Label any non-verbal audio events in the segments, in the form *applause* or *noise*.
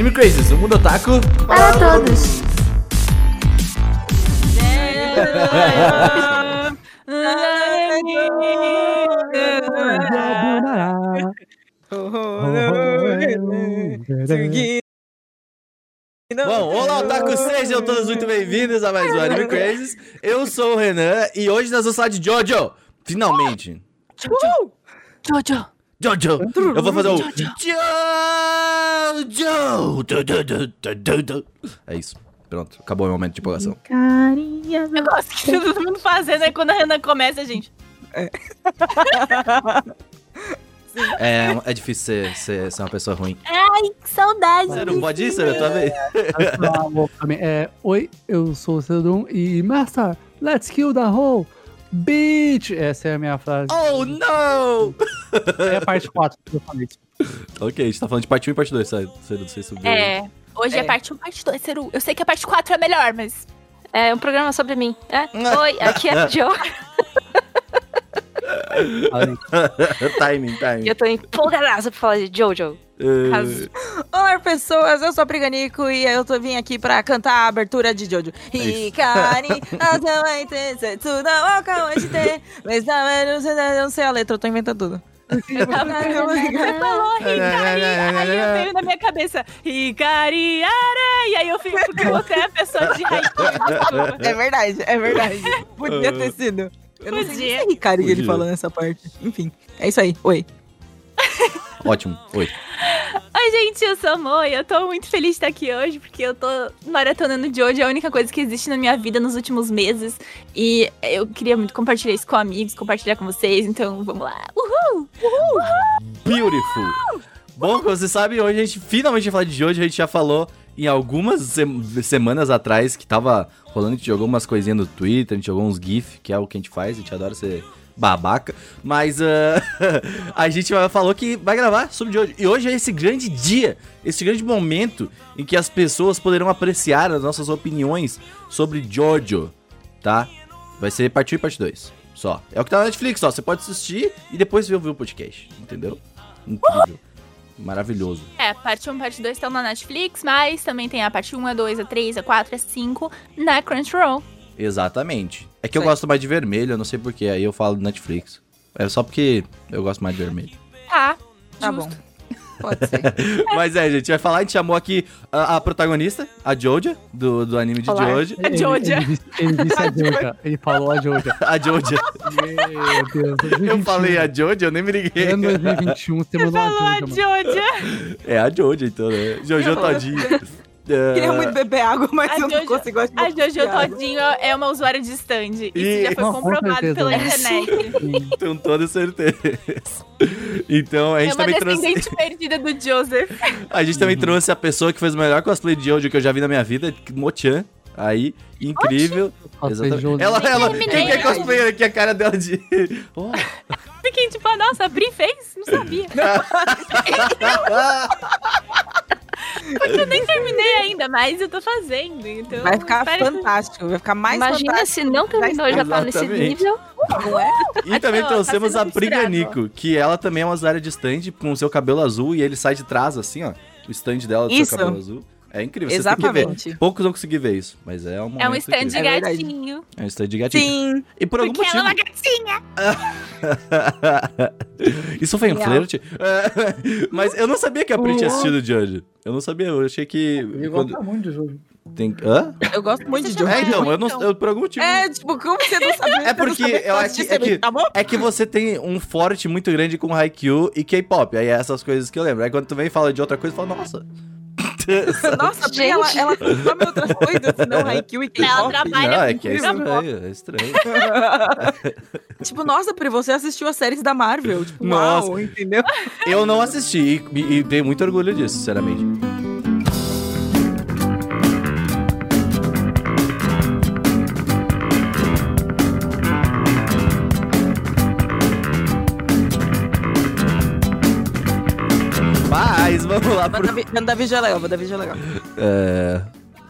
Anime Crazes, o mundo otaku Para todos. Bom, olá, otaku, sejam todos muito bem-vindos a mais um Anime Crazes. Eu sou o Renan e hoje nós vamos falar de Jojo. Finalmente. Jojo. Jojo. Eu vou fazer o Jojo. É isso. Pronto, acabou o momento de empolgação. Carinha. Eu gosto que todo mundo fazendo, aí quando a Renan começa, gente. *laughs* É, é difícil ser, ser, ser uma pessoa ruim. Ai, que saudade. Você não pode ir, você tua vez. *laughs* É, oi, eu sou o Cedrum e Master, let's kill the whole bitch. Essa é a minha frase. Oh, não! É a parte 4 que eu falei. *laughs* Ok, a gente tá falando de parte 1 e parte 2, sabe? Você não sei sobre... É, hoje é, É. parte 1, parte 2, Ceru. Eu sei que a parte 4 é melhor, mas... É um programa sobre mim. É? Oi, aqui é a *laughs* Jo. timing, E timing. eu tô empolgadaça pra falar de Jojo. Eh, Caso- Olá, pessoas, eu sou a Priganico e eu tô vim aqui pra cantar a abertura de Jojo. Hikari, mas não sei a letra, eu tô inventando tudo. Você falou Hikari, aí eu veio na minha cabeça Hikari, are, e aí eu fico porque você é a pessoa de Haikyuu. É verdade, é verdade. Podia ter sido. Eu não sei se é que ele falou nessa parte. Enfim, é isso aí. Oi. *laughs* Ótimo, oi. Oi, gente, eu sou a Mo e eu tô muito feliz de estar aqui hoje, porque eu tô maratonando Jojo, é a única coisa que existe na minha vida nos últimos meses. E eu queria muito compartilhar isso com amigos, compartilhar com vocês, então vamos lá. Uhul! Beautiful. Bom, como você sabe, hoje a gente finalmente vai falar de Jojo. A gente já falou em algumas sem- semanas atrás que tava rolando, a gente jogou umas coisinhas no Twitter, a gente jogou uns GIF, que é o que a gente faz, a gente adora ser babaca. Mas ah, *laughs* a gente falou que vai gravar sobre Jojo. E hoje é esse grande dia, esse grande momento em que as pessoas poderão apreciar as nossas opiniões sobre Jojo, tá? Vai ser parte 1 e parte 2. Só. É o que tá na Netflix, ó. Você pode assistir e depois ver o podcast. Entendeu? Incrível. Maravilhoso. É, parte 1 e parte 2 estão na Netflix, mas também tem a parte 1, a 2, a 3, a 4, a 5 na Crunchyroll. Exatamente. É que eu Isso aí. gosto mais de vermelho, eu não sei porquê. Aí eu falo Netflix. É só porque eu gosto mais de vermelho. Tá, Tá justo. bom. Pode ser. *laughs* Mas é, gente, vai falar, a gente chamou aqui a, a protagonista, a Joja, do, do anime de Olá. Jojo. A Joja. Ele, ele disse, ele disse a Joja. Ele falou a Joja. *laughs* A Joja. Meu Deus. 2021. Eu falei a Joja, eu nem me liguei. Ano 2021, você mandou Falou a a Joja, mano. Joja. É a Joja, então, né? Jojo Todinho. É, Queria muito beber água, mas A eu não Jojo- consigo. eu acho A Jojo. Todinho é uma usuária de stand. Isso E- já foi Não, com comprovado pela É, internet. Com toda certeza. *laughs* Então, a É gente uma também trouxe. descendente *laughs* perdida do Joseph. A gente também trouxe a pessoa que fez o melhor cosplay de Jojo que eu já vi na minha vida, Mochan. Aí, incrível. Exatamente. Ela, ela, quem que é né? cosplayer aqui? A cara dela de. *laughs* Oh. Fiquei tipo, ah, nossa, a Bri fez? Não sabia. Porque eu nem terminei ainda, mas eu tô fazendo. Então Vai ficar fantástico, vai ficar mais Imagina fantástico. se não terminou e já tá nesse nível. Não é? E também tá trouxemos sendo a Priganico, que ela também é uma usuária de stand com o seu cabelo azul e ele sai de trás, assim, ó. O stand dela do Isso. seu cabelo azul. É incrível. Exatamente. Poucos vão conseguir ver isso, mas é um É um stand de incrível. É verdade. gatinho. É um stand de gatinho. Sim. E por algum Porque ela é motivo. uma gatinha. *laughs* Isso foi um Real. flerte? É, *laughs* Mas eu não sabia que a Pri tinha assistido Jojo. Eu não sabia, eu achei que. Ele quando- gosta muito de Jojo. Tem... Hã? Eu gosto muito de Você Jojo. É, então, eu não. Eu, por algum motivo. É, tipo, como você não sabia? É porque eu acho que- é que- Tá? É que você tem um forte muito grande com Haikyuu e K-pop. Aí é essas coisas que eu lembro. Aí quando tu vem e fala de outra coisa, eu falo, nossa. Nossa, Pri, ela, Gente. ela consome outras coisas, senão Haikyuu e Ela K-pop. trabalha não, é com que é cultura pop. estranho, é estranho. *laughs* Tipo, nossa, Pri, você assistiu as séries da Marvel. Tipo, Nossa. uau, entendeu? Eu não assisti e, e tenho muito orgulho disso, sinceramente. Mas vamos lá pro WandaVision é legal, WandaVision é legal. É.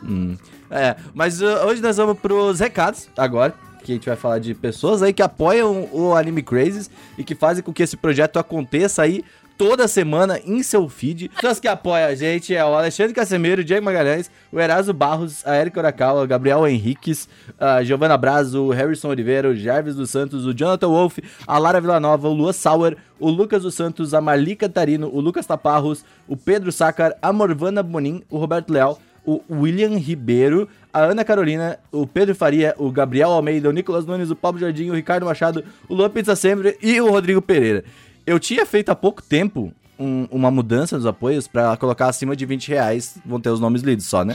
hum. É, mas uh, hoje nós vamos pros recados agora. Que a gente vai falar de pessoas aí que apoiam o Anime Crazes e que fazem com que esse projeto aconteça aí toda semana em seu feed. Pessoas que apoiam a gente é o Alexandre Casemiro, o Diego Magalhães, o Eraso Barros, a Erika Urakawa, o Gabriel Henriques, a Giovanna Brazo, o Harrison Oliveira, o Jarvis dos Santos, o Jonathan Wolf, a Lara Villanova, o Lua Sauer, o Lucas dos Santos, a Marli Catarino, o Lucas Taparros, o Pedro Sácar, a Morvana Bonin, o Roberto Leal, o William Ribeiro, a Ana Carolina, o Pedro Faria, o Gabriel Almeida, o Nicolas Nunes, o Pablo Jardim, o Ricardo Machado, o Luan Pizza Sempre e o Rodrigo Pereira. Eu tinha feito há pouco tempo um- uma mudança nos apoios pra colocar acima de 20 reais, vão ter os nomes lidos só, né?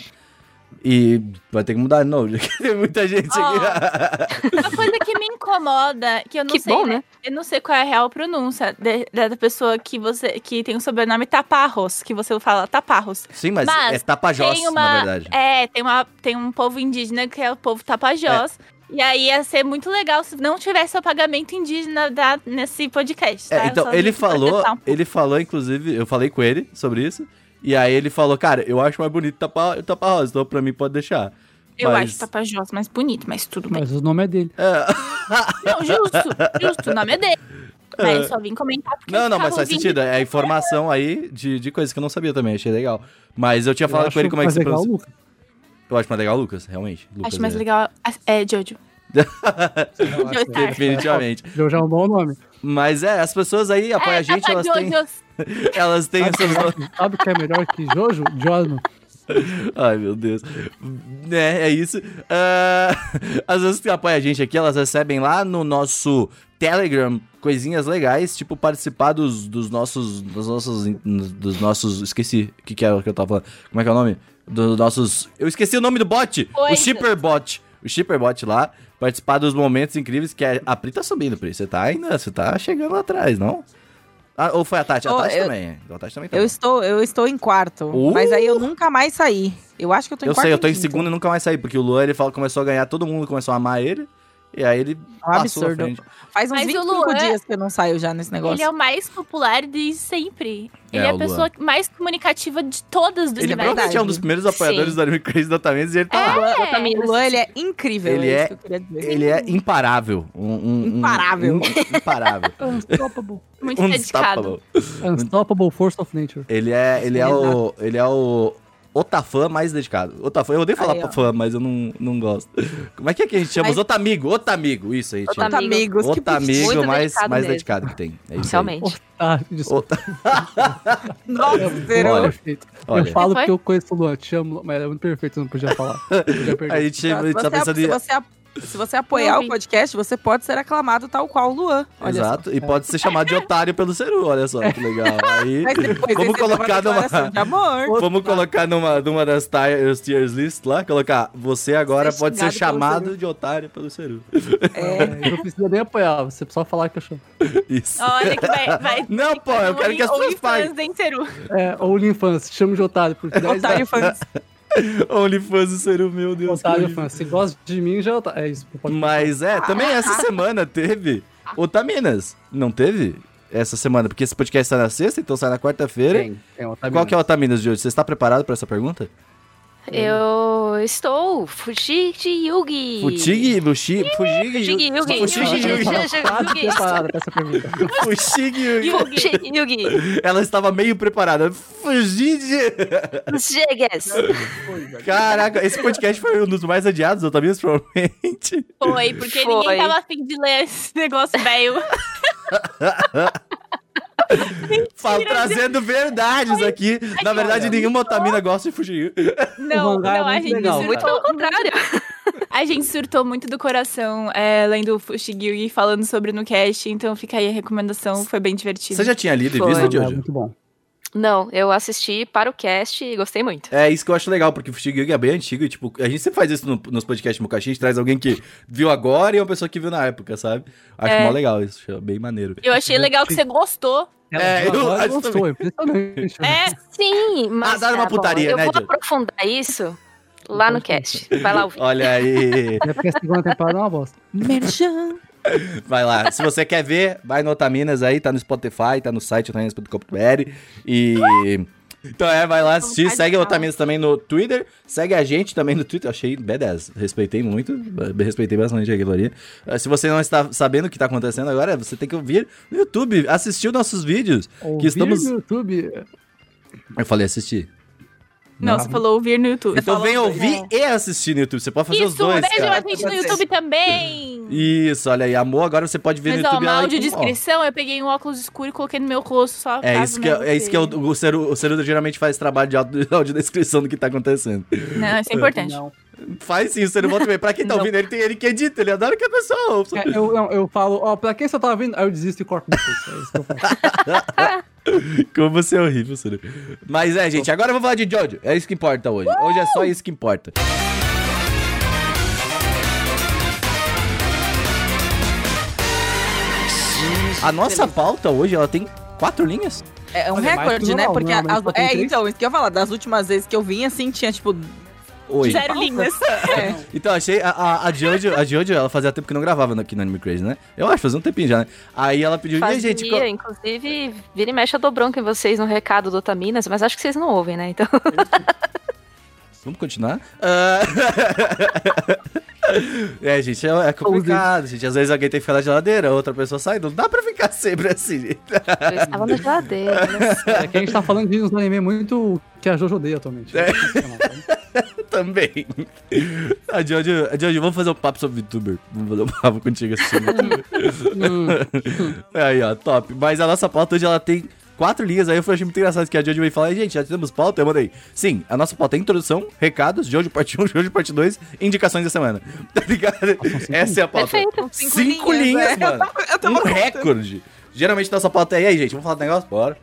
E vai ter que mudar de novo, *laughs* já que tem muita gente aqui. Uma coisa que me incomoda, que eu não Que sei, bom, né? né? Eu não sei qual é a real pronúncia da pessoa que você que tem o sobrenome Taparros, que você fala Taparros. Sim, mas, Mas é Tapajós, tem uma, na verdade. É, tem, uma, tem um povo indígena que é o povo Tapajós. E aí ia ser muito legal se não tivesse o pagamento indígena da, nesse podcast. É, tá? então, Só ele falou, um ele falou, inclusive, eu falei com ele sobre isso, e aí ele falou, cara, eu acho mais bonito Tapa, tapa Rosa, então pra mim pode deixar. Eu mas- acho Tapajós mais bonito, mas tudo bem. Mas o nome é dele. É. *laughs* Não, justo, justo, o nome é dele. *laughs* Mas É. eu só vim comentar porque Não, não, mas faz sentido. É informação aí de, de coisas que eu não sabia também, achei legal. Mas eu tinha Eu falado com acho ele como é que se legal pronuncia. Eu acho mais legal o Lucas, realmente. Lucas Acho mais é- legal. É, Jojo. *laughs* Definitivamente. Jojo é um bom nome. Mas é, as pessoas aí apoiam a gente, elas têm, *laughs* elas têm Sabe, essas... sabe o que é melhor *laughs* que Jojo? Jono. Ai, meu Deus. É, é isso. Ah, as pessoas que apoiam a gente aqui, elas recebem lá no nosso Telegram coisinhas legais, tipo participar dos, dos nossos. Dos nossos. Dos nossos. Esqueci o que, que era que eu tava falando. Como é que é o nome? Dos nossos. Eu esqueci o nome do bot! O Coisas. Shipperbot. O Shipperbot lá. Participar dos momentos incríveis que a, a Pri tá subindo, Pri. Você tá ainda. Você tá chegando lá atrás, não? Ah, ou foi a Tati? A Tati eu- também. A Tati também tá. Eu estou, eu estou em quarto, Uh! mas aí eu nunca mais saí. Eu acho que eu tô em Eu quarto. sei, eu tô em segundo e nunca mais saí, porque o Luan ele fala, começou a ganhar, todo mundo começou a amar ele. E aí ele É passou absurdo. frente. Faz uns Mas o 25 Luan- dias que eu não saio já nesse negócio. Ele é o mais popular de sempre. É, Ele é, o a pessoa mais comunicativa de todas do Ele universo. provavelmente é um dos primeiros apoiadores Sim. do Anime Crazy da Tamires e ele tá lá. Eu também. O Luan, ele é incrível. Ele é, é- isso que eu queria dizer. Ele é imparável. Um, um- um- Imparável. um- imparável. *laughs* Unstoppable. Muito *laughs* dedicado. Unstoppable. Unstoppable Force of Nature. Ele é, ele é o. Ele é o. Otafã mais dedicado. Otafã, eu odeio falar Aí, fã, mas eu não, não gosto. Como é que, é que a gente chama? Mas- Os Otamigo, Otamigo, isso aí. chama. Otamigo. Que Otamigo mais, dedicado mais mesmo. dedicado que tem. É isso aí. Realmente. Ah, desculpa. *laughs* Nossa, É zero. muito perfeito. Olha. Eu falo porque eu conheço o Luan, te amo, mas é muito perfeito, eu não podia falar. Eu *laughs* podia. A gente, a gente tá você, pensando em. você, se você apoiar Não o podcast, você pode ser aclamado tal qual o Luan. Olha Exato, e pode ser chamado de otário pelo Ceru, olha só que legal. Aí, *laughs* Só. Depois vamos colocar numa. Vamos colocar numa, numa das tiers, tiers list lá, colocar você agora Ser pode ser chamado de otário pelo Ceru. É, não precisa nem apoiar, você só falar que eu chamo. Isso. Olha que vai. vai *laughs* Não, pô, eu quero que as pessoas paguem. É, ou OnlyFans, chamo de otário por 10 *laughs* otário fãs. *laughs* OnlyFans do Ceru, meu Deus. Otário fã. Se gosta de mim, já é. É isso. Mas é, também essa semana teve Otaminas, não teve? Essa semana, porque esse podcast sai na sexta, então sai na quarta-feira. Tem, tem otário. Qual que é o Otaminas de hoje? Você está preparado para essa pergunta? Eu estou Fujigi Yugi. Fujigi, Fujigi Yugi. Fujigi Fujigi Yugi. Yugi. Pra essa pergunta. Fushigi Yugi. Fujigi Yugi. Ela estava meio preparada. Fugide! Chegas. Caraca, esse podcast foi um dos mais adiados, Otaminas, provavelmente. Foi, porque Foi. ninguém tava afim de ler esse negócio velho. *laughs* Fala, trazendo verdades aqui. Na verdade, nenhuma Otamina gosta de Fugir. Não, é não, a muito gente legal, surtou. Muito pelo contrário. A gente surtou muito do coração é, lendo o Fushigi e falando sobre no cast, então fica aí a recomendação, foi bem divertido. Você já tinha lido e visto, É Jojo? muito bom. Não, eu assisti para o cast e gostei muito. É isso que eu acho legal, porque o Fushigi é bem antigo e, tipo, a gente sempre faz isso no- nos podcasts Mukashi, a gente traz alguém que viu agora e uma pessoa que viu na época, sabe? Acho É. mó legal isso, acho bem maneiro. Eu achei legal que você gostou. É, eu e acho gostou, é impressionante. É, Sim, mas. dá uma tá bom, putaria, eu né, vou aprofundar isso lá no cast. Vai lá ouvir. Olha aí. É porque a segunda temporada é uma bosta. Merchan. *laughs* Vai lá. Se você quer ver, vai no Otaminas aí, tá no Spotify, tá no site otaminas.com.br e Então é, vai lá assistir, segue o Otaminas também no Twitter, segue a gente também no Twitter, achei B10, respeitei muito, respeitei bastante aquilo ali. Eh, Se você não está sabendo o que está acontecendo agora, você tem que ouvir no YouTube, assistir os nossos vídeos, que Ouvir estamos... no YouTube. Eu falei assistir. Não, você falou ouvir no YouTube. Então vem ouvir bem. e assistir no YouTube, você pode fazer os Isso, dois, vejam cara. a gente no ser. YouTube também. Isso, olha aí, amor, agora você pode ver Mas no ó, YouTube. uma ela- audiodescrição, eu peguei um óculos escuro e coloquei no meu rosto só É caso, isso que, é, isso que é o, você- o, Ceru, o Cerudo geralmente faz trabalho de audio- *laughs* audiodescrição do que tá acontecendo. Não, isso é importante. Não. Faz sim, o Cerudo volta bem. Pra quem tá Não. ouvindo, ele, tem, ele que edita, ele adora que a pessoa ouça. É, eu, eu, eu falo, ó, pra quem você tá ouvindo? Aí eu desisto e corto depois. É isso que eu faço. *laughs* Como você é horrível, Cerudo. Mas é, gente, agora eu vou falar de Jojo. É isso que importa hoje. Hoje é só isso que importa. A nossa pauta hoje, ela tem quatro linhas. É um Olha, recorde, né? normal, Porque normalmente as- é, então, isso que eu ia falar, das últimas vezes que eu vim, assim, tinha, tipo, Oi. Zero linhas. *laughs* é, Então, achei. A, a, a, Jojo, a Jojo, ela fazia tempo que não gravava aqui no Anime Crazy, né? Eu acho, fazia um tempinho já, né? Aí ela pediu, e aí, Fazia, gente, qual- inclusive, vira e mexe eu dou bronca em vocês no recado do Otaminas, mas acho que vocês não ouvem, né? Então, Vamos continuar? Ah, *laughs* *laughs* é, gente, é, é complicado, gente. Às vezes alguém tem que ficar na geladeira, outra pessoa sai. Não dá pra ficar sempre assim, gente. eu estava na geladeira. É que a gente tá falando de uns anime muito que a Jojo odeia atualmente. É. *laughs* Também. A Jojo, a Jojo, vamos fazer um papo sobre VTuber. Vamos fazer um papo contigo assistindo. *laughs* Hum, aí, ó, top. Mas a nossa pauta hoje, ela tem quatro linhas. Aí eu achei muito engraçado que a Jojo veio falar, gente, já temos pauta? Eu mandei. Sim, a nossa pauta é introdução, recados, Jojo parte 1, *laughs* Jojo parte 2, indicações da semana. *laughs* Tá ligado? Essa é a pauta. Perfeito. cinco, Cinco linhas, é. mano. *laughs* Um recorde. Geralmente nossa pauta é, e aí, gente, vamos falar do negócio? Bora.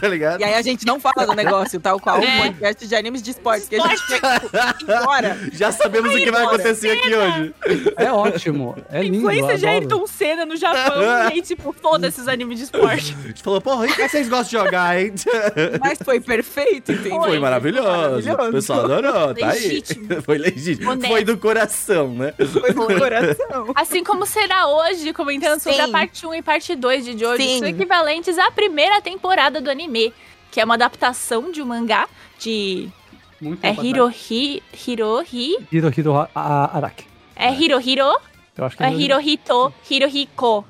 Tá ligado? E aí a gente não fala do negócio, tal qual o É. podcast de animes de esportes, que a gente ir embora. *laughs* Já sabemos o que vai acontecer aqui hoje. é ótimo. É lindo. Influência de. Ayrton Senna no Japão. *laughs* e aí, tipo, foda-se os animes de esporte. A gente falou, porra, e que vocês gostam de jogar, hein? *laughs* Mas foi perfeito, entendeu? Foi maravilhoso. maravilhoso. O pessoal adorou, tá aí. Legítimo. Foi legítimo. Honesto. Foi do coração, né? Foi do coração. Assim como será hoje, comentando sobre Sim. a parte 1 e parte 2 de Jojo, são equivalentes à primeira temporada do anime, que é uma adaptação de um mangá de. Muito É Hirohi. Hirohi. Hirohiro Araki. É Hirohiro. Eu acho que É Hirohito. Hirohiko.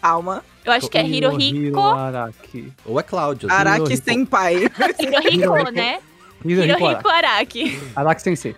Calma. Eu acho que é Hirohiko. Araki. Ou é Cláudio. Araki. Senpai. *laughs* Hirohiko, né? Hirohiko. Araki. Araki Sensei.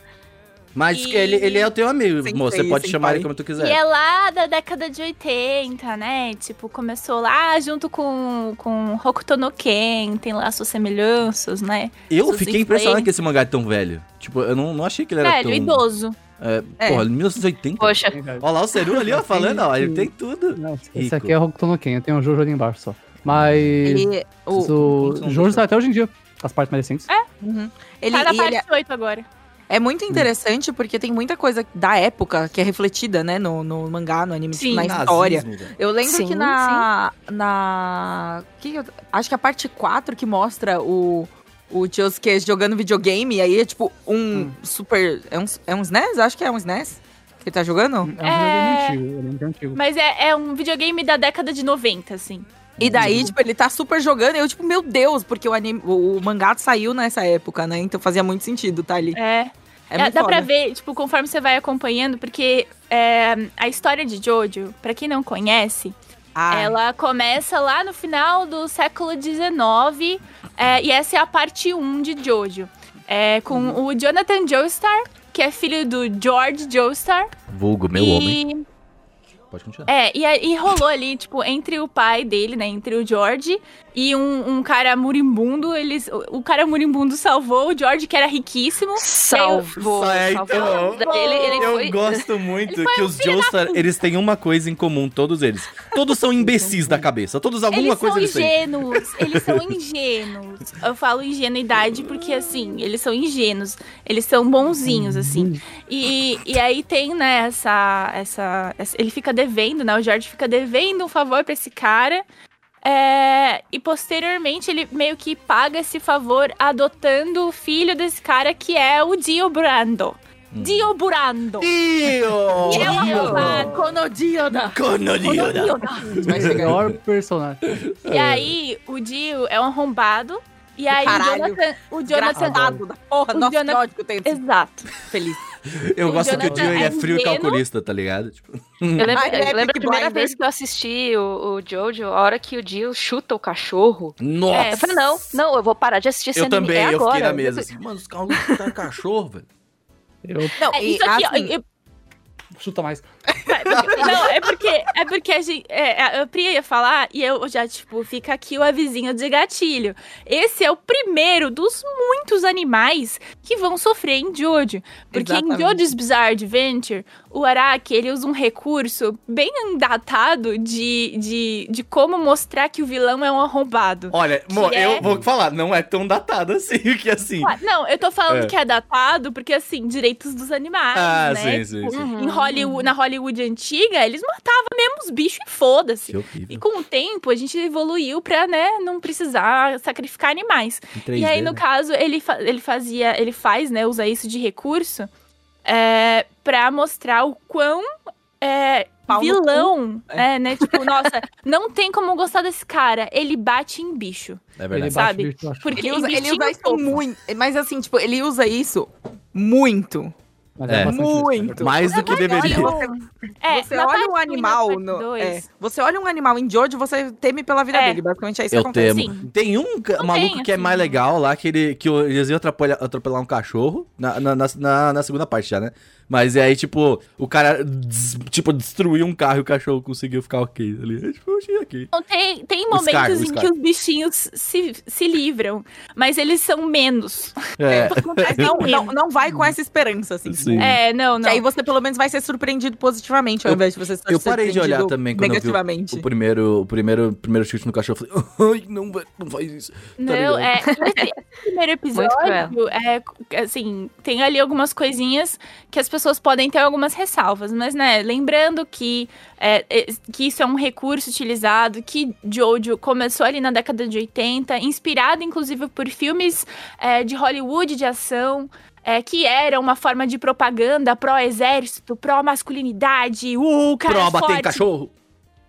Mas E- ele, ele é o teu amigo, Sem moço. Você pode chamar pai. ele como tu E quiser. é lá da década de 80, né? Tipo, começou lá junto com, com Hokuto no Ken, tem lá suas semelhanças, né? Eu Suas fiquei impressionado que esse mangá é tão velho. Tipo, eu não, não achei que ele era Velho, tão... idoso. É, É. Porra, 1980. Poxa, Olha lá o Ceru ali, ó, falando, ó. Ele tem tudo. Não, esse aqui é Hokuto no Ken, eu tenho o Jojo ali embaixo só. Mas Ele, o, o Jojo tá até hoje em dia, as partes mais recentes. uhum. ele, tá na e parte ele 8 agora. É muito interessante porque tem muita coisa da época que é refletida, né, no, no mangá, no anime, Sim. na história. Nazismo, velho. Eu lembro Sim, que na. na que eu- acho que a parte 4 que mostra o. O Josuke jogando videogame, e aí é tipo um super. É um, é um SNES? Acho que é um SNES que ele tá jogando. É um jogo É. antigo, é antigo. Mas é, é um videogame da década de 90, assim. E daí, tipo, ele tá super jogando, e eu, tipo, meu Deus, porque o, anime, o, mangá saiu nessa época, né? Então fazia muito sentido, tá ali. É. É Dá- muito dá foda. pra ver, tipo, conforme você vai acompanhando, porque é, a história de Jojo, pra quem não conhece, Ah, ela começa lá no final do século XIX, é, e essa é a parte 1 de Jojo. É, com Uhum. o Jonathan Joestar, que é filho do George Joestar. Vulgo, meu e, homem. Pode continuar. É, e, e rolou ali, tipo, entre o pai dele, né, entre o George e um, um cara moribundo, eles, o, o cara moribundo salvou o George, que era riquíssimo. salvou. É, salvou. então, ele, ele eu foi. gosto muito que um os Joestar, eles têm uma coisa em comum, todos eles. Todos são imbecis da cabeça. Todos alguma Eles coisa são eles têm. ingênuos, eles são ingênuos. Eu falo ingenuidade porque, assim, eles são ingênuos. Eles são bonzinhos, assim. E, e aí tem, né, essa, essa, essa- Ele fica devendo, né? O George fica devendo um favor pra esse cara. É, e posteriormente ele meio que paga esse favor adotando o filho desse cara que é o Dio Brando. Dio Brando. Dio! Que é um Dio! arrombado. Konodioda! Conolida! Vai chegar. Melhor personagem. E aí, o Dio é um arrombado E aí, o Caralho. Jonathan, o Jonathan da porra. O Nossa, Jonathan- que eu tenho. Exato. Feliz. *laughs* Eu O gosto que o Dio é é frio e calculista, tá ligado? Tipo, Eu lembro, é eu lembro a primeira Blinders. vez que eu assisti o, o Jojo, a hora que o Dio chuta o cachorro. nossa! É, eu falei, não, não, eu vou parar de assistir esse Eu anime. também, é eu agora. fiquei na mesa assim, mano, os caras tá cachorro, velho. Eu Não, É, isso aqui, ó, assim, eu- chuta mais. Não, é porque, é porque a gente. É, a Pri ia falar e eu já, tipo, fica aqui o avisinho de gatilho. Esse é o primeiro dos muitos animais que vão sofrer em Jojo. Porque Exatamente. em Jojo's Bizarre Adventure, o Araki, ele usa um recurso bem datado de, de, de como mostrar que o vilão é um arrombado. Olha, mo, é- eu vou falar, não é tão datado assim, *laughs* que assim. Ah, Não, eu tô falando É. que é datado porque, assim, direitos dos animais, Ah, né? sim, sim, sim. Em Hollywood, na Hollywood antiga, eles matavam mesmo os bichos e foda-se. E com o tempo, a gente evoluiu pra, né, não precisar sacrificar animais. Em 3D, e aí, no né? caso, ele, fa- ele fazia, ele faz, né, usa isso de recurso é, pra mostrar o quão é, vilão, é, né, tipo, nossa, não tem como gostar desse cara, ele bate em bicho. É verdade. bate sabe? bicho, eu acho. Porque ele usa, ele usa isso muito. Mas assim, tipo, ele usa isso muito. Mas É. bastante isso, Muito. Mais do que deveria. Você, É, você olha um animal no, é, Você olha um animal em Jojo, você teme pela vida É. dele. Basicamente é isso Eu que acontece. temo. Tem um Não maluco tem, que é assim. mais legal lá, que, ele, que eles iam atrapalhar, atropelar um cachorro na, na, na, na- na segunda parte já, né? Mas e aí, tipo, o cara, des- tipo, destruiu um carro e o cachorro conseguiu ficar ok ali. É, Tipo, eu achei ok. Então, tem, tem O momentos Scar, o em Scar. que os bichinhos se, se livram, mas eles são menos. É, *laughs* não, *laughs* não, não vai com essa esperança, assim. Sim. É, não, Que não. aí você pelo menos vai ser surpreendido positivamente, ao Eu- invés de você ser eu parei de olhar também quando eu vi negativamente. o primeiro, o primeiro, primeiro chute no cachorro. Eu falei, *laughs* ai, não, não faz isso. Tá Não, ligado? é. Esse primeiro episódio, é, assim, tem ali algumas coisinhas que as pessoas podem ter algumas ressalvas, mas, né, lembrando que, é, é, que isso é um recurso utilizado, que Jojo começou ali na década de 80, inspirado, inclusive, por filmes é, de Hollywood de ação. é, que era uma forma de propaganda pró-exército, pró-masculinidade, uh, cara Pro bater em cachorro.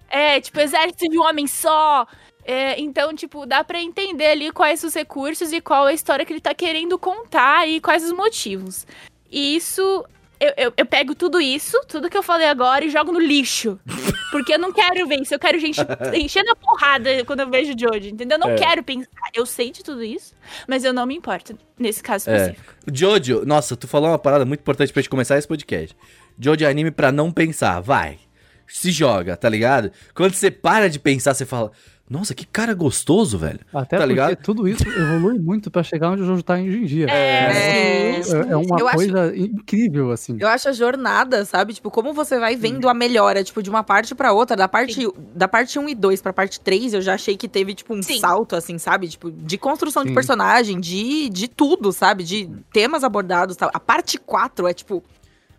é, tipo, exército de um homem só. É, então, tipo, dá pra entender ali quais os recursos e qual a história que ele tá querendo contar e quais os motivos. E isso. Eu, eu, eu pego tudo isso, tudo que eu falei agora, e jogo no lixo. *laughs* Porque eu não quero ver isso. Eu quero gente enchendo a porrada quando eu vejo Jojo, entendeu? Eu não É. quero pensar. Eu sei de tudo isso, mas eu não me importo nesse caso É. específico. Jojo, nossa, tu falou uma parada muito importante pra gente começar esse podcast. Jojo é anime pra não pensar, vai. Se joga, tá ligado? Quando você para de pensar, você fala, nossa, que cara gostoso, velho. Até Tá porque ligado? tudo isso evolui muito pra chegar onde o Jojo tá hoje em dia. É, É, é uma Eu acho- coisa incrível, assim. Eu acho a jornada, sabe? Tipo, como você vai vendo a melhora, tipo, de uma parte pra outra, da parte, da parte 1 e 2 pra parte 3, eu já achei que teve, tipo, um Sim. salto, assim, sabe? Tipo, de construção de Sim. personagem, de, de tudo, sabe? De temas abordados, tal. A parte 4 é, tipo,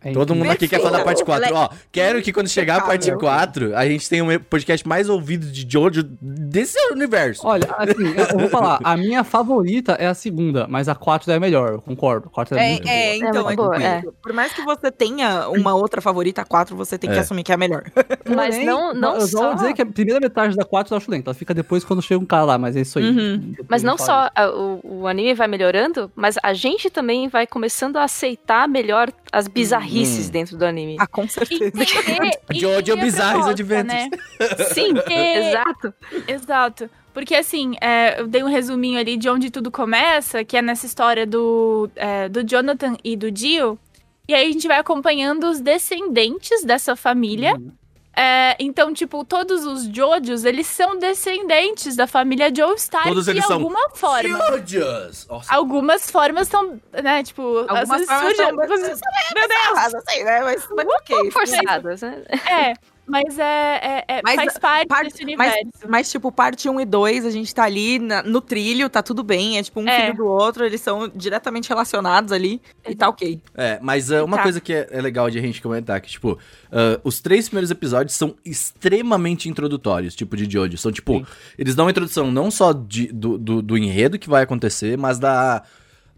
É Todo mundo aqui quer falar da parte 4. Ela é Ó, quero que quando chegar a parte impecável. 4, a gente tenha um podcast mais ouvido de Jojo desse universo. Olha, assim, eu eu vou falar, a minha favorita é a segunda, mas a 4 é a melhor, eu concordo. A 4 é, É, muito é, boa. então, muito é, boa, tipo, por mais que você tenha uma outra favorita, a 4 você tem que É. assumir que é a melhor. *laughs* Mas Porém, não, não eu só. vou dizer que a primeira metade da 4 eu acho lenta. Ela fica depois quando chega um cara lá, mas é isso aí. Uhum. Mas eu não só a- o, o anime vai melhorando, mas a gente também vai começando a aceitar melhor as bizarrices Hum. dentro do anime. Ah, com certeza. Entender, Jojo *laughs* entender a Bizarres Adventures. né? *laughs* Sim, exato. Exato. Porque assim, é, eu dei um resuminho ali de onde tudo começa, que é nessa história do, é, do Jonathan e do Dio. E aí a gente vai acompanhando os descendentes dessa família. Uhum. É, então, tipo, todos os Jojos, eles são descendentes da família Joestar Todos de eles são alguma forma. Jojos! Algumas formas são, né, tipo... Algumas formas são Meu Deus! assim, né? Mas, mas ok. Forçadas, né? É, mas é, é- é- Mas faz parte parte- desse mas- universo. Mas, tipo, parte 1 e 2, a gente tá ali na- no trilho, tá tudo bem. É tipo um É. filho do outro, eles são diretamente relacionados ali e tá ok. É, mas uh, uma Tá. coisa que é, é legal de a gente comentar, que, tipo, uh, os três primeiros episódios são extremamente introdutórios, tipo, de Jojo. São, tipo, Sim. eles dão uma introdução não só de- do, do, do enredo que vai acontecer, mas da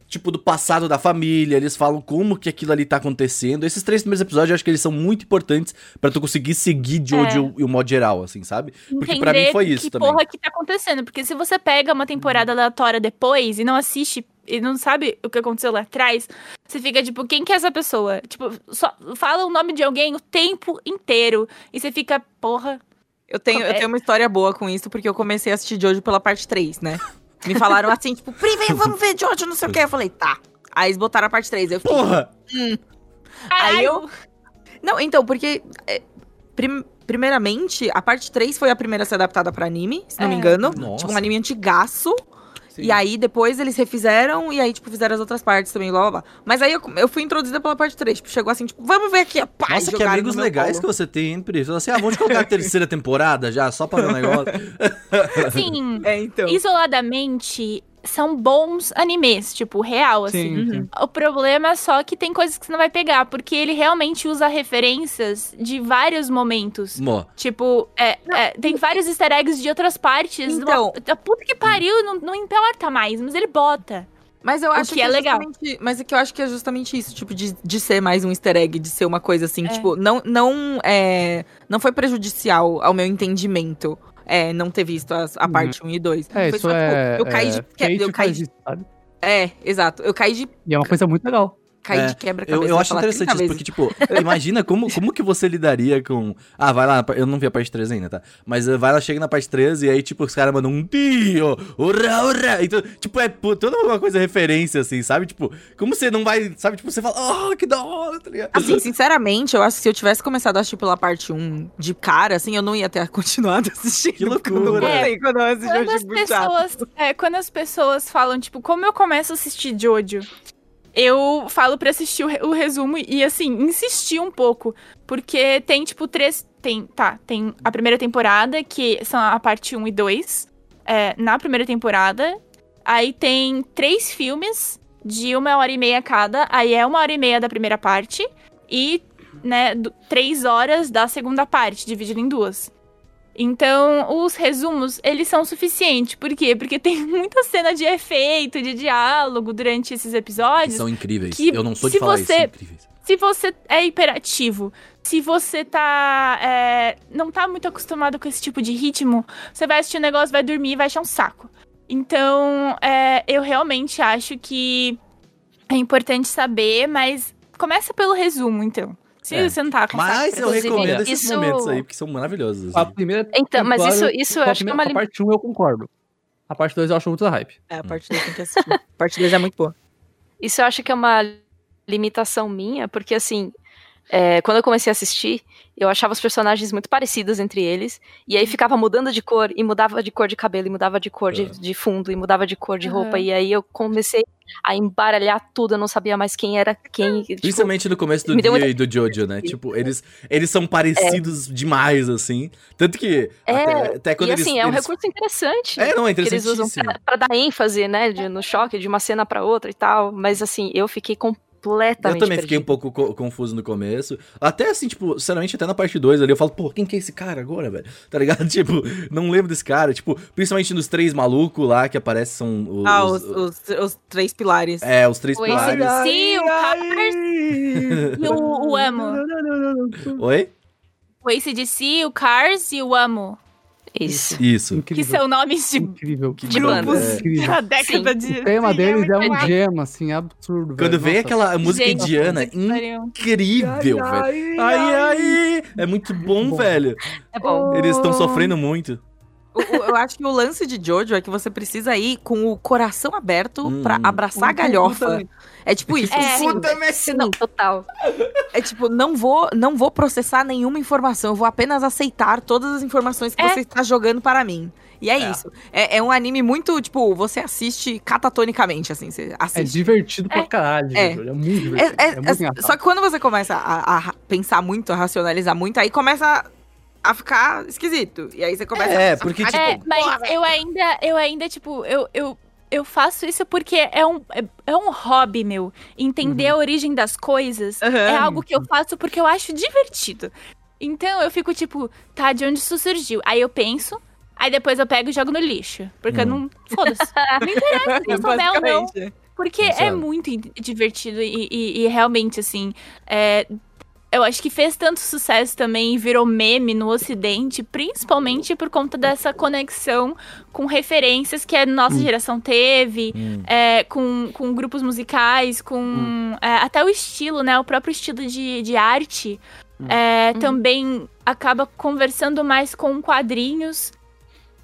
tipo, do passado da família, eles falam como que aquilo ali tá acontecendo. Esses três primeiros episódios eu acho que eles são muito importantes pra tu conseguir seguir Jojo e o modo geral, assim, sabe? Porque pra mim foi isso que também. porra que tá acontecendo. Porque se você pega uma temporada aleatória depois e não assiste e não sabe o que aconteceu lá atrás, você fica tipo, quem que é essa pessoa? Tipo, só fala o nome de alguém o tempo inteiro. E você fica, porra. Eu tenho, eu É. tenho uma história boa com isso, porque eu comecei a assistir Jojo pela parte 3, né? *laughs* Me falaram assim, tipo, Pri, vem, vamos ver Jojo, não sei o quê. Eu falei, tá. Aí eles botaram a parte 3. Eu fiquei, Porra! Aí eu-. Não, então, porque. é, prim- primeiramente, a parte 3 foi a primeira a ser adaptada pra anime, se não me É. engano. Nossa. Tipo, um anime antigaço. Sim. E aí, depois eles refizeram, e aí, tipo, fizeram as outras partes também, blá blá blá. Mas aí eu, eu fui introduzida pela parte 3. Tipo, chegou assim, tipo, vamos ver aqui, ó. Pá, Nossa, que amigos no legais colo. que você tem, hein, Pri? Assim, ah, vamos colocar a terceira temporada já, só pra ver o negócio. *laughs* Assim, É, então. isoladamente, são bons animes, tipo, real, assim. Sim, sim. O problema é só que tem coisas que você não vai pegar, porque ele realmente usa referências de vários momentos. Mó. Tipo, é, é, tem vários easter eggs de outras partes. Então- Uma- a puta que pariu, não, não importa mais, mas ele bota. Mas eu acho que é legal. justamente- Mas é que eu acho que é justamente isso, tipo, de, de ser mais um easter egg, de ser uma coisa assim, É. tipo, não, não, é, não foi prejudicial ao meu entendimento. É, não ter visto as- a Uhum. parte 1 e 2. É, Foi isso só, é. tipo, eu caí é, de Fate eu caí de, sabe? É, exato. Eu caí de, E é uma coisa muito legal. Caí É, de quebra-cabeça. Eu, eu acho falar interessante 30 isso, porque, tipo, imagina como, como que você lidaria com. Ah, vai lá, eu não vi a parte 3 ainda, tá? Mas eh, vai lá, chega na parte 3 e aí, tipo, os caras mandam um tio, ura, ura. Então, tipo, é pô, toda uma coisa referência, assim, sabe? Tipo, como você não vai, sabe? Tipo, você fala, oh, que da hora, tá ligado? Assim, *laughs* sinceramente, eu acho que se eu tivesse começado a assistir pela parte 1 de cara, assim, eu não ia ter *laughs* continuado assistindo. Que loucura. quando eu assisti, eu Quando as, pessoas, é, quando as pessoas falam, tipo, como eu começo a assistir Jojo? Eu falo pra assistir o, o resumo e, assim, insistir um pouco. Porque tem, tipo, três. Tem, tá, tem a primeira temporada, que são a parte 1 e 2. é, na primeira temporada. Aí tem três filmes de uma hora e meia cada. Aí é uma hora e meia da primeira parte. E, né, três horas da segunda parte, dividido em duas. Então, os resumos, eles são suficientes. Por quê? Porque tem *laughs* muita cena de efeito, de diálogo durante esses episódios. São incríveis. que eu não sou de falar você- isso, incríveis. Se você é hiperativo, se você tá. é, não tá muito acostumado com esse tipo de ritmo, você vai assistir o negócio, vai dormir e vai achar um saco. Então, é, eu realmente acho que é importante saber, mas começa pelo resumo, então. Se É. você não tá com Mas eu recomendo esses isso- momentos aí, porque são maravilhosos. A primeira Então, mas isso, isso eu a acho que é uma a parte 1 eu concordo. A parte 2 eu acho muito hype. É, a parte 2 tem que assistir. a parte 2 é muito boa. Isso eu acho que é uma limitação minha, porque assim, é, quando eu comecei a assistir, eu achava os personagens muito parecidos entre eles, e aí ficava mudando de cor, e mudava de cor de cabelo, e mudava de cor de, Uhum. de fundo, e mudava de cor de Uhum. roupa, e aí eu comecei a embaralhar tudo, eu não sabia mais quem era quem. tipo, Principalmente no começo do dia muita- e do Jojo, né? Tipo, eles, eles são parecidos demais, assim. Tanto que. É, até, até quando e eles. assim, é um eles- recurso interessante. É, não, é que eles usam pra, pra dar ênfase, né, de- no choque de uma cena pra outra e tal, mas assim, eu fiquei completamente Eu também fiquei um pouco co- confuso no começo. Até assim, tipo, sinceramente, até na parte 2 ali, eu falo, pô, quem que é esse cara agora, velho? *laughs* Tá ligado? *laughs* Tipo, não lembro desse cara. Tipo, principalmente nos três malucos lá que aparecem são os. Ah, os, os, os três pilares. É, os três O pilares. AC/DC, o Cars *laughs* e o, o Amo. Oi? O ACDC, o Cars e o Amo. Isso. Isso. Que são nomes de Incrível. Que De bandas. é. Da década Sim. de. O tema Sim, deles é um muito gema, assim, absurdo. Quando velho. vem Nossa. aquela música Gente, indiana, incrível, velho. Ai, ai! É muito bom, bom. velho. É bom. Eles estão sofrendo muito. Eu acho que o lance de Jojo é que você precisa ir com o coração aberto Hum. pra abraçar a galhofa. É tipo isso. É. Puta, Sim, total. É tipo, não vou, não vou processar nenhuma informação, eu vou apenas aceitar todas as informações que É. você está jogando para mim. E é, É. isso. É, é um anime muito, tipo, você assiste catatonicamente, assim, você É assiste. divertido pra caralho. É. gente, É muito É- divertido. é- É, muito é- só que quando você começa a, a pensar muito, a racionalizar muito, aí começa a ficar esquisito. E aí você começa É, a porque, ficar, É, tipo, mas porra, velho. eu ainda, eu ainda, tipo, eu, eu, eu faço isso porque é um, é, é um hobby meu. Entender a origem das coisas Aham. é algo que eu faço porque eu acho divertido. Então eu fico tipo, tá, de onde isso surgiu? Aí eu penso, aí depois eu pego e jogo no lixo. Porque eu não. Foda-se. Não interessa se eu souber ou não. Porque é lá. muito in- divertido e, e- e realmente, assim, é, eu acho que fez tanto sucesso também e virou meme no Ocidente, principalmente por conta dessa conexão com referências que a nossa geração teve, Hum. é, com, com grupos musicais, com é, até o estilo, né? O próprio estilo de, de arte é, também acaba conversando mais com quadrinhos.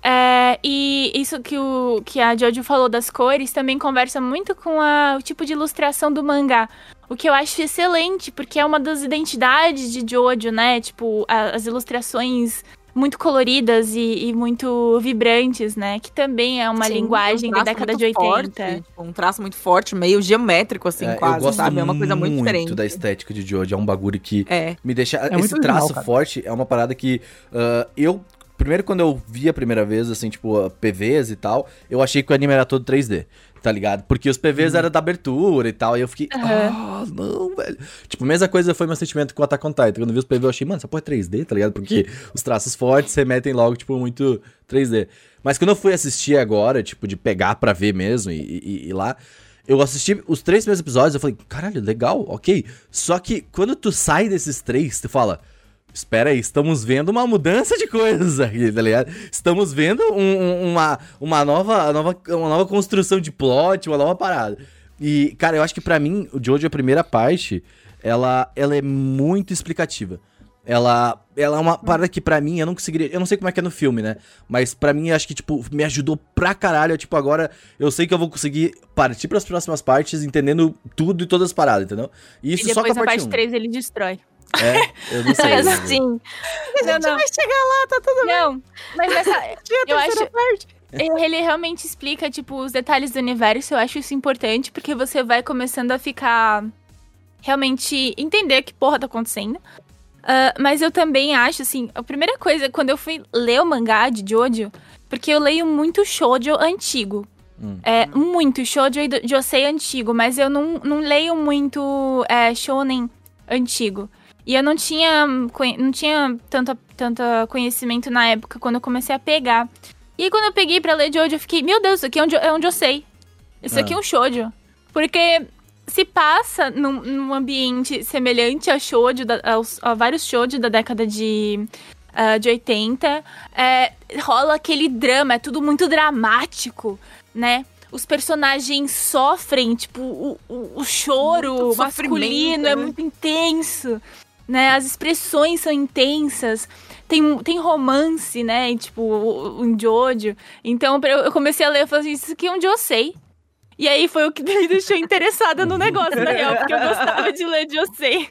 É, e isso que, o, que a Jojo falou das cores também conversa muito com a- o tipo de ilustração do mangá. O que eu acho excelente, porque é uma das identidades de Jojo, né? Tipo, a- as ilustrações muito coloridas e, e muito vibrantes, né? Que também é uma Sim, linguagem um da década de muito 80. forte, tipo, um traço muito forte, meio geométrico, assim, É, eu quase, gosto sabe? É uma coisa muito, diferente. da estética de Jojo. É um bagulho que É. me deixa. muito esse traço cara. forte é uma parada que ah, eu. Primeiro, quando eu vi a primeira vez, assim, tipo, ah, PVs e tal, eu achei que o anime era todo 3D, tá ligado? Porque os PVs eram da abertura e tal, e eu fiquei, ah, não, velho. Tipo, a mesma coisa foi meu sentimento com o Attack on Titan. Quando eu vi os PVs, eu achei, mano, essa porra é 3D, tá ligado? Porque os traços fortes remetem logo, tipo, muito 3D. Mas quando eu fui assistir agora, tipo, de pegar pra ver mesmo e, e- e ir lá, eu assisti os três primeiros episódios, eu falei, caralho, legal, ok. Só que quando tu sai desses três, tu fala, espera aí, estamos vendo uma mudança de coisas aqui, tá ligado? Estamos vendo um- um- uma, uma, nova, nova, uma nova construção de plot, uma nova parada. E, cara, eu acho que pra mim, o Jojo, a primeira parte, ela, ela é muito explicativa. Ela, ela é uma parada que pra mim eu não conseguiria. Eu não sei como é que é no filme, né? Mas pra mim acho que, tipo, me ajudou pra caralho. Tipo, agora eu sei que eu vou conseguir partir pras próximas partes entendendo tudo e todas as paradas, entendeu? E isso e só com depois a parte parte 1. 3 ele destrói. É, eu não sei. Mas né? assim, Não, não. Vai chegar lá, tá tudo Não, mas essa. *laughs* eu acho. parte. Ele realmente explica, tipo, os detalhes do universo. Eu acho isso importante, porque você vai começando a ficar. Realmente entender que porra tá acontecendo. Ah, mas eu também acho, assim, a primeira coisa, quando eu fui ler o mangá de Jojo, porque eu leio muito shoujo antigo. Hum. É, muito shoujo e josei antigo, mas eu não, não leio muito é, shonen antigo. E eu não tinha, não tinha tanta, tanta conhecimento na época, quando eu comecei a pegar. E aí, quando eu peguei pra ler Jojo, eu fiquei, meu Deus, isso aqui é jo- é um josei. Isso aqui é um shoujo. Porque se passa num, num ambiente semelhante a shoujo, da- aos, a vários shoujo da década de, ah, de 80. É, rola aquele drama, é tudo muito dramático, né? Os personagens sofrem, tipo, o, o, o choro Muito masculino é né? muito intenso, né? As expressões são intensas. Tem, tem romance, né? Tipo, um Jojo. Então eu comecei a ler e falei assim, isso aqui é um Josei. E aí foi o que *laughs* me deixou interessada no negócio, na real, porque eu gostava de ler Josei.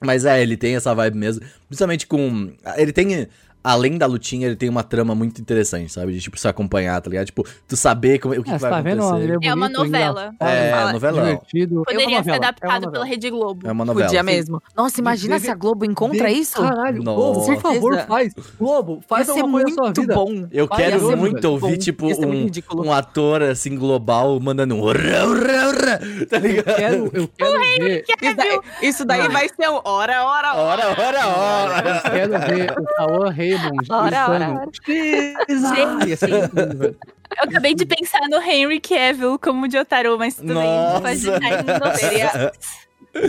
Mas é, ele tem essa vibe mesmo. Principalmente com. Ele tem. Além da lutinha, ele tem uma trama muito interessante, sabe? De tipo, se acompanhar, tá ligado? Tipo, tu saber como, o que, É, que vai tá vendo? acontecer. Ele é, É uma bonito, novela. engraçado, É, Fala- novelão. divertido. Poderia é uma ser novela, é uma adaptado novela. pela Rede Globo. É uma novela. Podia mesmo. Nossa, imagina Inclusive, se a Globo encontra Bem- isso. Caralho. Globo, por favor, faz. Globo, faz ser alguma coisa na sua muito vida. bom. Eu Vai, quero ser muito muito ouvir, bom. tipo, ser muito um, um ator, assim, global, mandando um... urra, urra, urra, tá Eu ligado? quero, eu quero ver, Isso daí, isso daí vai ser um hora, hora, hora. Hora, hora, hora. eu quero ver o Cauã Raymond Ora, ora, ser incrível, velho. Eu acabei de pensar no Henry Cavill como Jotaro, mas tudo bem. Nossa. Seria.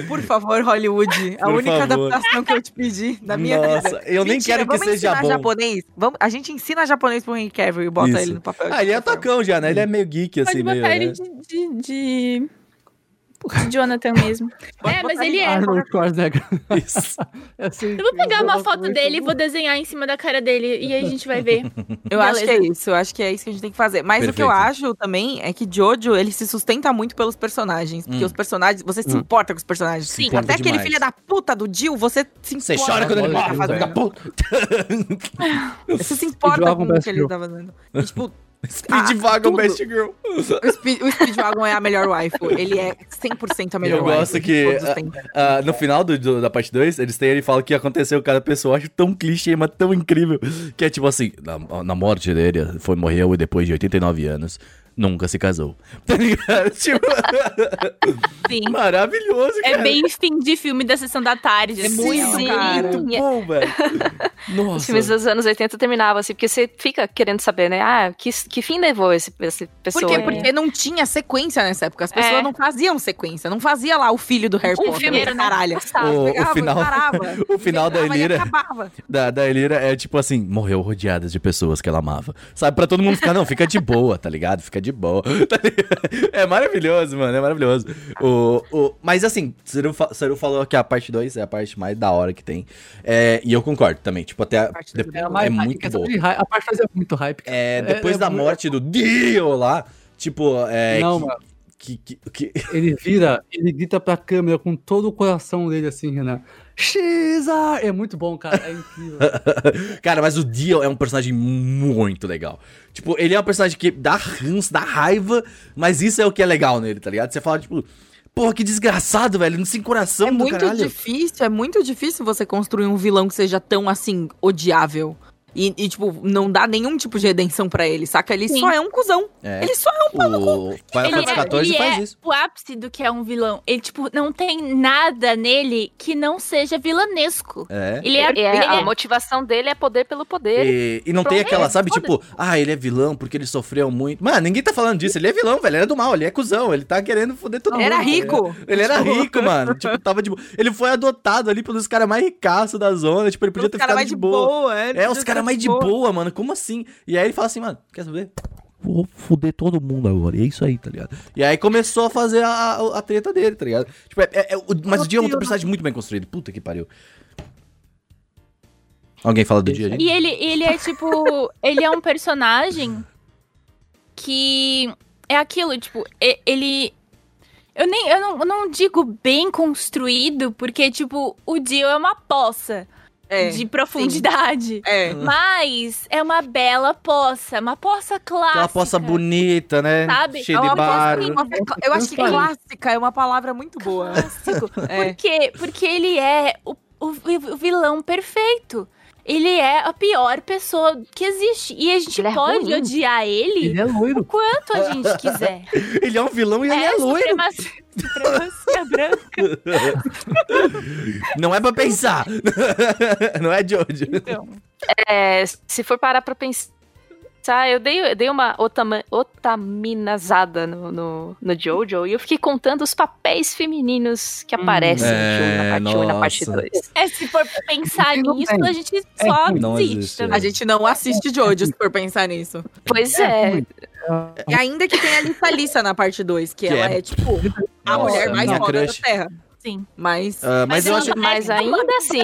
Por favor, Hollywood. A Por única favor. adaptação que eu te pedi na minha Nossa, vida. eu nem Mentira, quero que seja bom. japonês? Vamos, a gente ensina japonês pro Henry Cavill e bota Isso. ele no papel. Ah, ele é atacão já, né? Ele é meio geek, assim, Pode meio, botar né? ele de- de Jonathan mesmo. *laughs* é, mas ele é. Arnold *laughs* Schwarzenegger. Isso. É assim, Eu vou pegar uma foto dele e vou desenhar em cima da cara dele. E aí a gente vai ver. *laughs* Eu acho que é Beleza. isso, eu acho que é isso que a gente tem que fazer. Mas o que eu Perfeito. acho também é que Jojo, ele se sustenta muito pelos personagens. Porque Hum. os personagens, você se Hum. importa com os personagens. Importa Até aquele demais. filho da puta do Jill, você se Você importa. chora quando ele Olha, morre, filho da puta. Você se importa com o que ele tá fazendo. E, tipo, Speedwagon tudo. Best Girl. o, Speed, o Speedwagon é a melhor waifu. Ele é 100% a melhor Eu gosto que, todos os tempos. Ah, no final do, do- da parte 2, eles têm ele fala o que aconteceu com cada pessoa. Eu acho tão clichê, mas tão incrível. Que é tipo assim, na, na morte dele, foi, morreu depois de 89 anos. Nunca se casou. *laughs* Tá ligado? Tipo, Sim. maravilhoso, É cara. bem fim de filme da sessão da tarde. É assim, muito. Sim. cara. Muito bom, velho. *laughs* Os Nossa. filmes dos anos 80 terminavam assim, porque você fica querendo saber, né? Ah, que, que fim levou esse, esse pessoa? Por quê? aí? Porque não tinha sequência nessa época. As pessoas É. não faziam sequência. Não fazia lá o filho do Harry Um Potter. filme né? né? caralho. O- o Pegava, final- parava. *laughs* o final da Elira- da, da Elira é tipo assim, morreu rodeada de pessoas que ela amava. Sabe, pra todo mundo ficar, não, fica de boa, tá ligado? Fica de boa. *laughs* tá? É maravilhoso, mano, é maravilhoso. O, o, mas assim, Ciro, Ciro falou que a parte 2 é a parte mais da hora que tem. É, e eu concordo também, tipo, até a, parte de- dois É, é, mais muito boa. de. A parte 2 é muito hype. cara. É, depois é da morte do Dio lá, tipo, é. Não, que- mano. que, que, que- Ele vira, ele grita pra câmera com todo o coração dele assim, Renan. Xar! É muito bom, cara. É incrível. *laughs* Cara, mas o Dio é um personagem muito legal. Tipo, ele é um personagem que dá ranço, dá raiva, mas isso é o que é legal nele, tá ligado? Você fala, tipo, porra, que desgraçado, velho, não sem coração É do muito caralho. difícil, é muito difícil você construir um vilão que seja tão assim, odiável. E, e, tipo, não dá nenhum tipo de redenção pra ele, saca? Ele Sim. só é um cuzão. É. Ele só é um pau no cu. O Final Ele, Fantasy é, XIV ele faz é isso. o ápice do que é um vilão. Ele, tipo, não tem nada nele que não seja vilanesco. É. Ele é, É, ele a é- motivação dele é poder pelo poder. E, e não tem aquela, sabe, tipo, ah, ele é vilão porque ele sofreu muito. Mano, ninguém tá falando disso. Ele é vilão, velho. Ele é do mal, ele é cuzão. Ele tá querendo foder todo mundo. Era rico. Ele era rico, mano. Tipo, tava de boa. Ele foi adotado ali pelos caras mais ricaços da zona. Tipo, ele podia Os ter ficado mais de boa. é. É, os caras mais de boa, mano. Como assim? E aí ele fala assim, mano, quer saber? Vou foder todo mundo agora. E é isso aí, tá ligado? E aí começou a fazer a, a, a treta dele, tá ligado? Tipo, é, é- é- mas o Dio é um personagem muito bem construído. Puta que pariu. Alguém fala do Dio ali? E ele, ele é tipo. ele é um personagem que é aquilo, tipo, ele. Eu nem. Eu não, eu não digo bem construído, porque, tipo, o Dio é uma poça É, de profundidade. é. Mas é uma bela poça, uma poça clássica. Aquela poça bonita, né? Sabe? Cheia É de uma bar. poça- uma- eu acho que clássica é uma palavra muito boa. Clássico. *laughs* É. Por quê? Porque ele é o, o, o vilão perfeito. Ele é a pior pessoa que existe. E a gente Ele é pode odiar ele Ele é o quanto a gente quiser. *laughs* Ele é um vilão e ele é loiro. supremacia, supremacia branca. *laughs* Não é pra pensar. *laughs* Não é Jojo. Então. É, se for parar pra pensar, eu dei, eu dei uma otama, otaminazada no, no, no Jojo e eu fiquei contando os papéis femininos que aparecem É, no Jojo na parte 1 e na parte nossa. 2. É, se for pensar nisso, a gente só Não desiste existe, também. A gente não assiste Jojo, se for pensar nisso. Pois é, ruim. E ainda que tem a Lisa Lisa na parte 2, que, Que ela é- é, tipo, a Nossa, mulher mais foda crush. da Terra. Sim. Mas. Ah, mas, eu ela acho. mas ainda assim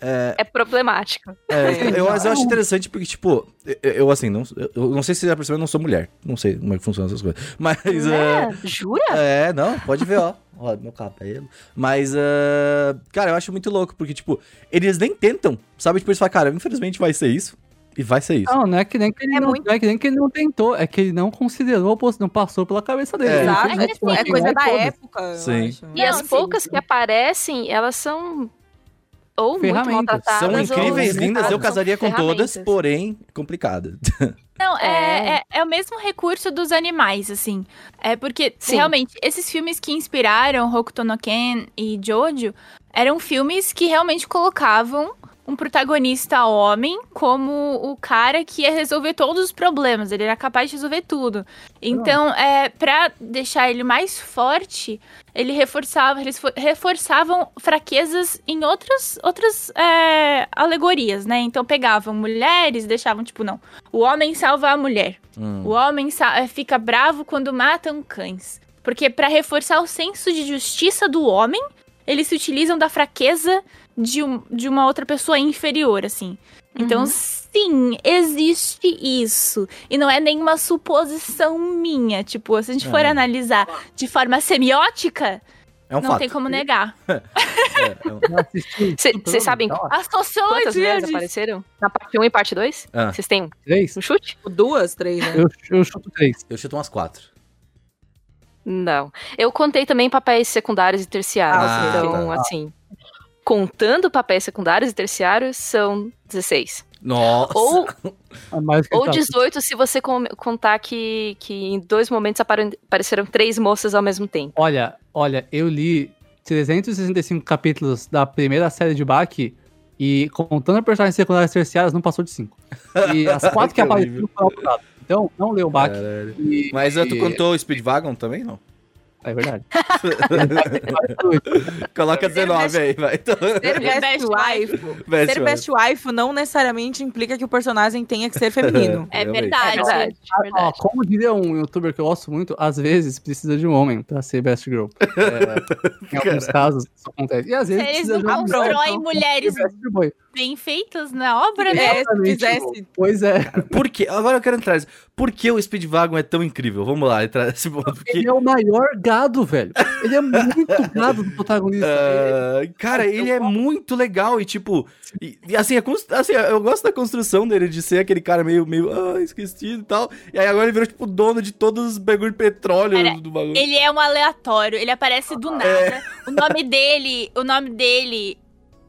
é problemático. É, eu, mas eu acho interessante porque, tipo, eu, eu, assim, não, eu não sei se você já percebeu, eu não sou mulher. Não sei como é que funcionam essas coisas. Mas. É, ah, jura? É, não, pode ver, ó. *laughs* Ó, meu cabelo. Mas, ah, cara, eu acho muito louco, porque, tipo, eles nem tentam, sabe? Tipo, eles falam, cara, infelizmente vai ser isso. E vai ser isso. Não, não é que nem que ele, É não, muito- não é que nem que ele não tentou, é que ele não considerou, não passou pela cabeça dele. É. Ele Exato, é, tipo, é coisa da foda-se. época. eu Sim. acho. E as Não, sim, poucas sim. que aparecem, elas são ou muito maltratadas. São incríveis, lindas, eu casaria com todas, porém, complicada. *laughs* Não, é, É. é, é o mesmo recurso dos animais, assim. É porque, Sim. realmente, esses filmes que inspiraram Hokuto no Ken e Jojo eram filmes que realmente colocavam um protagonista homem como o cara que ia resolver todos os problemas. Ele era capaz de resolver tudo. Então, é, pra deixar ele mais forte, ele reforçava, eles fo- reforçavam fraquezas em outras, outras é, alegorias, né? Então pegavam mulheres, deixavam, tipo, não. O homem salva a mulher. Hum. O homem eh, fica bravo quando matam cães. Porque pra reforçar o senso de justiça do homem, eles se utilizam da fraqueza de, um- de uma outra pessoa inferior, assim. Então, Uhum. sim, existe isso. E não é nenhuma suposição minha. Tipo, se a gente for É. analisar de forma semiótica, É um não fato. tem como *laughs* negar. *laughs* É, é um- *laughs* sabem tá ótimo. A sociologia Quantas mulheres apareceram? Na parte 1 e parte 2? Ah. Vocês têm Três? um chute? Duas, três, né? Eu, eu chuto três. Eu chuto umas quatro. Não. Eu contei também papéis secundários e terciários. Ah, então, tá. assim, contando papéis secundários e terciários, são 16. Nossa. Ou, É ou tá. 18 se você contar que, que em dois momentos apare- apareceram três moças ao mesmo tempo. Olha, olha, eu li 365 capítulos da primeira série de Bach e contando personagens secundárias terciárias não passou de 5. E as *laughs* quatro que Que apareceram foram. Então, não leu o Bach. E- Mas tu e- contou o Speedwagon também, não? É verdade. *laughs* Coloca 19 aí, vai. Então, Ser *laughs* best wife. best Ser best wife não necessariamente implica que o personagem tenha que ser feminino. *laughs* É verdade. É verdade, Ó, verdade. como diria um youtuber que eu gosto muito, às vezes precisa de um homem pra ser best girl. É, em alguns casos isso acontece. E às vezes Eles precisa não de um constroem mulheres best boy. Bem feitas na obra, né? É, se fizesse. Pois é. *laughs* Por quê? Agora eu quero entrar nisso. Por que o Speedwagon é tão incrível? Vamos lá, entrar nesse ponto. Porque, Ele é o maior gado, velho. Ele é muito *laughs* gado do protagonista. ah, cara, ele é muito legal e, tipo, e, e assim, a cons- assim, eu gosto da construção dele, de ser aquele cara meio, meio, ah, esquecido e tal. E aí agora ele virou, tipo, dono de todos os bagulho de petróleo Cara, do bagulho. Ele é um aleatório, ele aparece do nada. O nome dele, o nome dele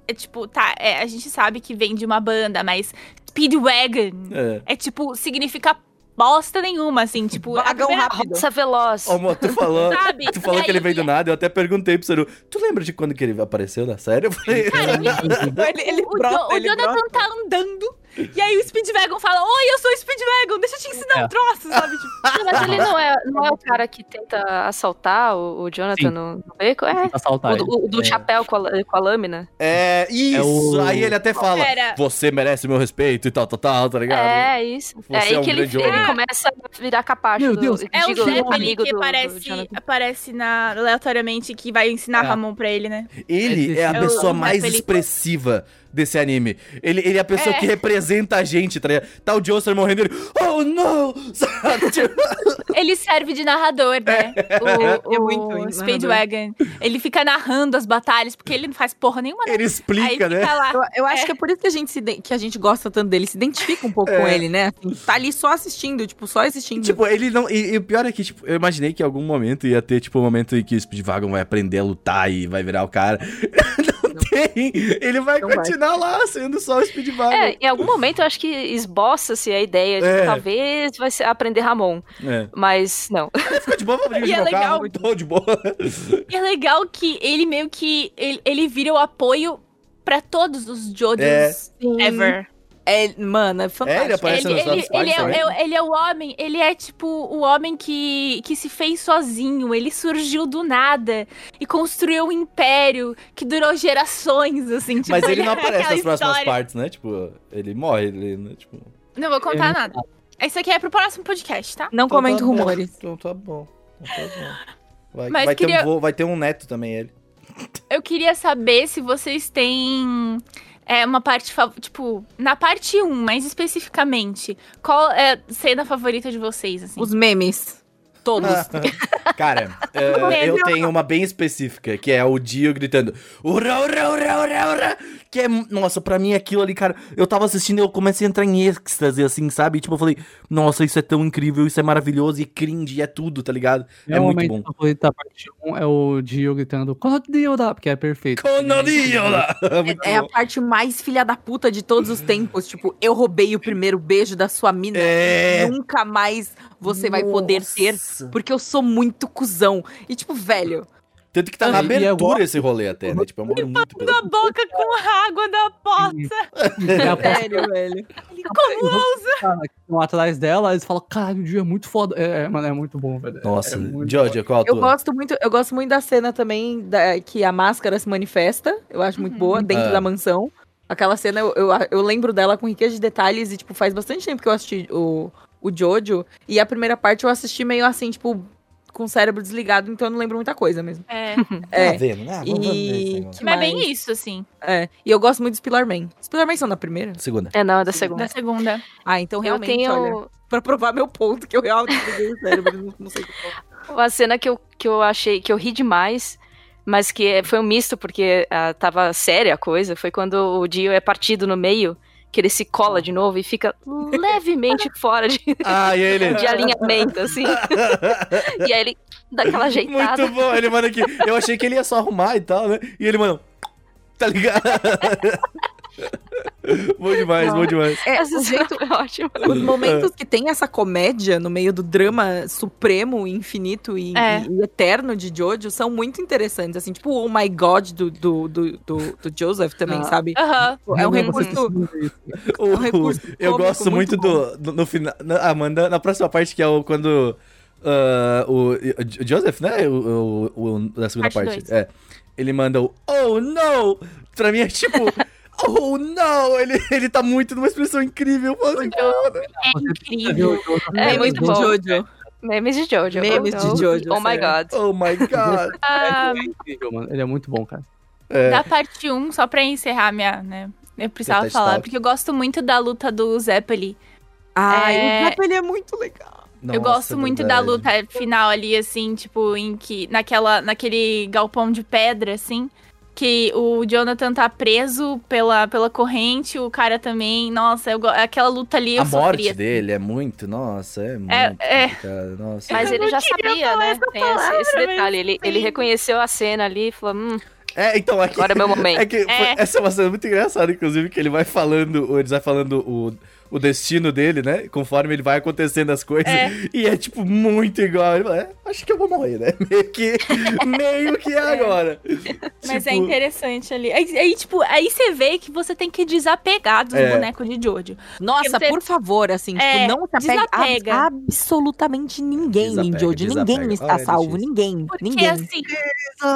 é tipo, tá, é, a gente sabe que vem de uma banda, mas Speedwagon É. é tipo, significa bosta nenhuma, assim, *laughs* tipo, Vagão primeira- rápido. Roça veloz. Mo, tu falou, *laughs* Sabe? tu falou que ele veio do nada, eu até perguntei pro Seru, tu lembra de quando que ele apareceu na série? Eu falei, Ele, ele *laughs* o, brota, o ele Jonathan brota. tá andando, e aí o Speedwagon fala, oi, eu sou o Speedwagon, deixa eu te ensinar É. um troço, sabe? Tipo, *laughs* Mas ele não é, não é o cara que tenta assaltar o, o Jonathan Sim. no, beco? É. Assaltar O, do- o do É. chapéu com a, com a lâmina? é, isso! o- Aí ele até fala, Pera. você merece meu respeito e tal, tal, tal, tá ligado? É, isso. Você é aí é um que ele, ele começa a virar capacho Meu do, Deus, é o digo, do Zeppelin amigo que do, do aparece, Jonathan. aparece na, aleatoriamente, que vai ensinar É. Ramon pra ele, né? Ele é a É o- pessoa o mais expressiva desse anime. Ele, ele é a pessoa É. que representa a gente, tá ligado? Tá o Joestar morrendo ele, oh não! *laughs* Tipo, Ele serve de narrador, né? O, É o muito narrador. Speedwagon. Ele fica narrando as batalhas, porque ele não faz porra nenhuma, né? ele Aí explica, né? fica lá. Eu, eu acho É. que é por isso que a gente, se que a gente gosta tanto dele, se identifica um pouco É. com ele, né? Assim, tá ali só assistindo, tipo, só assistindo. Tipo, ele não. E, e o pior é que, tipo, eu imaginei que em algum momento ia ter, tipo, um momento em que o Speedwagon vai aprender a lutar e vai virar o cara. *laughs* Não, *laughs* tem! Ele vai Não vai. continuar lá sendo só o Speedwagon. É, em algum momento eu acho que esboça-se a ideia de É. que talvez vai ser aprender Ramon. É. Mas não. *laughs* Fica de boa, *laughs* dirigir E é legal. carro, tô de boa. E é legal que ele meio que. Ele, ele vira o apoio pra todos os Jojos É. ever. É, mano, é É, fantástico. ele aparece Ele, nos ele, ele, é, é- ele é o homem, ele é tipo o homem que, que se fez sozinho, ele surgiu do nada e construiu um império que durou gerações, assim. Tipo, Mas ele *laughs* não é aparece nas próximas história. partes, né? Tipo, ele morre, ele, né? Tipo... Não vou contar nada. Isso aqui é pro próximo podcast, tá? Não Então comento tá rumores. Então tá bom. Então tá bom. Vai, Mas vai ter queria- um vô- vai ter um neto também, ele. Eu queria saber se vocês têm é, uma parte, tipo, na parte 1, mais especificamente, qual é a cena favorita de vocês, assim? Os memes. Todos. *laughs* Cara, Medo. *laughs* eu tenho uma bem específica, que é o Dio gritando Ura, ura, ura, ura, ura Que é, nossa, pra mim aquilo ali, cara Eu tava assistindo e eu comecei a entrar em êxtase, assim, sabe? Tipo, eu falei, nossa, isso é tão incrível, isso é maravilhoso E cringe, é tudo, tá ligado? É Meu muito momento bom favorito da parte 1 é o Dio gritando Konodioda, porque é perfeito. Konodiola! *laughs* Muito É a bom. parte mais filha da puta de todos os tempos. Tipo, eu roubei o primeiro beijo da sua mina. É. Nunca mais você vai poder ter. Nossa. Porque eu sou muito cuzão. E, tipo, velho. Tanto que tá na abertura igual- esse rolê até, né? Tipo, é um bagulho muito Da boca com a água da porta. *laughs* É Sério, velho. Como que estão atrás dela, eles falam, caralho, o Dio é muito foda. É, é, mano, é muito bom, velho. Nossa, é Georgia, qual a Eu tua? gosto muito, eu gosto muito da cena também da, que a máscara se manifesta. Eu acho muito boa, dentro Ah. da mansão. Aquela cena, eu, eu, eu lembro dela com riqueza de detalhes e, tipo, faz bastante tempo que eu assisti o, o Jojo. E a primeira parte eu assisti meio assim, tipo, com o cérebro desligado, então eu não lembro muita coisa mesmo. É, *laughs* É. Tá vendo? Ah, vamos ver E. que mas é bem isso, assim, É. E eu gosto muito de Spillerman. Spillerman são da primeira? Segunda. É, não, é da segunda. da segunda. Ah, então Eu realmente, tenho olha, pra provar meu ponto, que eu realmente desliguei o cérebro, não, não sei o que falar. uma cena que eu, que eu achei, que eu ri demais, mas que é- foi um misto, porque ah, tava séria a coisa, foi quando o Dio é partido no meio, que ele se cola de novo e fica levemente *laughs* fora de, Ah, e ele... de alinhamento, assim. *laughs* e aí ele dá aquela ajeitada. Muito bom, ele manda aqui. Eu achei que ele ia só arrumar e tal, né? E ele, mano. Tá ligado? *laughs* Bom demais, bom demais. É, Essa o jeito, foi ótima. *laughs* os momentos que tem essa comédia no meio do drama supremo, infinito e, É. e- e eterno de Jojo são muito interessantes. Assim, tipo o Oh My God do, do, do, do, do Joseph também, Ah. sabe? Aham. É um Você recurso. precisa disso. O- um recurso eu gosto muito, muito do. No, no final. na- Amanda, na próxima parte, que é o quando. ah, o, o Joseph, né? O, o- o- da segunda Parte parte. É. Ele manda o Oh no! Pra mim é tipo. *laughs* Oh no! Ele, ele tá muito numa expressão incrível. eu falo assim, "Cara." É incrível. É muito bom. Jojo. Memes de Jojo. Memes oh, de. Jojo, Oh my god. Oh my *laughs* god! Ah, É incrível, mano. Ele é muito bom, cara. É. Da parte 1, só pra encerrar minha, né? Eu precisava TED falar, porque eu gosto muito da luta do Zeppeli. Ai, É. o Zap, ele é muito legal. eu Nossa, gosto muito da verdade. luta final ali, assim, tipo, em que. Naquela, naquele galpão de pedra, assim. Que o Jonathan tá preso pela, pela corrente, o cara também. Nossa, eu, aquela luta ali eu A morte sofria. dele é muito. Nossa, é muito. é. complicado, Nossa. Mas ele já sabia, né? Tem esse, esse palavra, mas detalhe. Ele, ele reconheceu a cena ali e falou: hum, É, então, aqui, agora é meu momento. *laughs* É que foi- É. essa é uma cena muito engraçada, inclusive, que ele vai falando, ele vai falando o, o destino dele, né? Conforme ele vai acontecendo as coisas. É. E é, tipo, muito igual. Ele fala, é, acho que eu vou morrer, né? *laughs* Meio que, meio que é agora. Mas é Tipo, interessante ali. Aí, aí, tipo, aí você vê que você tem que desapegar dos É. bonecos de Jojo. Nossa, você- por favor, assim, É, tipo, não se apega a desapega. absolutamente ninguém em Desapega, Jojo. desapega. Ninguém está Olha, salvo, ninguém. Porque, ninguém. assim,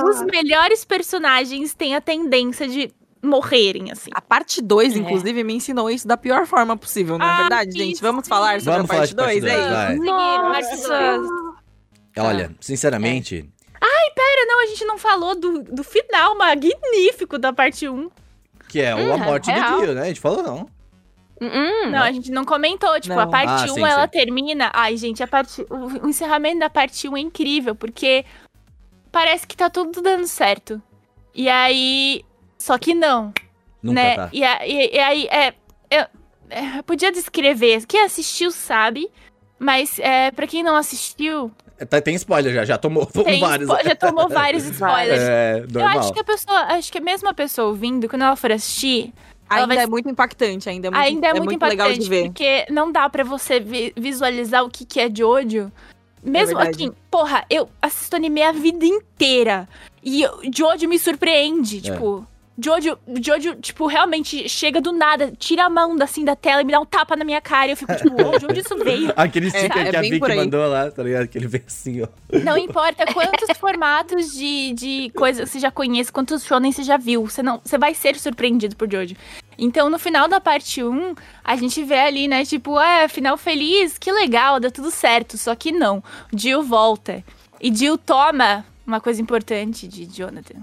os melhores personagens têm a tendência de morrerem, assim. A parte 2, É. inclusive, me ensinou isso da pior forma possível, não é Ah, verdade, sim, gente? Vamos sim. falar sobre Vamos a parte de parte 2, dois, é isso? Nossa! Olha, sinceramente, Pera, não, a gente não falou do, do final magnífico da parte 1. que é o Hum, a morte real. do Dio, né? A gente falou não. Hum, Não, a gente não comentou. Tipo, Não. a parte Ah, 1, sim, ela sim. termina... Ai, gente, a parte... o, o encerramento da parte 1 é incrível, porque parece que tá tudo dando certo. E aí... Só que não. Nunca né? tá. E, a- e- e aí, é, eu, é, eu podia descrever. Quem assistiu sabe, mas é, pra quem não assistiu, Tá- Tem spoiler já, já tomou *laughs* tem vários. spo- já tomou vários *laughs* spoilers. É, eu normal. acho que a pessoa, acho que a mesma pessoa ouvindo, quando ela for assistir, Ela Ainda vai- é muito impactante, ainda é muito, ainda é, muito, legal impactante, de ver. porque não dá pra você vi- visualizar o que, que é Jojo. Mesmo verdade. aqui, porra, eu assisto anime a vida inteira. E eu- Jojo me surpreende, É. tipo. Jojo, Jojo, tipo, realmente chega do nada, tira a mão assim da tela e me dá um tapa na minha cara. E eu fico, tipo, "Ô, de onde isso veio? *laughs* Aquele sticker é que a bem Vicky mandou lá, tá ligado? Que ele vê assim, ó. Não importa quantos formatos de, de coisa você já conhece, quantos shonen você já viu. Você, não, você vai ser surpreendido por Jojo. Então, no final da parte 1, a gente vê ali, né, tipo, é, final feliz, que legal, dá tudo certo. Só que não. Jill volta. E Jill toma uma coisa importante de Jonathan.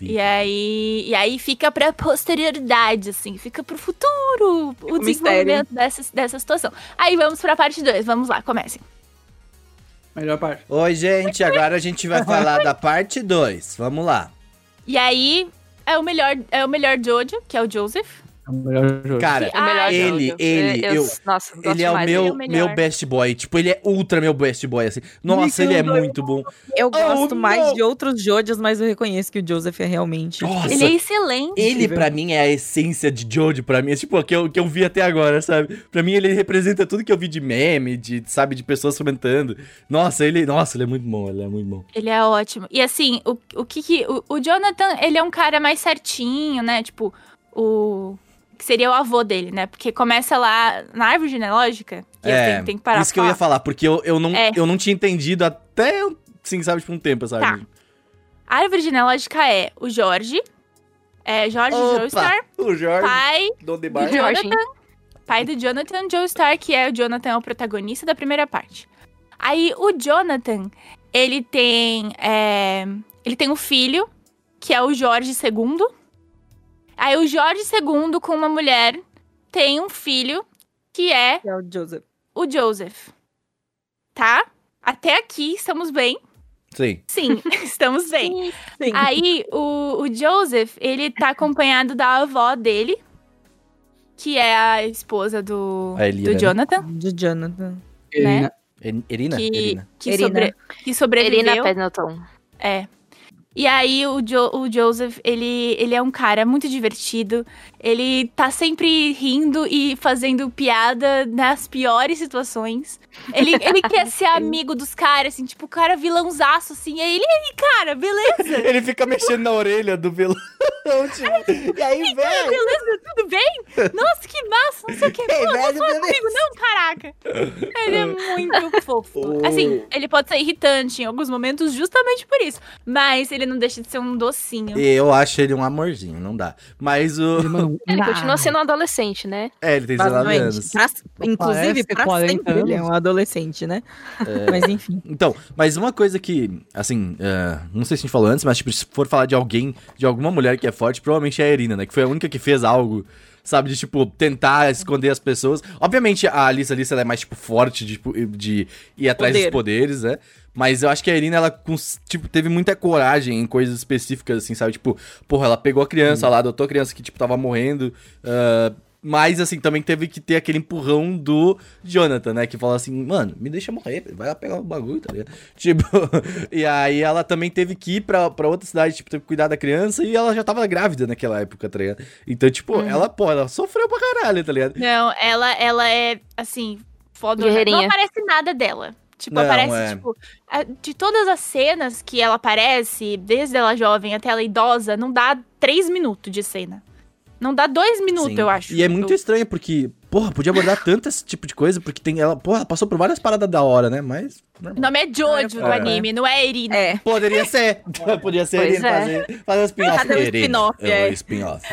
E aí, e aí fica pra posterioridade, assim, fica pro futuro o um desenvolvimento dessa, dessa situação. Aí vamos pra parte 2, vamos lá, comecem. Melhor parte. Oi, gente, agora a gente vai falar da parte 2. Vamos lá. E aí é o melhor, é o melhor Jojo, que é o Joseph. É o melhor jogo. Cara, o melhor Ah, ele, Jojo. ele, eu, eu- Nossa, gosto ele é o meu, ele é o meu best boy. Tipo, ele é ultra meu best boy, assim. Nossa, ele é muito bom. Eu gosto Oh, mais não. de outros Jojos, mas eu reconheço que o Joseph é realmente. Nossa, Ele é excelente. ele pra mim é a essência de Jojo pra mim. É tipo, o que eu, que eu vi até agora, sabe? Pra mim ele representa tudo que eu vi de meme, de, sabe, de pessoas comentando. Nossa, ele, nossa, ele é muito bom, ele é muito bom. Ele é ótimo. E assim, o, o que que. O, o Jonathan, ele é um cara mais certinho, né? Tipo, o. Que seria o avô dele, né? Porque começa lá na árvore genealógica. Que é, tem, tem que parar isso que eu ia falar, porque eu, eu, não, É. eu não tinha entendido até, sim, sabe, tipo um tempo, sabe? Tá. A árvore genealógica é o Jorge. É Jorge Joestar, o Jorge, pai do. Jonathan. Pai do Jonathan Joestar, que é o Jonathan, é o protagonista da primeira parte. Aí o Jonathan, ele tem. é, ele tem um filho, que é o Jorge II. Aí o Jorge II, com uma mulher, tem um filho, que é É o Joseph. o Joseph. Tá? Até aqui estamos bem. Sim. Sim, *laughs* estamos bem. Sim. Aí o, o Joseph, ele tá acompanhado da avó dele, que é a esposa do, A Elina, do né? Jonathan, De Jonathan. Ele, né? né? Er- Erina? que, Erina. que, Erina. sobre, que sobreviveu. Irina Pendleton. É. E aí o, jo o Joseph, ele, ele é um cara muito divertido. Ele tá sempre rindo e fazendo piada nas piores situações. Ele, ele quer ser *laughs* amigo dos caras, assim, tipo, o cara vilãozaço, assim. E aí ele, aí, cara, beleza? Ele fica mexendo na orelha do vilão. tipo, *laughs* e aí, velho? Beleza, tudo bem? Nossa, que massa, não sei o que. *laughs* Ei, Pô, velho, não fala comigo, não, caraca. Ele é muito fofo. Assim, ele pode ser irritante em alguns momentos justamente por isso. Mas ele não deixa de ser um docinho. Eu acho ele um amorzinho, não dá. Mas o. Ele, mano, Ele nah. continua sendo um adolescente, né? É, ele tem 19 Basicamente. anos. Pra- inclusive, pra 40 sempre ele é anos. um adolescente, né? Mas enfim. Então, mas uma coisa que, assim, é, não sei se a gente falou antes, mas tipo, se for falar de alguém, de alguma mulher que é forte, provavelmente é a Irina, né? Que foi a única que fez algo, sabe, de, tipo, tentar esconder as pessoas. Obviamente a Alice, Alice ela é mais, tipo, forte de, tipo, de ir atrás Poder. dos poderes, né? Mas eu acho que a Irina, ela, tipo, teve muita coragem em coisas específicas, assim, sabe? Tipo, porra, ela pegou a criança lá, adotou a criança que, tipo, tava morrendo, ah, mas, assim, também teve que ter aquele empurrão do Jonathan, né? Que fala assim, mano, me deixa morrer, vai lá pegar o bagulho, tá ligado? *laughs* Tipo, e aí ela também teve que ir pra, pra outra cidade, tipo, teve que cuidar da criança e ela já tava grávida naquela época, tá ligado? Então, tipo, ela, pô, ela sofreu pra caralho, tá ligado? Não, ela, ela é, assim, foda. Não aparece nada dela. Tipo, Não, aparece, é. tipo, a- de todas as cenas que ela aparece, desde ela jovem até ela idosa, não dá três minutos de cena. Não dá dois minutos, Sim. eu acho. E é muito Eu- estranho, porque, porra, podia abordar *laughs* tanto esse tipo de coisa, porque tem ela, porra, ela passou por várias paradas da hora, né? Mas. O normal. nome é Jojo É. do anime, não é Irina. É. Poderia ser. *laughs* Podia ser Pois ele é. fazer, fazer um spin-off. Fazer um spin-off, É, é. um spin-off.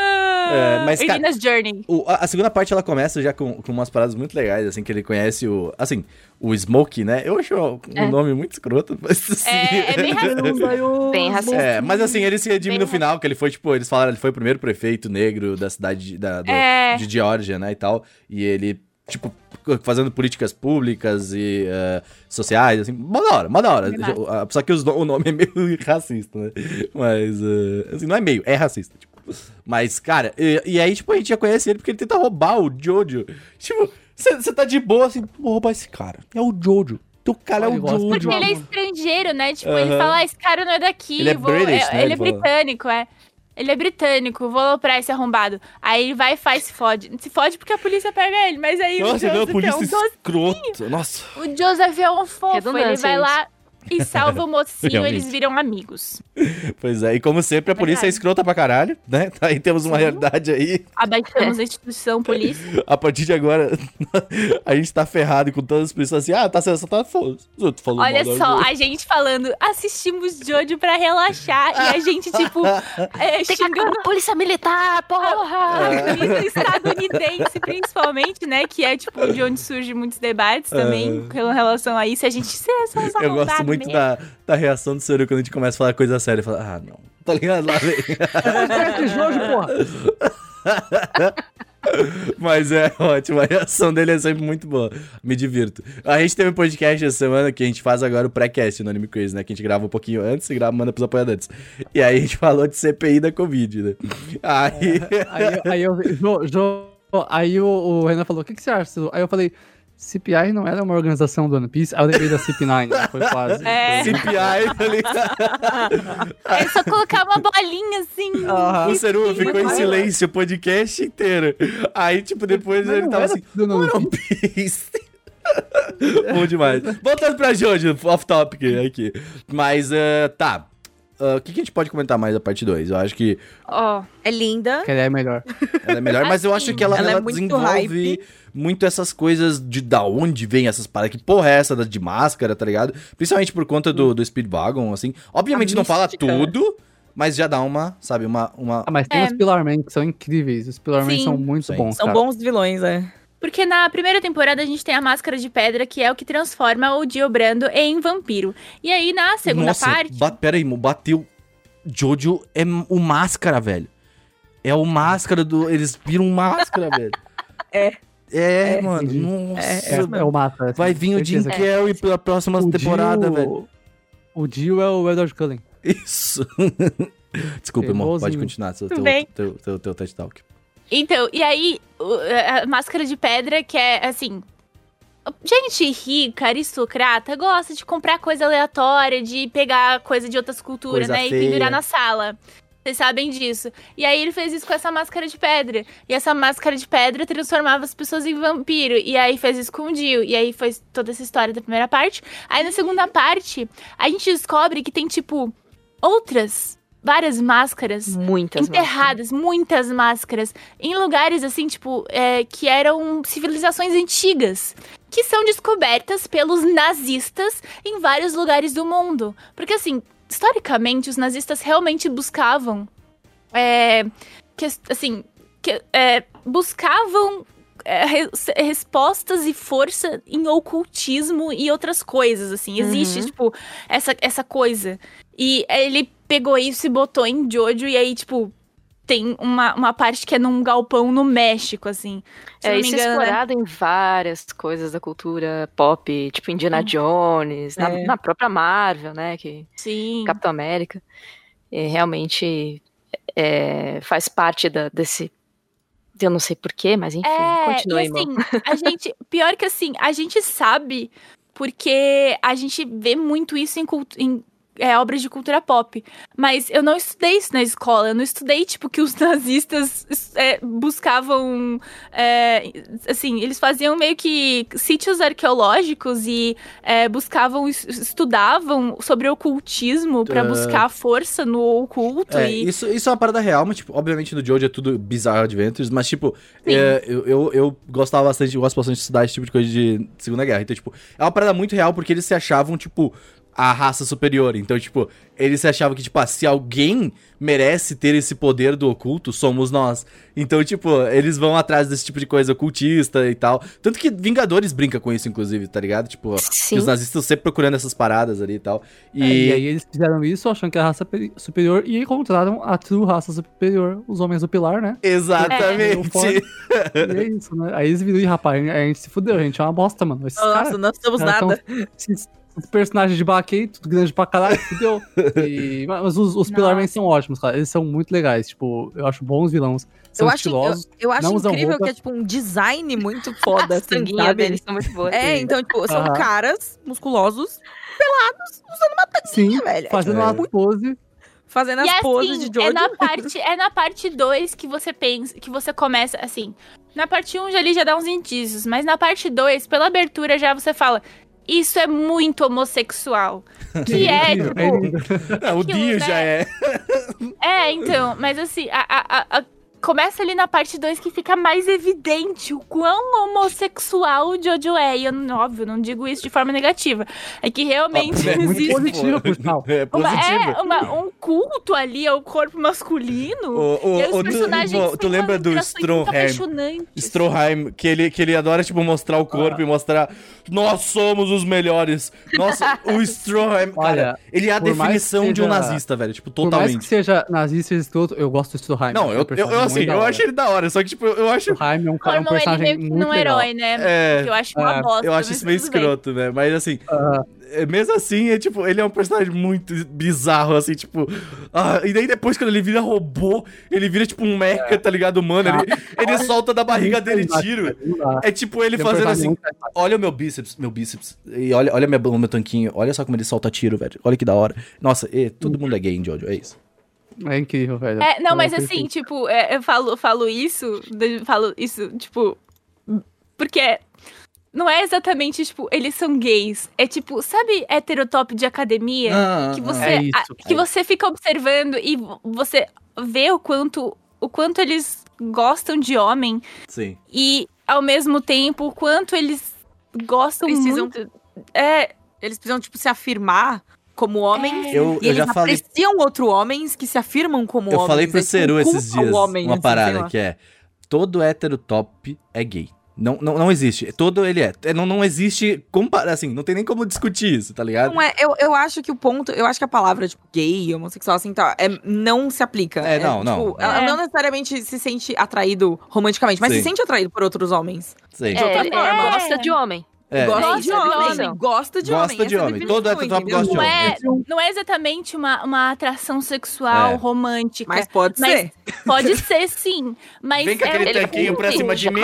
Ah, É, mas, cara- Irina's Journey. O- a, a segunda parte ela começa já com, com umas paradas muito legais, assim, que ele conhece o. Assim, o Smoke, né? Eu acho um É. nome muito escroto, *laughs* mas assim. É, é bem *laughs* racista. Bem racista. É, mas assim, ele se redime Bem no final, que ele foi, tipo, eles falaram, ele foi o primeiro prefeito negro da cidade de, da, do- É. de Geórgia, né, e tal. E ele, tipo, fazendo políticas públicas e eh, sociais, assim, mó da hora, mó da hora. Só que os o nome é meio *laughs* racista, né? Mas, eh, assim, não é meio, é racista, tipo. Mas, cara, e, e aí, tipo, a gente já conhece ele porque ele tenta roubar o Jojo. Tipo, você tá de boa, assim, vou roubar esse cara. É o Jojo. Teu cara é Ele o Jojo. Porque ele é estrangeiro, né? Tipo, ele Aham. fala, ah, esse cara não é daqui. Ele é vou... British, é- né, Ele é ele fala. britânico, é. Ele é britânico, vou aloprar esse arrombado. Aí ele vai e faz, se fode. Se fode porque a polícia pega ele, mas aí Nossa, o não, a Joseph polícia é um escroto. Nossa. O Joseph é um fofo, ele vai isso. lá e salva o *laughs* mocinho, eles viram amigos. Pois é, e como sempre, a polícia é escrota pra caralho, né? Aí temos uma realidade aí. Abaixamos a instituição polícia. *laughs* A partir de agora, *laughs* a gente tá ferrado com todas as polícias assim, ah, tá sendo tá foda. Eu tô falando Olha mal só, a gente falando, assistimos Jojo pra relaxar e a gente, tipo, é, Tem que acabar xingando a polícia militar, porra! É. a polícia estadunidense, principalmente, né? Que é, tipo, de onde surgem muitos debates também com relação a isso. A gente, "Cê- somos Eu gosto arrombados muito mesmo." da, da reação do Seru quando a gente começa a falar coisa séria. Fala, ah, não. Tá ligado? Lá vem. Jojo, porra. *laughs* Mas é ótimo, a reação dele é sempre muito boa. Me divirto. A gente teve um podcast essa semana que a gente faz agora o pré-cast no Anime Crazy, né? Que a gente grava um pouquinho antes e grava, manda pros apoiadores. E aí a gente falou de CPI da Covid, né? Aí. Aí, eu- aí eu. Jo, Jo, aí o, o Renan falou: o que, que você acha? Cilu?" Aí eu falei. CPI não era uma organização do One Piece? Aí eu lembrei da CP9, *laughs* foi quase. É. Foi- CPI, tá ligado? É só colocar uma bolinha assim. O Seru ficou em silêncio o podcast inteiro. Aí, tipo, depois Mas ele não tava assim. do One One Piece. *laughs* Bom demais. Voltando pra Jojo, off-topic aqui. Mas, eh, tá. Ah, O que, que a gente pode comentar mais da parte 2? Eu acho que Ó, É linda. Que ele é melhor. ela é melhor, mas eu acho que ela, Ela é ela muito desenvolve hype. muito essas coisas de da onde vem essas paradas. Que porra é essa de máscara, tá ligado? Principalmente por conta do, do Speedwagon, assim. Obviamente A não fala mística. tudo, mas já dá uma, sabe, uma... uma... Ah, mas tem É. os Pillarmen que são incríveis. Os Pillarmen são muito Sim. bons, São cara. bons vilões, é. Porque na primeira temporada a gente tem a máscara de pedra, que é o que transforma o Dio Brando em vampiro. E aí na segunda Nossa, parte. ba- pera aí, mo- bateu. Jojo é o máscara, velho. É o máscara do. Eles viram máscara, velho. *laughs* É. É, É, mano. entendi. Nossa. É, é o massa. assim, Vai vir o Jim. Carrey pela próxima O temporada, Dio- velho. O Dio é o Edward Cullen. Isso. *laughs* Desculpa, irmão. Pode continuar. Seu, Tudo teu, bem. teu, teu, teu touch talk. Então, e aí, a máscara de pedra, que é assim. gente rica, aristocrata, gosta de comprar coisa aleatória, de pegar coisa de outras culturas, Coisa né? feia. E pendurar na sala. Vocês sabem disso. E aí ele fez isso com essa máscara de pedra. E essa máscara de pedra transformava as pessoas em vampiro. E aí fez isso com o Dio. E aí foi toda essa história da primeira parte. Aí na segunda parte, a gente descobre que tem, tipo, outras, várias máscaras Muitas máscaras. enterradas, muitas máscaras, em lugares assim, tipo, é, que eram civilizações antigas, que são descobertas pelos nazistas em vários lugares do mundo. Porque, assim, historicamente, os nazistas realmente buscavam. É, que, assim, que, é, buscavam. é, res- respostas e força em ocultismo e outras coisas, assim. Existe, Uhum. tipo, essa, essa coisa. E ele pegou isso e botou em Jojo, e aí, tipo, tem uma, uma parte que é num galpão no México, assim. Se É, isso engano, né? explorado em várias coisas da cultura pop, tipo Indiana Jones, na, É. na própria Marvel, né? Que, Sim. Capitão América. É, realmente é, faz parte da, desse. Eu não sei porquê, mas enfim, É, continue, e assim, a *laughs* gente, pior que assim, a gente sabe porque a gente vê muito isso em, em é, obras de cultura pop. Mas eu não estudei isso na escola. Eu não estudei, tipo, que os *laughs* nazistas é, buscavam. é, assim, eles faziam meio que sítios arqueológicos e é, buscavam, es- estudavam sobre ocultismo pra Ah. buscar força no oculto. É, e... isso, isso é uma parada real, mas, tipo, obviamente no Jojo é tudo Bizarre Adventures, mas, tipo, é, eu, eu, eu gostava bastante, eu gosto bastante de estudar esse tipo de coisa de Segunda Guerra. Então, tipo, é uma parada muito real porque eles se achavam, tipo, a raça superior. Então, tipo, eles se achavam que, tipo, ah, se alguém merece ter esse poder do oculto, somos nós. Então, tipo, eles vão atrás desse tipo de coisa ocultista e tal. Tanto que Vingadores brinca com isso, inclusive, tá ligado? Tipo, os nazistas estão sempre procurando essas paradas ali e tal. É, E... aí eles fizeram isso achando que era a raça peri- superior e encontraram a true raça superior, os homens do pilar, né? Exatamente. E é isso, né? Aí eles viram, e rapaz, a gente se fudeu, a gente é uma bosta, mano. Esses Nossa, caras, não somos nada. tão- personagens de aí, tudo grande pra caralho, fudeu. *laughs* E- mas os, os Pilarmen são ótimos, cara. Eles são muito legais, tipo, eu acho bons vilões. São Eu acho, eu, eu acho incrível roupa. que é tipo um design muito foda, *laughs* A assim, sanguinha sabe? deles são muito boas. É, então, tipo, são caras musculosos, pelados, usando uma Sim, tanguinha, velho. É, fazendo É. uma pose. Fazendo E as poses assim, de Jojo. É na parte, é na parte 2 que você pensa, que você começa, assim. Na parte 1 um, já ali já dá uns indícios, mas na parte 2, pela abertura já você fala. Isso é muito homossexual. *laughs* Que é, tipo. *laughs* é o Dio né? já é. É, então, mas assim, a- a- a- começa ali na parte 2 que fica mais evidente o quão homossexual o Jojo é. E eu, óbvio, não digo isso de forma negativa. É que realmente é muito existe positivo, por sinal. É uma, positivo. é, uma- um culto ali ao corpo masculino. O, o, E os o- tu, personagens tu têm lembra do Stroheim? Stroheim, que ele, que ele adora, tipo, mostrar o corpo e mostrar nós somos os melhores. Nossa, o *laughs* Stroheim, cara, Olha, ele é a definição que de um seja- nazista, velho, tipo, Por mais que totalmente. seja nazista e escroto, eu gosto do Stroheim. Não, É eu, eu, eu, assim, eu acho ele da hora, só que, tipo, eu acho... O Stroheim é um, cara, é um Tornam ele personagem meio que muito num legal. herói, né? É, eu acho uma é, bosta. eu acho isso meio escroto, né? Mas, assim, é, mesmo assim, é tipo, ele é um personagem muito bizarro, assim, tipo. ah, e daí depois, quando ele vira robô, ele vira tipo um mecha, tá ligado, mano? Ele, *laughs* ele solta da barriga dele tiro. É tipo ele é um fazendo personagem assim. Olha o meu bíceps, meu bíceps. E olha, olha minha, o meu tanquinho. Olha só como ele solta tiro, velho. Olha que da hora. Nossa, e, todo mundo é gay em Jojo, é isso. É incrível, velho. É, não, mas É assim, perfeito. tipo, é, eu falo, falo isso, falo isso, tipo, porque não é exatamente, tipo, eles são gays. É tipo, sabe heterotop de academia? Ah, que ah, você, É isso, a- que você fica observando e vo- você vê o quanto, o quanto eles gostam de homem Sim. e, ao mesmo tempo, o quanto eles gostam Precisam- muito... É, Eles precisam, tipo, se afirmar como homens. Eu, E eu eles já falei. apreciam outro homens que se afirmam como Eu homens. falei pro Ceru esses dias homem, uma assim, parada que é. Todo hétero top é gay. Não, não, não existe. Todo ele é. É, Não, não existe. Compara assim, não tem nem como discutir isso, tá ligado? Não é, eu, eu acho que o ponto, eu acho que a palavra, tipo, gay, homossexual, assim, tá, é, não se aplica. É, não, não. tipo, Ela É. não necessariamente se sente atraído romanticamente, mas Sim. se sente atraído por outros homens. Sim. De outra É, forma. gosta de homem. É. gosta de homem, gosta de Gosta homem. de é homem. Todo hétero top entendeu? gosta de não homem. é, não é exatamente uma, uma atração sexual É. romântica. Mas pode Mas- ser. Pode ser, sim. Mas Vem com é aquele ele tanquinho pra cima de mim.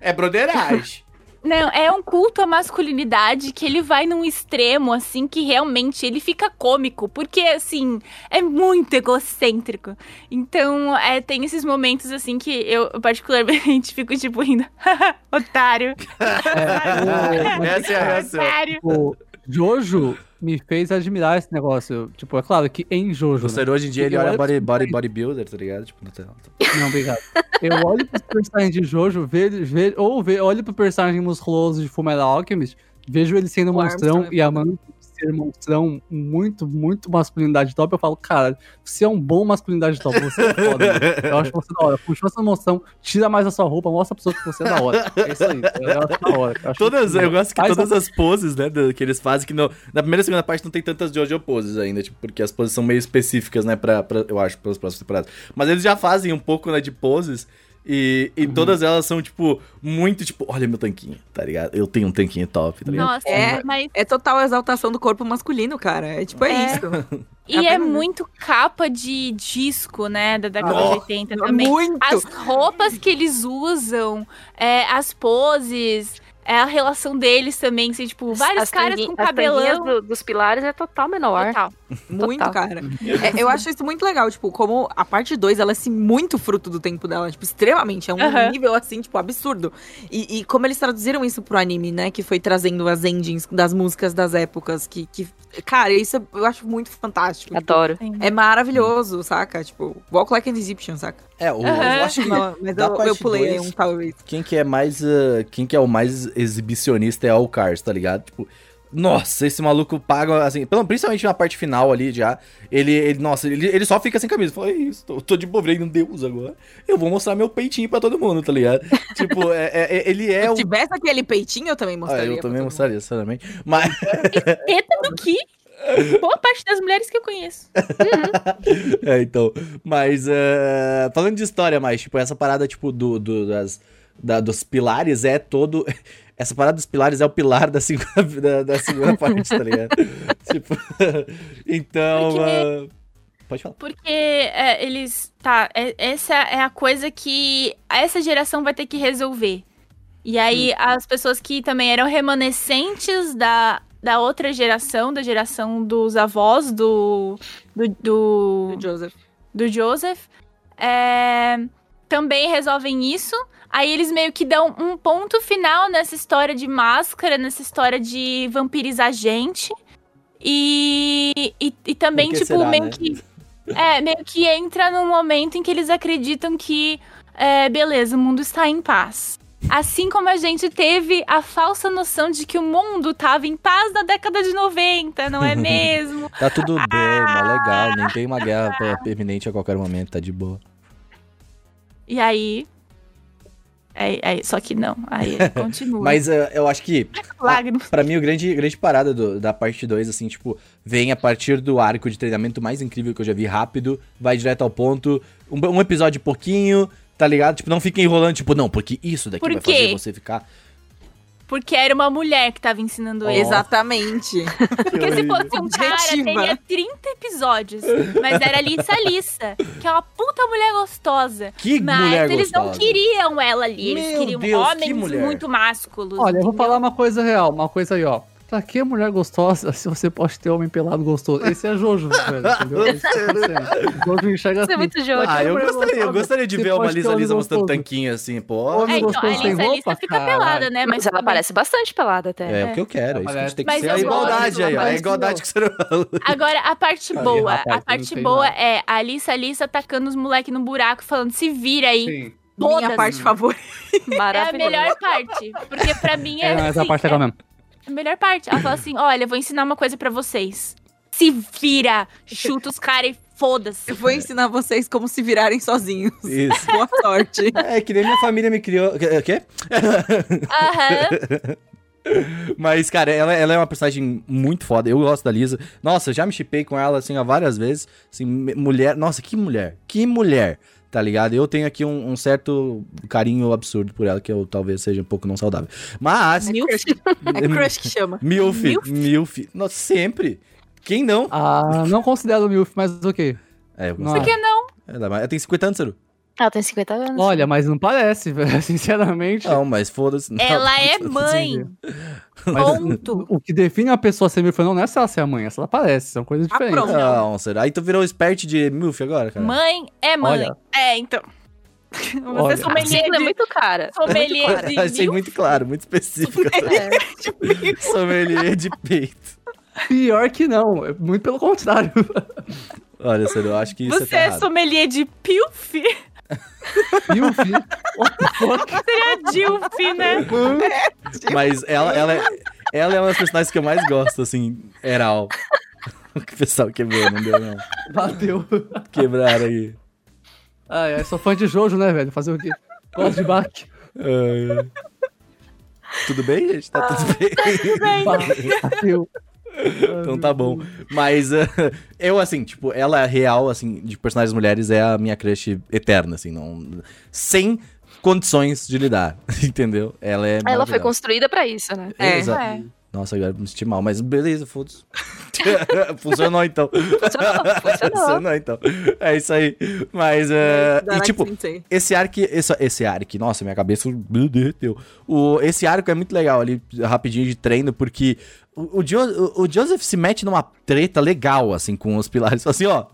É broderagem. Não, é um culto à masculinidade que ele vai num extremo, assim, que realmente ele fica cômico, porque, assim, é muito egocêntrico. Então, é, tem esses momentos, assim, que eu particularmente *laughs* fico, tipo, rindo. *laughs* Otário. *laughs* É, Essa é a reação. Otário. o Jojo me fez admirar esse negócio. Tipo, é claro que em Jojo. O né? Hoje em dia ele Eu olha body, body, bodybuilder, tá ligado? Tipo, não tem- Não, obrigado. Eu olho pro personagem de Jojo, vejo, vejo, ou ve, olho pro personagem musculoso de Fullmetal Alchemist, vejo ele sendo O monstrão é e amando monstrão muito, muito masculinidade top. Eu falo, cara, você é um bom masculinidade top, você é foda. mano. *laughs* Eu acho você da hora. Continua sendo monstrão, tira mais a sua roupa, mostra pra pessoa que você é da hora. É isso aí. Eu acho da hora. Eu acho Todas, eu gosto que Faz todas as poses, né, que eles fazem, que na primeira e segunda parte não tem tantas Jojo poses ainda, tipo, porque as poses são meio específicas, né, pra, pra- eu acho, pelas próximas temporadas. Mas eles já fazem um pouco, né, de poses, e, e Uhum. todas elas são, tipo, muito, tipo, olha meu tanquinho, tá ligado? Eu tenho um tanquinho top, tá ligado? Nossa, É. mas. É total exaltação do corpo masculino, cara. É tipo, é, É. isso. *laughs* E é Apenas- muito capa de disco, né? Da década Oh, de 80 também. Muito. As roupas que eles usam, é, as poses, é a relação deles também, assim, tipo, vários As caras com cabelão. do- dos pilares é total menor. Total. *laughs* Muito, Total. cara. É, eu acho isso muito legal, tipo, como a parte 2, ela é assim, muito fruto do tempo dela, tipo, extremamente. É um nível, assim, tipo, absurdo. E, e como eles traduziram isso pro anime, né, que foi trazendo as endings das músicas das épocas, que, que cara, isso eu acho muito fantástico. Tipo, Adoro. é maravilhoso, saca? Tipo, Walk Like an Egyptian, saca? É, o, Aham. eu acho que Não, mas da eu, eu pulei dois- um talvez. quem que é mais, uh, quem que é o mais exibicionista é o Cars, tá ligado? Tipo, nossa, esse maluco paga, assim, pelo- principalmente na parte final ali já, ele, ele nossa, ele, ele só fica sem camisa. Fala, é isso, tô, tô de boa, virei um deus agora. Eu vou mostrar meu peitinho pra todo mundo, tá ligado? *laughs* tipo, é, é- é- ele é Se o... tivesse aquele peitinho, eu também Ah, mostraria. eu pra também mostraria, sinceramente. Mas, *laughs* Teta do que? Boa parte das mulheres que eu conheço. *laughs* é, então, mas, uh, falando de história mais, tipo, essa parada, tipo, do, do- das, da- dos pilares é todo... Essa parada dos pilares é o pilar da segunda, *laughs* da, da segunda *laughs* parte, tá ligado? tipo, *laughs* então... Porque- uh, pode falar. Porque é, eles. Tá, é- essa é a coisa que essa geração vai ter que resolver. E aí, as pessoas que também eram remanescentes da, da outra geração, da geração dos avós do. do, do, mundo. Joseph. do Joseph, é, também resolvem isso. Aí eles meio que dão um ponto final nessa história de máscara, nessa história de vampirizar gente. E, e, e também, tipo, será, meio né? que. É, meio que entra num momento em que eles acreditam que, é, beleza, o mundo está em paz. Assim como a gente teve a falsa noção de que o mundo estava em paz na década de 90, não é *laughs* mesmo? Tá tudo bem, tá legal, nem tem uma guerra permanente a qualquer momento, tá de boa. E aí. É, é, só que não, aí *laughs* continua. Mas uh, eu acho que. Pra mim, o grande, grande parada do- da parte 2, assim, tipo, vem a partir do arco de treinamento mais incrível que eu já vi, rápido, vai direto ao ponto, um, um episódio pouquinho, tá ligado? Tipo, não fica enrolando, tipo, não, porque isso daqui Por vai fazer você ficar... Porque era uma mulher que tava ensinando ele. Exatamente. *laughs* Porque se fosse um cara, Objetiva. teria 30 episódios. Mas era a Lissa Lissa, que é uma puta mulher gostosa. Que Mas mulher eles não gostosa. queriam ela ali. Eles Meu queriam Deus, que homens mulher. muito másculos. Olha, eu vou entendeu? falar uma coisa real, uma coisa aí, ó. Pra que mulher gostosa se você pode ter homem pelado gostoso? Esse é Jojo, velho, entendeu? Esse é *laughs* o Jojo enxerga Isso é assim. muito jogo. Ah, eu gostaria, eu gostaria de você ver uma Lisa Lisa mostrando gostoso. tanquinho assim, pô. Homem É, então, a gostoso sem Lissa roupa, fica caralho. pelada, né? Mas ela parece bastante pelada até. É, o que eu quero, é isso que a gente tem que ser. A igualdade aí, ó. É a igualdade que você não falou. Agora, a parte Aí, boa. rapaz, a parte boa nada. é a Alissa Alissa atacando os moleques no buraco, falando, se vira aí. Sim. Minha Todas. parte favorita. É a melhor parte. Porque pra mim é, É, mas a assim, parte legal mesmo. A melhor parte. Ela fala assim: olha, eu vou ensinar uma coisa pra vocês. Se vira, chuta os caras e foda-se. Eu vou ensinar vocês como se virarem sozinhos. Isso. Boa sorte. É, que nem minha família me criou... O quê? Aham. Mas, cara, ela, ela é uma personagem muito foda. Eu gosto da Lisa. Nossa, eu já me chipei com ela, assim, há várias vezes. Assim, mulher. Nossa, que mulher. Que mulher. Tá ligado? Eu tenho aqui um, um certo carinho absurdo por ela, que eu talvez seja um pouco não saudável. Mas. Milf. *laughs* É crush que chama. Milf. Milf? Milf. Nossa, sempre. Quem não? Ah, não considero o MILF, mas ok. É, eu Não consigo. Por que não? Ela, ela tem 50 anos, Saru. Ela tem 50 anos. Olha, mas não parece, *laughs* velho, sinceramente. Não, mas foda-se. não. Ela é mãe. Mas Ponto. o que define a pessoa ser milf não, é se ela ser a mãe, é se ela parece, são coisas Ah, diferentes. pronto. Não, será? Aí tu virou expert de MILF agora, cara. Mãe é mãe. Olha. É, então. *laughs* Você Olha. é sommelier A sigla é de, muito cara. sommelier de Achei muito claro, muito específico. *laughs* Sommelier de peito. Pior que não, é muito pelo contrário. Olha, sério, eu acho que isso Você é errado. sommelier de pilf? Milf, what the fuck? Seria dilf, né? Mas ela, ela, é, ela é uma das personagens que eu mais gosto, assim, Eral. *laughs* O pessoal quebrou, não deu não. Bateu. Quebraram aí. Ai, ai, sou fã de Jojo, né, velho? Fazer o quê? Gosto de Bach. Ai, ai. Tudo bem, gente? Tá tudo bem? Bateu. Então tá bom. Mas eh, *laughs* eu, assim, tipo, ela é real, assim, de personagens mulheres é a minha crush eterna, assim, não. Sem condições de lidar, *laughs* entendeu? Ela é. Ela foi construída pra isso, né? É. Exa- É. Nossa, agora eu me senti mal, mas beleza, foda-se. *laughs* Funcionou então. Funcionou, funcionou. Funcionou então. É isso aí. Mas, eh, e tipo, esse arco, esse, esse arco, nossa, minha cabeça derreteu. O, esse arco é muito legal ali, rapidinho de treino, porque o, o, Jo- o- Joseph se mete numa treta legal, assim, com os pilares. Fala assim, ó,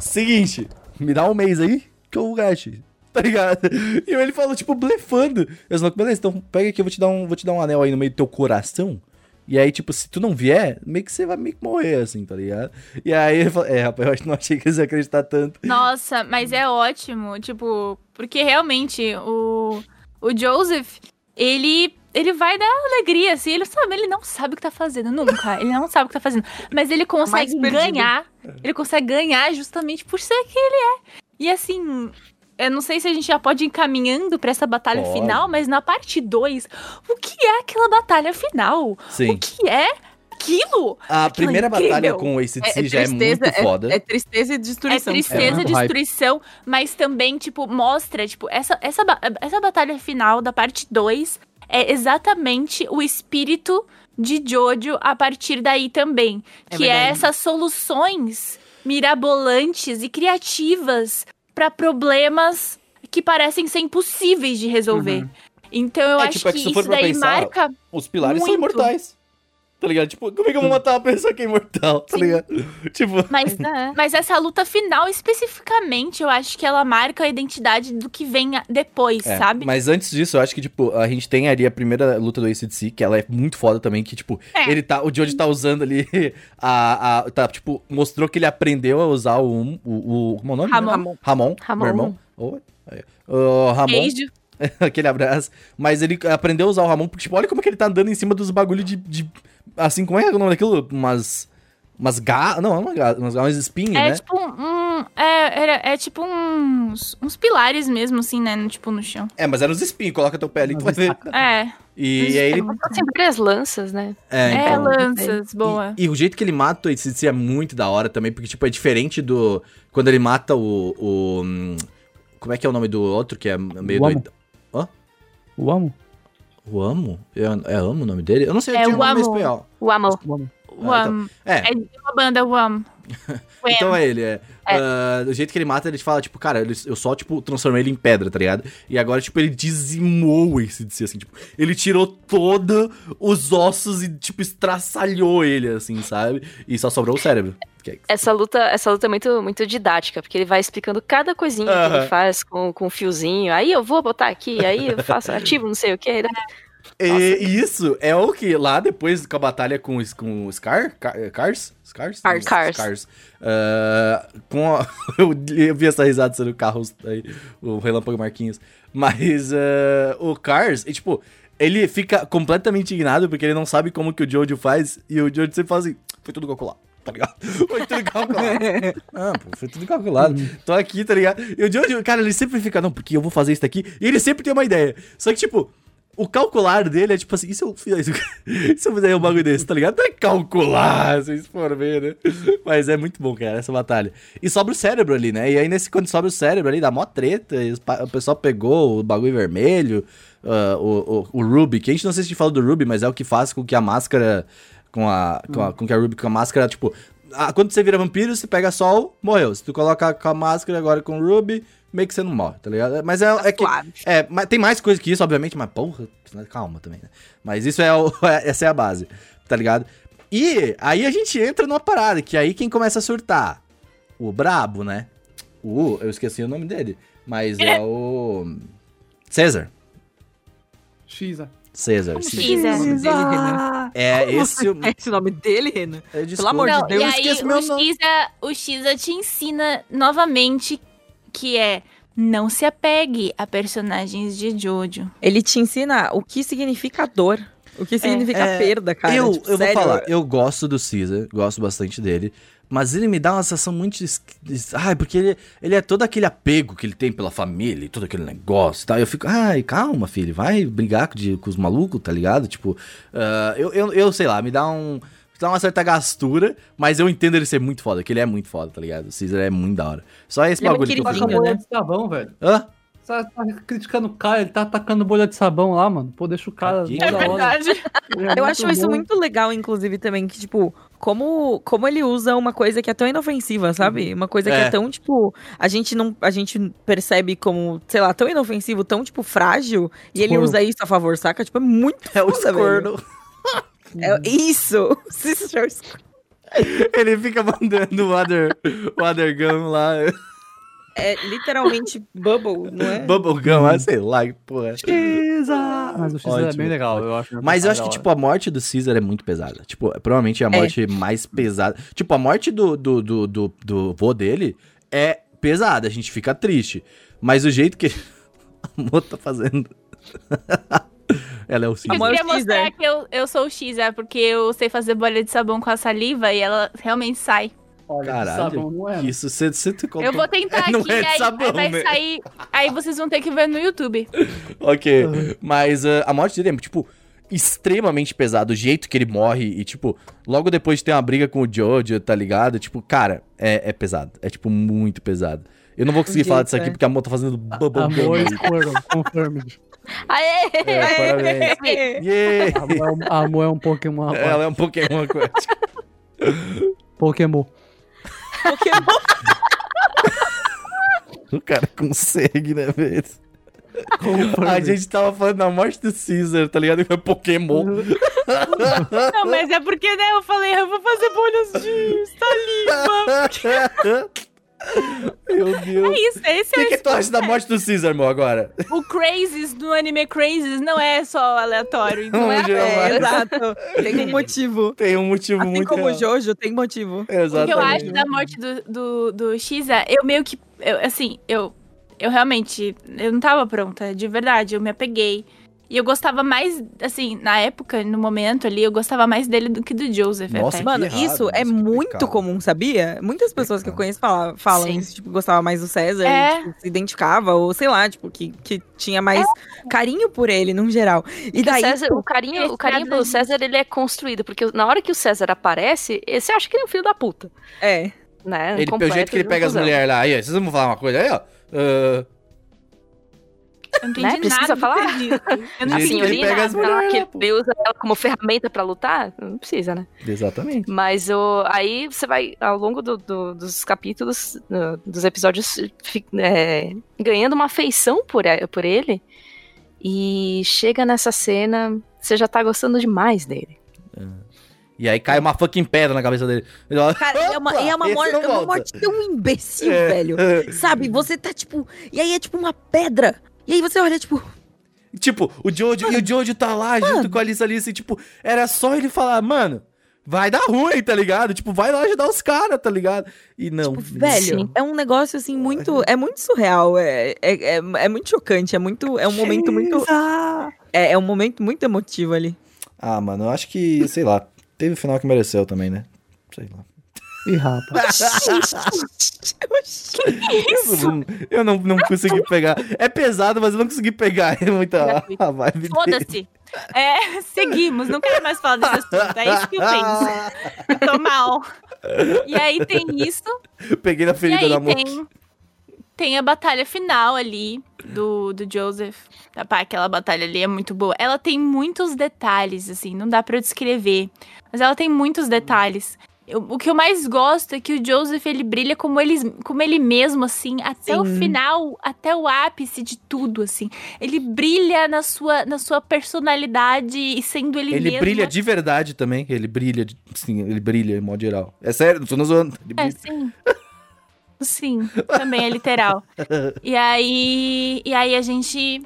seguinte, me dá um mês aí que eu gasto. *laughs* Tá ligado? E ele falou, tipo, blefando. Eu falei, beleza, então pega aqui, eu vou te dar um, vou te dar um anel aí no meio do teu coração. E aí, tipo, se tu não vier, meio que você vai meio que morrer, assim, tá ligado? E aí ele falou, é, rapaz, eu acho que não achei que eles iam acreditar tanto. Nossa, mas é ótimo, tipo, porque realmente o, o Joseph, ele ele vai dar alegria, assim, ele sabe, ele não sabe o que tá fazendo, nunca, ele não sabe o que tá fazendo, mas ele consegue ganhar, ele consegue ganhar justamente por ser quem ele é. E assim, eu não sei se a gente já pode ir encaminhando pra essa batalha Pode. final, mas na parte 2, o que é aquela batalha final? Sim. O que é aquilo? A Aquilo é primeira batalha incrível. com o ACDC já é muito é- foda. É, tristeza e É destruição. tristeza, muito hype. destruição, mas também, tipo, mostra, tipo, essa, essa, essa batalha final da parte 2 é exatamente o espírito de Jojo a partir daí também. É que é verdade. essas soluções mirabolantes e criativas para problemas que parecem ser impossíveis de resolver. Então eu É, acho tipo, é que que isso daí pensar, marca. Os pilares são Muito. imortais. Tá ligado? Tipo, como é que eu vou matar uma pessoa que é imortal? Tá Sim. ligado? *laughs* Tipo, Mas É. *laughs* Mas essa luta final, especificamente, eu acho que ela marca a identidade do que vem depois, é, sabe? Mas antes disso, eu acho que, tipo, a gente tem ali a primeira luta do ACDC, que ela é muito foda também, que, tipo, É. ele tá. O Joji tá usando ali *laughs* a, a. Tá, tipo, mostrou que ele aprendeu a usar o. o, o como é o nome? Ramon. Ramon. Ramon. Ramon. Meu irmão. Oi. Aí. O Ramon. Beijo. *laughs* Aquele abraço. Mas ele aprendeu a usar o Ramon, porque, tipo, olha como é que ele tá andando em cima dos bagulho de. de- assim, como é o nome daquilo? Umas. Umas garras. Não, é uma garra, umas, umas espinhos, É né? tipo um. É, era- é tipo uns. uns pilares mesmo, assim, né? no- Tipo, no chão. É, mas era uns espinhos, coloca teu pé ali que vai ver. É. E, aí ele. Tem várias lanças, né? É, É, então. lanças, boa. E, e o jeito que ele mata o ACDC é muito da hora também, porque, tipo, é diferente do. Quando ele mata o. o hum, como é que é o nome do outro que é meio doido? O amo? O Amo? É, é Amo o nome dele? Eu não sei, É tinha um o nome em Amo. espanhol. O Amor. O amo. Wham. É, É de uma banda, Wham. Wham. Então é ele, é. Ah, do jeito que ele mata, ele fala, tipo, cara, ele- eu só, tipo, transformei ele em pedra, tá ligado? E agora, tipo, ele dizimou esse DC, assim, tipo, ele tirou todos os ossos e, tipo, estraçalhou ele, assim, sabe? E só sobrou o cérebro. Que é- Essa luta, essa luta é muito, muito didática, porque ele vai explicando cada coisinha que Aham. ele faz com, com um fiozinho. Aí eu vou botar aqui, aí eu faço *laughs* ativo, não sei o que. E, e isso é o que lá depois com a batalha com, o- com o Scar? Car- Cars? Scars? Cars. Cars. Scars. Ah, com a- *laughs* eu, vi essa risada sendo o carro aí, o Relâmpago Marquinhos. Mas ah, o Cars, e, tipo, ele fica completamente indignado porque ele não sabe como que o Jojo faz. E o Jojo sempre fala assim: foi tudo calculado. *laughs* Tá ligado? Foi tudo calculado. *laughs* Ah, pô, foi tudo calculado. Tô aqui, tá ligado? E o Jojo, cara, ele sempre fica, não, porque eu vou fazer isso daqui. E ele sempre tem uma ideia. Só que, tipo, o calcular dele é tipo assim, e se eu fizer *laughs* se eu fizer um bagulho desse, tá ligado? Não é calcular, vocês foram ver, né? Mas é muito bom, cara, essa batalha. E sobra o cérebro ali, né? E aí, nesse, quando sobra o cérebro ali, dá mó treta. o pessoal pegou o bagulho vermelho, ah, o, o, o Ruby, que a gente não sei se a gente fala do Ruby, mas é o que faz com que a máscara. Com a, com, a, com que a Ruby com a máscara, tipo, ah, quando você vira vampiro, você pega sol, morreu. Se tu coloca com a máscara agora com o Ruby, meio que você não morre, tá ligado? Mas é, é que. Suave. É, mas tem mais coisa que isso, obviamente, mas porra, calma também, né? Mas isso é o, *laughs* essa é a base, tá ligado? E aí a gente entra numa parada, que aí quem começa a surtar? O brabo, né? O, eu esqueci o nome dele, mas é o César. Xisa. César. Sim. Xisa? Esse nome dele, Renan. É Como esse o. conhece o nome dele, Renan? É, Pelo amor de Não, Deus, e eu aí esqueço meu o nome. Xisa, o Xisa te ensina novamente que é não se apegue a personagens de Jojo. Ele te ensina o que significa dor. O que significa É, perda, cara. eu, Tipo, eu vou sério, falar, eu gosto do Caesar, gosto bastante dele, mas ele me dá uma sensação muito. Ai, porque ele, ele é todo aquele apego que ele tem pela família e todo aquele negócio e tal. Eu fico, ai, calma, filho, vai brigar com, de- com os malucos, tá ligado? Tipo, ah, eu, eu, eu sei lá, me dá um. Dá uma certa gastura, mas eu entendo ele ser muito foda, que ele é muito foda, tá ligado? O Caesar é muito da hora. Só esse Ele é bagulho que eu Tá Queridinho, bolha né? de sabão, velho. Hã? Você tá criticando o cara, ele tá atacando bolha de sabão lá, mano. Pô, deixa o cara. Aqui? É da hora. Ele é Eu acho isso bom. muito legal, inclusive, também, que, tipo, como, como ele usa uma coisa que é tão inofensiva, sabe? Uma coisa que É. é tão, tipo, a gente não. A gente percebe como, sei lá, tão inofensivo, tão, tipo, frágil, e ele usa isso a favor, saca? Tipo, é muito É o. Squirtle. É, isso! *laughs* Sister Ele fica mandando o Other, o other Gun lá. É literalmente bubble, não é? Bubblegum, ah, sei lá, que porra. Mas o Xisa é bem legal, eu acho. Mas eu acho que, tipo, a morte do Caesar é muito pesada. Tipo, provavelmente é a É. morte mais pesada. Tipo, a morte do, do, do, do, do vô dele é pesada, a gente fica triste. Mas o jeito que *laughs* a Mo tá fazendo. Ela é o Eu Caesar. Amor, queria mostrar que eu, eu sou o Xisa, porque eu sei fazer bolha de sabão com a saliva e ela realmente sai. Olha, Caralho, sabão não é. Isso, você, você te Eu vou tentar Não aqui, é de aí, sabão, aí vai né? sair. Aí vocês vão ter que ver no YouTube. Ok. Mas ah, a morte dele é, tipo, extremamente pesada. O jeito que ele morre e, tipo, logo depois de ter uma briga com o Jojo, tá ligado? Tipo, cara, é, é pesado. É, tipo, muito pesado. Eu não vou conseguir falar disso aqui é. porque a Mo tá fazendo bubble Amor e confirmed. Aê! É, parabéns. Yeah! Amor é um- Amor é um Pokémon, rapaz. Ela é um Pokémon aquático. Pokémon. *laughs* O cara consegue, né, velho? A gente tava falando da morte do Caesar, tá ligado? Que é Pokémon. *laughs* Não, mas é porque, né, eu falei, eu vou fazer bolhas de saliva. *laughs* Meu Deus. É isso, esse O é que, que tu acha da morte do Caesar, Mo, agora? o Crazes do anime Crazes não é só aleatório. Não é Não, É, apenas. exato. Tem um motivo. Tem um motivo Assim muito... como o real. Jojo, tem motivo. O que eu Exatamente. acho da morte do, do, do eu meio que. eu, assim, eu, eu realmente. Eu não tava pronta, de verdade. Eu me apeguei. E eu gostava mais, assim, na época, no momento ali, eu gostava mais dele do que do Joseph. Nossa, até. Mano, errado, isso é nossa, que muito pecado. comum, sabia? Muitas pessoas que eu conheço falam, falam Sim. isso, tipo, gostava mais do César, É. e, tipo, se identificava, ou sei lá, tipo, que, que tinha mais carinho por ele, num geral. E daí, o, César, o carinho, o carinho pelo César, ele é construído. Porque na hora que o César aparece, você acha que ele é um filho da puta. é. Né? Ele, pelo Completo jeito que ele pega as mulheres lá. Aí, ó, vocês vão falar uma coisa aí, ó. Ah, Eu não Né? entendi Precisa nada do falar? *laughs* A as senhorina, mulheres, ela que ele usa ela como ferramenta pra lutar, não precisa, né? exatamente. Mas o, aí você vai, ao longo do- do- dos capítulos, uh, dos episódios, é, ganhando uma afeição por, e- por ele. E chega nessa cena, você já tá gostando demais dele. E aí cai uma fucking pedra na cabeça dele. Cara, é uma, "Opa, é uma, morte, é uma volta." morte tão imbecil, É. velho. Sabe? Você tá, tipo... E aí é tipo uma pedra. E aí você olha, tipo... Tipo, o Jojo, e o Jojo tá lá junto com a Alissa Alice, e tipo, era só ele falar, mano, vai dar ruim, tá ligado? Tipo, vai lá ajudar os caras, tá ligado? E não. Tipo, velho, é um negócio assim muito. É muito surreal. É, é, é, é muito chocante. É muito. É um momento muito. É, é um momento muito emotivo ali. Ah, mano, eu acho que, sei lá, teve o final que mereceu também, né? Sei lá. Ih, rapaz. Eu, não, eu não, não consegui pegar. É pesado, mas eu não consegui pegar. É muita a vibe. Foda-se. É, seguimos, não quero mais falar desse assunto. É isso que eu penso. Tô mal. E aí tem isso. Peguei na ferida da mão. tem, tem a batalha final ali do, do Joseph. Rapaz, aquela batalha ali é muito boa. Ela tem muitos detalhes, assim, não dá pra eu descrever. Mas ela tem muitos detalhes. Eu- o que eu mais gosto é que o Joseph ele brilha como ele, como ele mesmo, assim, até o Sim. final, até o ápice de tudo, assim. Ele brilha na sua, na sua personalidade e sendo ele, Ele mesmo. brilha de verdade também. Ele brilha, de- sim, ele brilha em modo geral. É sério, não tô zoando. Ele É, sim. Sim, também é literal. *laughs* E aí, e aí a gente.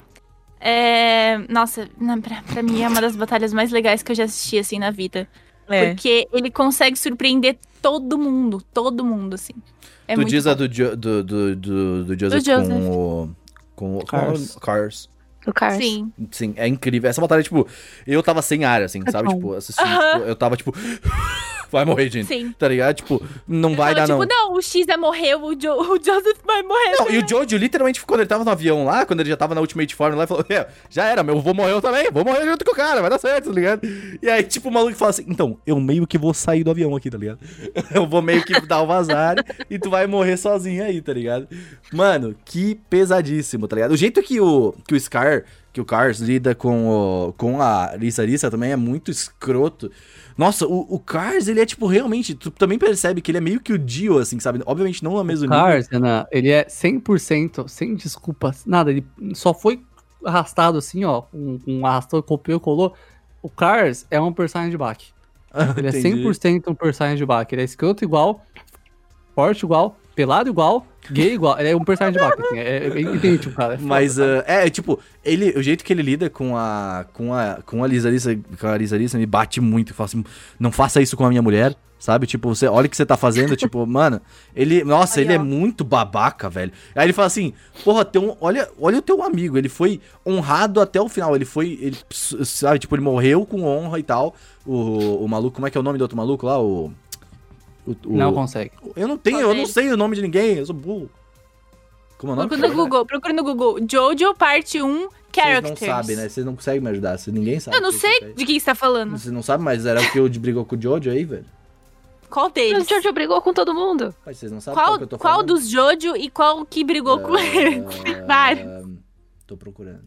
é, nossa, pra, pra mim é uma das batalhas mais legais que eu já assisti, assim, na vida. É. Porque ele consegue surpreender todo mundo, todo mundo, assim. É tu muito diz bom. a do, Jo- do, do, do, do Joseph, Joseph. com o... Com o Cars. Cars. Do Cars. Sim. Sim, é incrível. Essa batalha, tipo, eu tava sem ar, assim, É sabe? bom. Tipo, assistindo, tipo, eu tava, tipo... Vai morrer, gente. Sim. Tá ligado? Tipo, não Eu vai tava, dar, tipo, não. não, o X é morreu, o, Jo- o Joseph vai morrer. Não, e o Jojo, literalmente, quando ele tava no avião lá, quando ele já tava na Ultimate Form lá, ele falou, "É, já era, meu, eu vou morrer eu também, vou morrer junto com o cara, vai dar certo, tá ligado? E aí, tipo, o maluco fala assim, então, eu meio que vou sair do avião aqui, tá ligado? *laughs* Eu vou meio que dar o vazar e tu vai morrer sozinho aí, tá ligado? Mano, que pesadíssimo, tá ligado? O jeito que o, que o Scar, que o Cars lida com, o, com a Lisa Lisa também é muito escroto. Nossa, o, o Cars, ele é, tipo, realmente, tu também percebe que ele é meio que o Dio, assim, sabe? Obviamente não no mesmo nível. Cars, Renan, ele é 100%, sem desculpas, nada. Ele só foi arrastado assim, ó. Um, um arrastou, copiou, colou. O Cars é um personagem de back. *laughs* Ele é Entendi. 100% um personagem de back. Ele é escroto igual, forte igual, pelado igual, gay igual. Ele é um personagem de back. Assim, é, é idêntico, cara. *laughs* É foda, Mas, cara. ah, é, tipo, ele, o jeito que ele lida com a, com a, com a Lisa Lisa, com a Lisa Lisa, me bate muito. Fala assim, não faça isso com a minha mulher, sabe? Tipo, você, olha o que você tá fazendo, *laughs* tipo, mano, ele, nossa, Aí, ele é muito babaca, velho. Aí ele fala assim, porra, teu, olha, olha o teu amigo, ele foi honrado até o final, ele foi, ele, sabe, tipo, ele morreu com honra e tal. O, o maluco, como é que é o nome do outro maluco lá? O... o- o- Não consegue. eu não tenho, Qual eu não sei o nome de ninguém, eu sou burro. Como é o nome? Procura no Google, procura no Google. Jojo parte 1 Vocês Characters. não sabem, né? Vocês não conseguem me ajudar. Vocês, ninguém sabe. Eu não o sei que de quem você tá falando. Vocês não sabem, mas era o que eu brigou com o Jojo aí, velho? Qual O deles? Jojo brigou com todo mundo. Mas vocês não sabem qual, Qual, que eu tô qual falando? dos Jojo e qual que brigou com ele? *laughs* Ah, Vários. Tô procurando.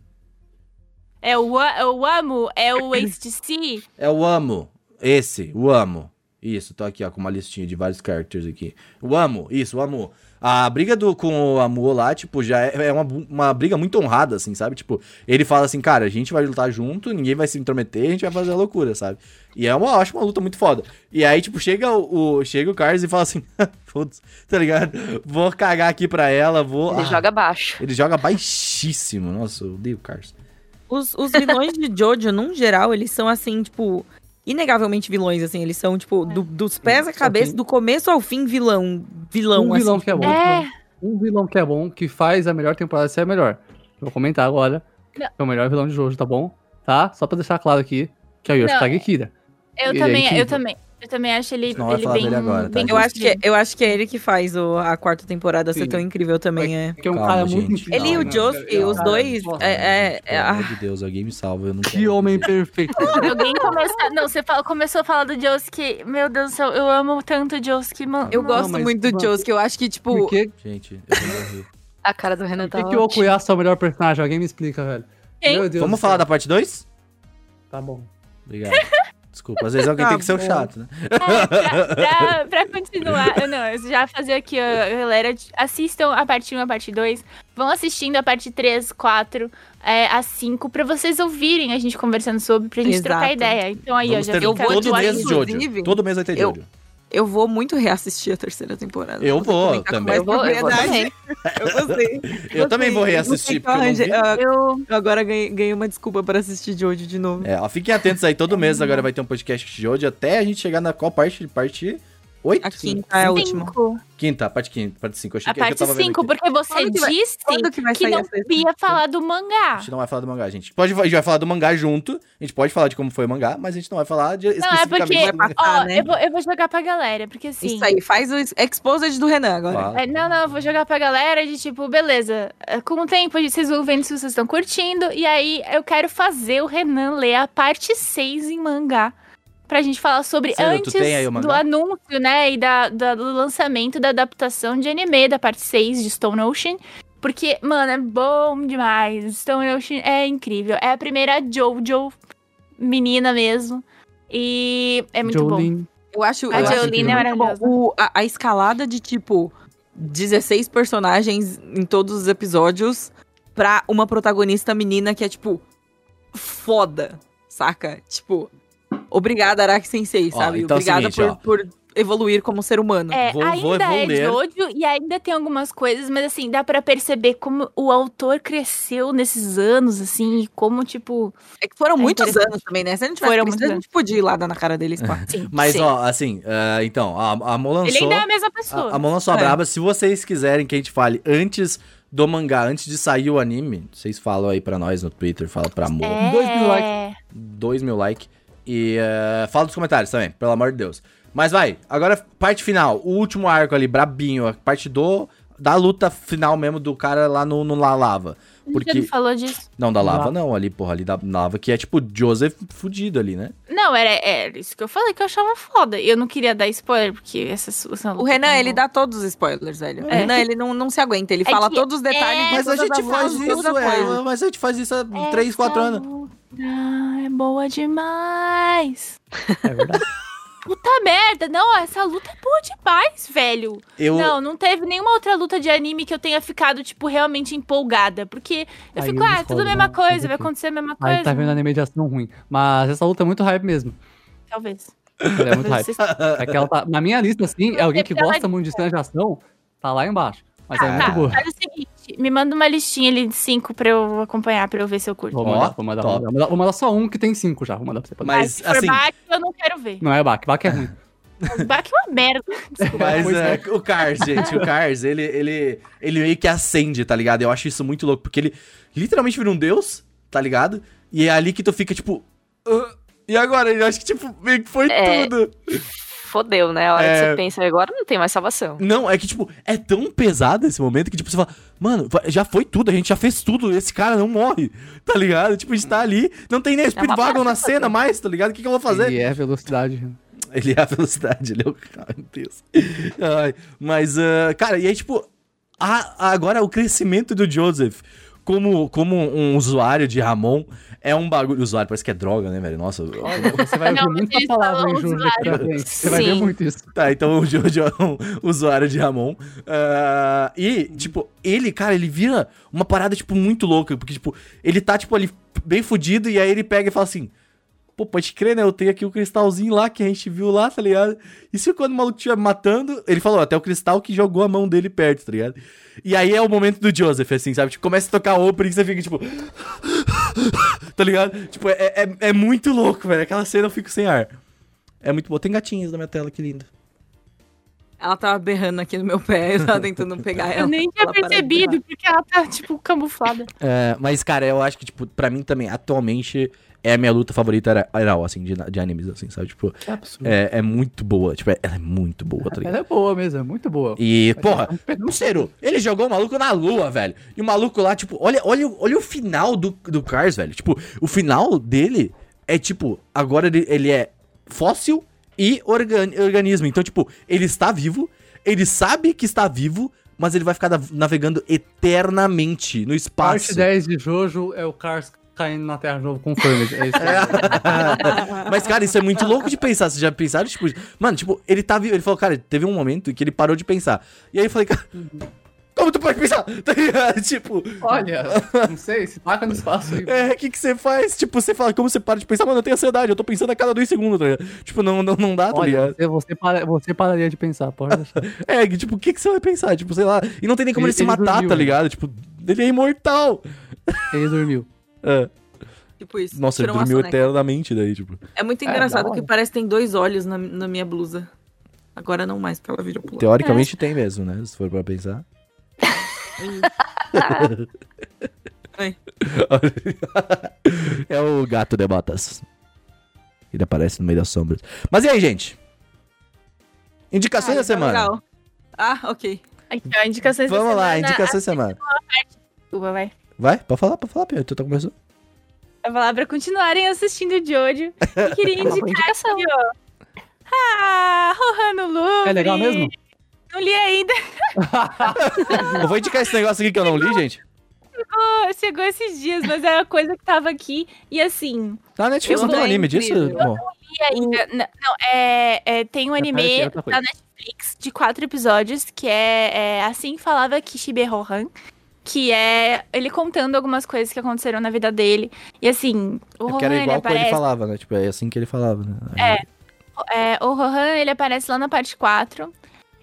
É o, A- é o Amo? É o HTC? É o Amo. Esse, o Amo. Isso, tô aqui, ó, com uma listinha de vários characters aqui. O Amo, isso, o Amo. A briga do, com o Amu lá, tipo, já é, é uma, uma briga muito honrada, assim, sabe? Tipo, ele fala assim, cara, a gente vai lutar junto, ninguém vai se intrometer, a gente vai fazer a loucura, sabe? E é uma, acho uma luta muito foda. E aí, tipo, chega o, o- chega o Cars e fala assim, *laughs* foda-se, tá ligado? Vou cagar aqui pra ela, vou... Ele Ah, joga baixo. Ele joga baixíssimo. Nossa, eu odeio o Cars. Os, os vilões de Jojo, num geral, eles são assim, tipo, inegavelmente vilões, assim. Eles são, tipo, do- dos pés à cabeça, do começo ao fim, vilão. Vilão, um assim. vilão que é bom. É. Um vilão que é bom, que faz a melhor temporada ser a melhor. Eu vou comentar agora. Não. É o melhor vilão de Jojo, tá bom? Tá? Só pra deixar claro aqui, que é o. Yoshikage Kira. Eu Ele é também, eu incrível. também. Eu também acho ele, Não ele bem, agora, tá? bem Eu acho, que, construído. eu acho que é ele que faz o- a quarta temporada ser Sim. tão incrível também, é. Que é um Calma, cara gente. muito Ele e o né? Josuke, os dois, nossa, é, é, é, Pelo ah, amor de Deus, alguém me salva. Eu não Que homem perfeito. *laughs* Alguém começa. Não, você fala- começou a falar do Josuke. Meu Deus do céu, eu amo tanto o Josuke, mano. eu gosto mas- muito do Josuke, eu acho que, tipo, Por que, Gente, eu vou morrer. *laughs* A cara do Renan por tá que, que o. Okuyasu é o melhor personagem? Alguém me explica, velho. Meu Deus Vamos falar da parte 2? Tá bom. Obrigado. Desculpa, às vezes alguém Tá tem que ser o chato, né? É, pra, pra- pra continuar, eu não, eu já fazer aqui, ó, galera, assistam a parte 1 a parte 2, vão assistindo a parte 3, 4, é, a 5, pra vocês ouvirem a gente conversando sobre, pra gente Exato. trocar ideia. Então aí, Vamos ó, já ter fica todo mês de Jojo. Todo mês vai ter eu- Jojo. Eu vou muito reassistir a terceira temporada. Eu vou também. mais Eu vou, eu vou também. *laughs* Eu gostei. Eu também vou reassistir, eu vi. eu ah, Agora ganhei, ganhei uma desculpa para assistir Jojo de novo. É, ó, fiquem atentos aí, todo mês agora vai ter um podcast de Jojo até a gente chegar na qual parte? Parte 8? A quinta é a última. 5. Quinta, parte quinta, parte 5. Achei A que, é que eu parte tava vendo 5, aqui. porque você Quando que vai- disse que vai que sair não ia falar do mangá. A gente não vai falar do mangá, gente. Pode, a gente vai falar do mangá junto. A gente pode falar de como foi o mangá, mas a gente não vai falar de Não, é porque, do mangá. passar, ó, né? eu, vou, eu vou jogar pra galera, porque assim... Isso aí, faz o exposed do Renan agora. Fala. É, não, não, eu vou jogar pra galera de tipo, beleza, é, com o tempo vocês vão vendo se vocês estão curtindo, e aí eu quero fazer o Renan ler a parte 6 em mangá. Pra gente falar sobre antes do anúncio, né? E da, da- do lançamento da adaptação de anime da parte 6 de Stone Ocean. Porque, mano, é bom demais. Stone Ocean é incrível. É a primeira Jojo, menina mesmo. E é muito bom. Eu acho, A eu Jolene é maravilhosa. O- a, a escalada de, tipo, 16 personagens em todos os episódios pra uma protagonista menina que é, tipo, foda, saca? Tipo, obrigada, Araki Sensei, Ó, sabe? então é obrigada seguinte, ó. por, por evoluir como ser humano. É, Vou- ainda vou- é. Jojo e ainda tem algumas coisas, mas assim, dá pra perceber como o autor cresceu nesses anos, assim, e como, tipo. É que foram É muitos anos também, né? Se a gente Foram muitos a gente podia ir lá dar na cara deles. Sim, Mas, sim. ó, assim, ah, então, a, a Mo lançou... Ele ainda é a mesma pessoa. A, a Mon lançou a É. braba. Se vocês quiserem que a gente fale antes do mangá, antes de sair o anime, vocês falam aí pra nós no Twitter, fala pra Mo. é... Dois mil likes. 2 mil likes. E eh, fala dos comentários também, pelo amor de Deus. Mas vai, agora parte final, o último arco ali, brabinho, a parte do da luta final mesmo do cara lá no, no La Lava. Porque. não falou disso. Não, da lava não, ali, porra, ali da lava, que é tipo Joseph fudido ali, né? Não, era, era isso que eu falei que eu achava foda. Eu não queria dar spoiler, porque essa, essa O Renan, ele dá todos os spoilers, velho. O É. Renan, ele não, não se aguenta. Ele É fala que- todos os detalhes. é, Mas a gente faz isso, é, mas a gente faz isso há 3, 4 anos. Ah, é boa demais. *laughs* É verdade. Puta merda, não, essa luta é boa demais, velho. Eu, Não, não teve nenhuma outra luta de anime que eu tenha ficado, tipo, realmente empolgada. Porque eu Aí fico, eu ah, discordo, tudo a mesma não, coisa, vai acontecer a mesma Aí coisa. tá vendo anime de ação ruim. Mas essa luta é muito hype mesmo. Talvez. Ela é muito hype. *laughs* É que ela tá, na minha lista, assim, é alguém que gosta muito de cena de ação, tá lá embaixo. Mas é Ah, muito tá, boa. faz o seguinte, me manda uma listinha ali de cinco pra eu acompanhar, pra eu ver se eu curto. Vou mandar, vou mandar, vou mandar. Vou mandar só um que tem cinco já. Vou mandar pra você. Mas, se for assim- Bach, eu não quero ver. Não é Bach, Bach é ruim. Mas Bach é uma merda. Mas Pois é, é. o Cars, gente, o Cars, ele, ele, ele meio que acende, tá ligado? Eu acho isso muito louco, porque ele literalmente vira um deus, tá ligado? E é ali que tu fica, tipo... "Ah, e agora? Eu acho que, tipo, meio que foi É. tudo. Fodeu, né? A hora É. que você pensa, agora não tem mais salvação. Não, é que, tipo, é tão pesado esse momento que, tipo, você fala, mano, já foi tudo, a gente já fez tudo, esse cara não morre, *laughs* tá ligado? Tipo, a gente tá ali, não tem nem Speedwagon na cena mais, tá ligado? O que, que eu vou fazer? E é velocidade. *laughs* Ele é a velocidade, ele é o carro, meu Deus. Ai, mas, ah, cara, e aí, tipo, a- agora o crescimento do Joseph como, como um usuário de Ramon é um bagulho. Usuário, parece que é droga, né, velho? Nossa. Você vai ouvir muita palavra em frente. Você vai ver Sim. muito isso. Tá, então o Jojo é um usuário de Ramon. Ah, e, tipo, ele, cara, ele vira uma parada, tipo, muito louca. Porque, tipo, ele tá, tipo, ali bem fudido. E aí ele pega e fala assim: Pô, pode crer, né? Eu tenho aqui o cristalzinho lá que a gente viu lá, tá ligado? E se quando o maluco estiver matando. Ele falou, até o cristal que jogou a mão dele perto, tá ligado? E aí é o momento do Joseph, assim, sabe? Tipo, começa a tocar opening e você fica, tipo. *laughs* tá ligado? Tipo, é, é, é muito louco, velho. Aquela cena eu fico sem ar. É muito bom. Tem gatinhos na minha tela, que lindo. Ela tava berrando aqui no meu pé, eu tava tentando pegar ela. Eu nem tinha percebido, porque ela tá, tipo, camuflada. É, mas, cara, eu acho que, tipo, pra mim também, atualmente, é a minha luta favorita era- geral, assim, de, de animes, assim, sabe? Tipo, é, é muito boa. Tipo, é- ela é muito boa, tá ligado? Ela é boa mesmo, é muito boa. E, Mas porra, é um ele jogou o maluco na lua, velho. E o maluco lá, tipo, olha, olha, olha o final do, do Cars, velho. Tipo, o final dele é, tipo, agora ele, ele é fóssil e organ- organismo. Então, tipo, ele está vivo, ele sabe que está vivo, mas ele vai ficar nav- navegando eternamente no espaço. Parte 10 de Jojo é o Cars caindo na Terra de novo com Furmed. É isso. *laughs* Mas, cara, isso é muito louco de pensar. Vocês já pensaram, tipo, mano, tipo, ele tá vivo. Ele falou, cara, teve um momento que ele parou de pensar. E aí eu falei, cara, como tu pode pensar? *laughs* Tá ligado? Tipo, Olha, *laughs* não sei, se taca no espaço aí. é, o que que você faz? Tipo, você fala, como você para de pensar? Mano, eu tenho ansiedade, eu tô pensando a cada dois segundos, tá ligado? Tipo, não, não, não dá, tá Olha, ligado? você, você, para- você pararia de pensar, pode deixar. É, que, tipo, o que que você vai pensar? Tipo, sei lá. E não tem nem como ele, Ele- se ele matar, dormiu, tá né? ligado? Tipo, ele é imortal. Ele dormiu. É. Tipo isso. Nossa, ele dormiu eternamente daí, tipo. É muito É, engraçado da que parece que tem dois olhos na, na minha blusa. Agora não mais, porque ela virou pro. Teoricamente tem mesmo, né? Se for pra pensar. *laughs* *laughs* É o gato de botas. Ele aparece no meio das sombras. Mas e aí, gente? Indicações Ah, da semana. legal. Ah, ok. Aqui, ó, indicações da Vamos lá, semana. indicações da semana. Desculpa, vai. Vai, pode falar, pode falar, Pia. Tu tá começando. Eu vou lá pra continuarem assistindo o Jojo. Eu queria *laughs* boa indicar aqui, ó. Ah, Rohano Lu. É legal mesmo? Não li ainda. *laughs* Eu vou indicar esse negócio aqui que eu não li, gente. Chegou, chegou esses dias, mas é uma coisa que tava aqui. E assim, Tá na Netflix, Eu não tem um anime disso? vi ainda. N- Não, é, é, tem um É, anime parece outra coisa. da Netflix de quatro episódios que é, é Assim Falava Kishibe Rohan. Que é ele contando algumas coisas que aconteceram na vida dele. E assim, o É Rohan era ele igual ele aparece. falava, né? Tipo, é assim que ele falava, né? É. é, o Rohan ele aparece lá na parte 4.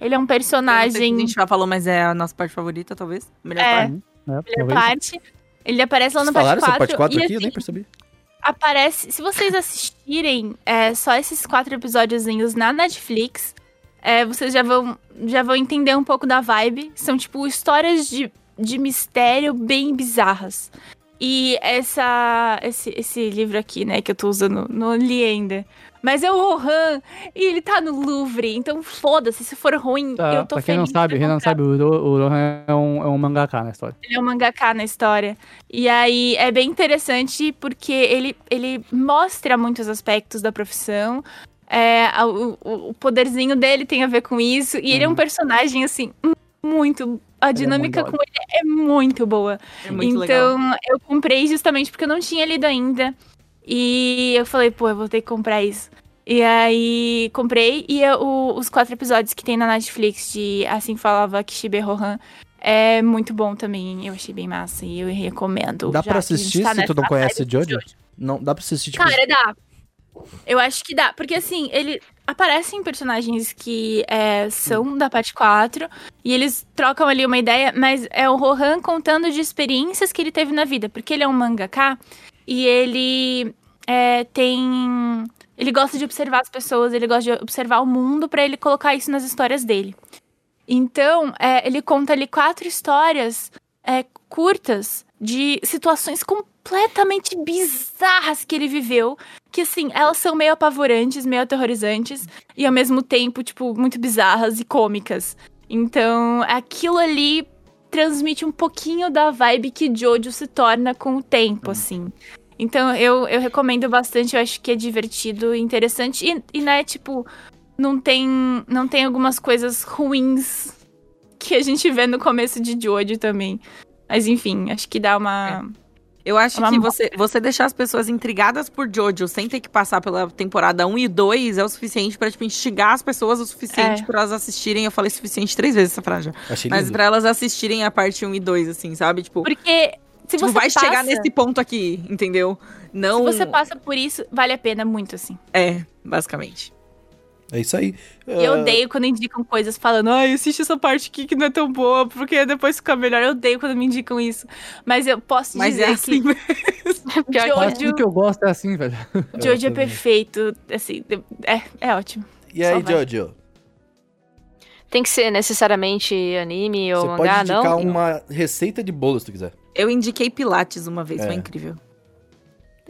Ele é um Eu personagem. se a gente já falou, mas é a nossa parte favorita, talvez. Melhor É. parte. É, Melhor talvez. parte. Ele aparece lá na falaram parte essa 4. parte 4 e, aqui? Eu assim, nem percebi. aparece. Se vocês assistirem é, só esses quatro episódiozinhos na Netflix, é, vocês já vão, já vão entender um pouco da vibe. São, tipo, histórias de, de mistério bem bizarras. E essa, esse, esse livro aqui, né, que eu tô usando, não li ainda. Mas é o Rohan, e ele tá no Louvre, então foda-se, se for ruim, Tá, eu tô pra quem não sabe, quem não sabe, o o Rohan é um, é um mangaka na história. Ele é um mangaká na história. E aí é bem interessante porque ele, ele mostra muitos aspectos da profissão. É, o, o- o poderzinho dele tem a ver com isso. E ele é um personagem, assim, muito. A é dinâmica muito com ele é muito boa. É muito legal. então, eu comprei justamente porque eu não tinha lido ainda. E eu falei, pô, eu vou ter que comprar isso. E aí, comprei. E eu- o- os quatro episódios que tem na Netflix de Assim Falava Kishibe Rohan é muito bom também. Eu achei bem massa e eu recomendo. Dá a gente assistir tá se tu não conhece Jojo? Não, dá pra assistir, tipo... Cara, dá. Eu acho que dá. Porque assim, ele aparecem personagens que é, são da parte 4 e eles trocam ali uma ideia, mas é o Rohan contando de experiências que ele teve na vida. Porque ele é um mangaka e ele é, tem. Ele gosta de observar as pessoas, ele gosta de observar o mundo pra ele colocar isso nas histórias dele. Então, é, ele conta ali quatro histórias é, curtas de situações completamente bizarras que ele viveu. Que, assim, elas são meio apavorantes, meio aterrorizantes. E, ao mesmo tempo, tipo, muito bizarras e cômicas. Então, aquilo ali transmite um pouquinho da vibe que Jojo se torna com o tempo, assim. Então, eu, eu recomendo bastante. Eu acho que é divertido e interessante. E, e né, tipo, não tem, não tem algumas coisas ruins que a gente vê no começo de Jojo também. Mas enfim, acho que dá uma. Eu acho que você, você deixar as pessoas intrigadas por Jojo sem ter que passar pela temporada 1 e 2 é o suficiente pra, tipo, instigar as pessoas o suficiente É. pra elas assistirem. Eu falei suficiente três vezes essa frase. Achei Mas lindo. pra elas assistirem a parte 1 e 2, assim, sabe? Tipo, Porque se tipo, você vai passa, chegar nesse ponto aqui, entendeu? Não. Se você passa por isso, vale a pena muito, assim. É, basicamente. É isso aí. E eu Ah, odeio quando indicam coisas falando, ai, assiste essa parte aqui que não é tão boa, porque depois fica melhor. Eu odeio quando me indicam isso. Mas eu posso Mas dizer é assim mesmo. que *laughs* *laughs* Pior que- Mas Jojo, tudo que eu gosto é assim, velho. *laughs* Jojo é perfeito. Assim, é, é ótimo. E aí. Jojo? Tem que ser necessariamente anime ou Você mangá, pode indicar não? uma receita de bolo se tu quiser. Eu indiquei Pilates uma vez, É. foi incrível.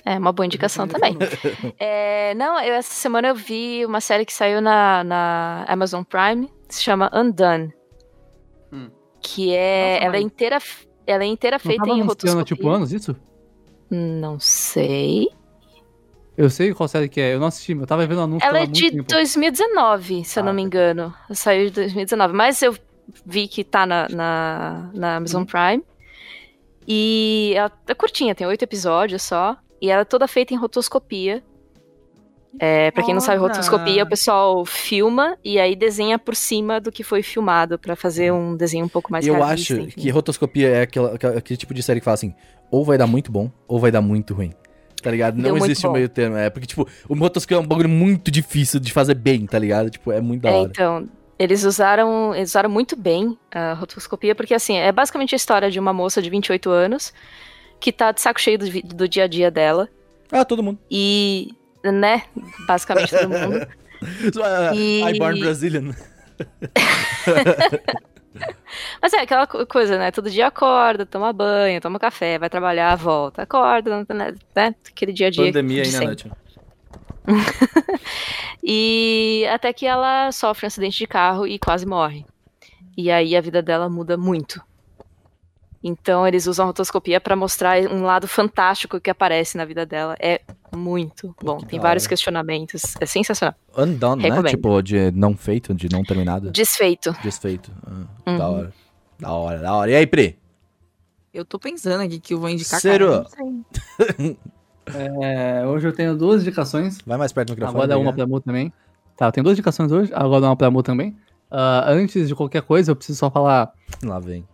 É uma boa indicação também. *laughs* É, não, eu, essa semana eu vi uma série que saiu na, na Amazon Prime, se chama Undone. Hum. Que é. Nossa, ela é inteira. Ela é inteira Não feita tava em rotoscopia. tipo, anos isso? Não sei. Eu sei qual série que é. Eu não assisti, eu tava vendo anúncio Ela é muito de tempo. 2019, se eu Ah, não me tá. engano. Ela saiu de 2019. Mas eu vi que tá na, na, na Amazon Uhum. Prime. E ela é curtinha, tem oito episódios só. E ela é toda feita em rotoscopia. É, pra quem não sabe, rotoscopia, o pessoal filma e aí desenha por cima do que foi filmado pra fazer um desenho um pouco mais eu realista, acho enfim. que rotoscopia é aquela- aquela- aquele tipo de série que fala assim, ou vai dar muito bom, ou vai dar muito ruim. Tá ligado? Não Deu existe o bom. meio termo. É porque, tipo, o rotoscopia é um bagulho muito difícil de fazer bem, tá ligado? Tipo, é muito da É, hora. então, eles usaram, eles usaram muito bem a rotoscopia, porque assim, é basicamente a história de uma moça de 28 anos que tá de saco cheio do, do dia a dia dela. Ah, todo mundo. E, né, basicamente todo mundo. *laughs* E- I Born Brazilian. *laughs* Mas é aquela co- coisa, né? Todo dia acorda, toma banho, toma café, vai trabalhar, volta, acorda, né? né, Aquele dia a dia. Pandemia de aí, né, sempre. *laughs* Nath? E até que ela sofre um acidente de carro e quase morre. E aí a vida dela muda muito. Então eles usam a rotoscopia pra mostrar um lado fantástico que aparece na vida dela. É muito bom. que Tem vários hora. questionamentos. É sensacional. Undone, né? Recomendo. Tipo, de não feito, de não terminado. Desfeito. Desfeito. Ah, Uhum. Da hora. Da hora, da hora. E aí, Pri? Eu tô pensando aqui que eu vou indicar sei. *laughs* É, hoje eu tenho duas indicações. Vai mais perto do microfone. Agora é uma obrigado. pra Mu também. Tá, eu tenho duas indicações hoje, agora uma pra Mu também. Ah, antes de qualquer coisa, eu preciso só falar Lá vem.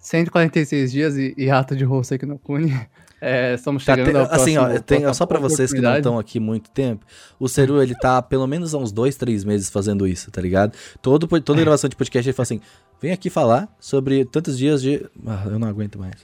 146 dias e, e ato de Hoseki no Kuni. É, estamos Tá, chegando te- ao assim, ó, próximo- tem, próxima só pra vocês que não estão aqui muito tempo, o Seru, ele tá pelo menos há uns dois, três meses fazendo isso, tá ligado? Todo, toda gravação de podcast ele fala assim, vem aqui falar sobre tantos dias de... Ah, eu não aguento mais.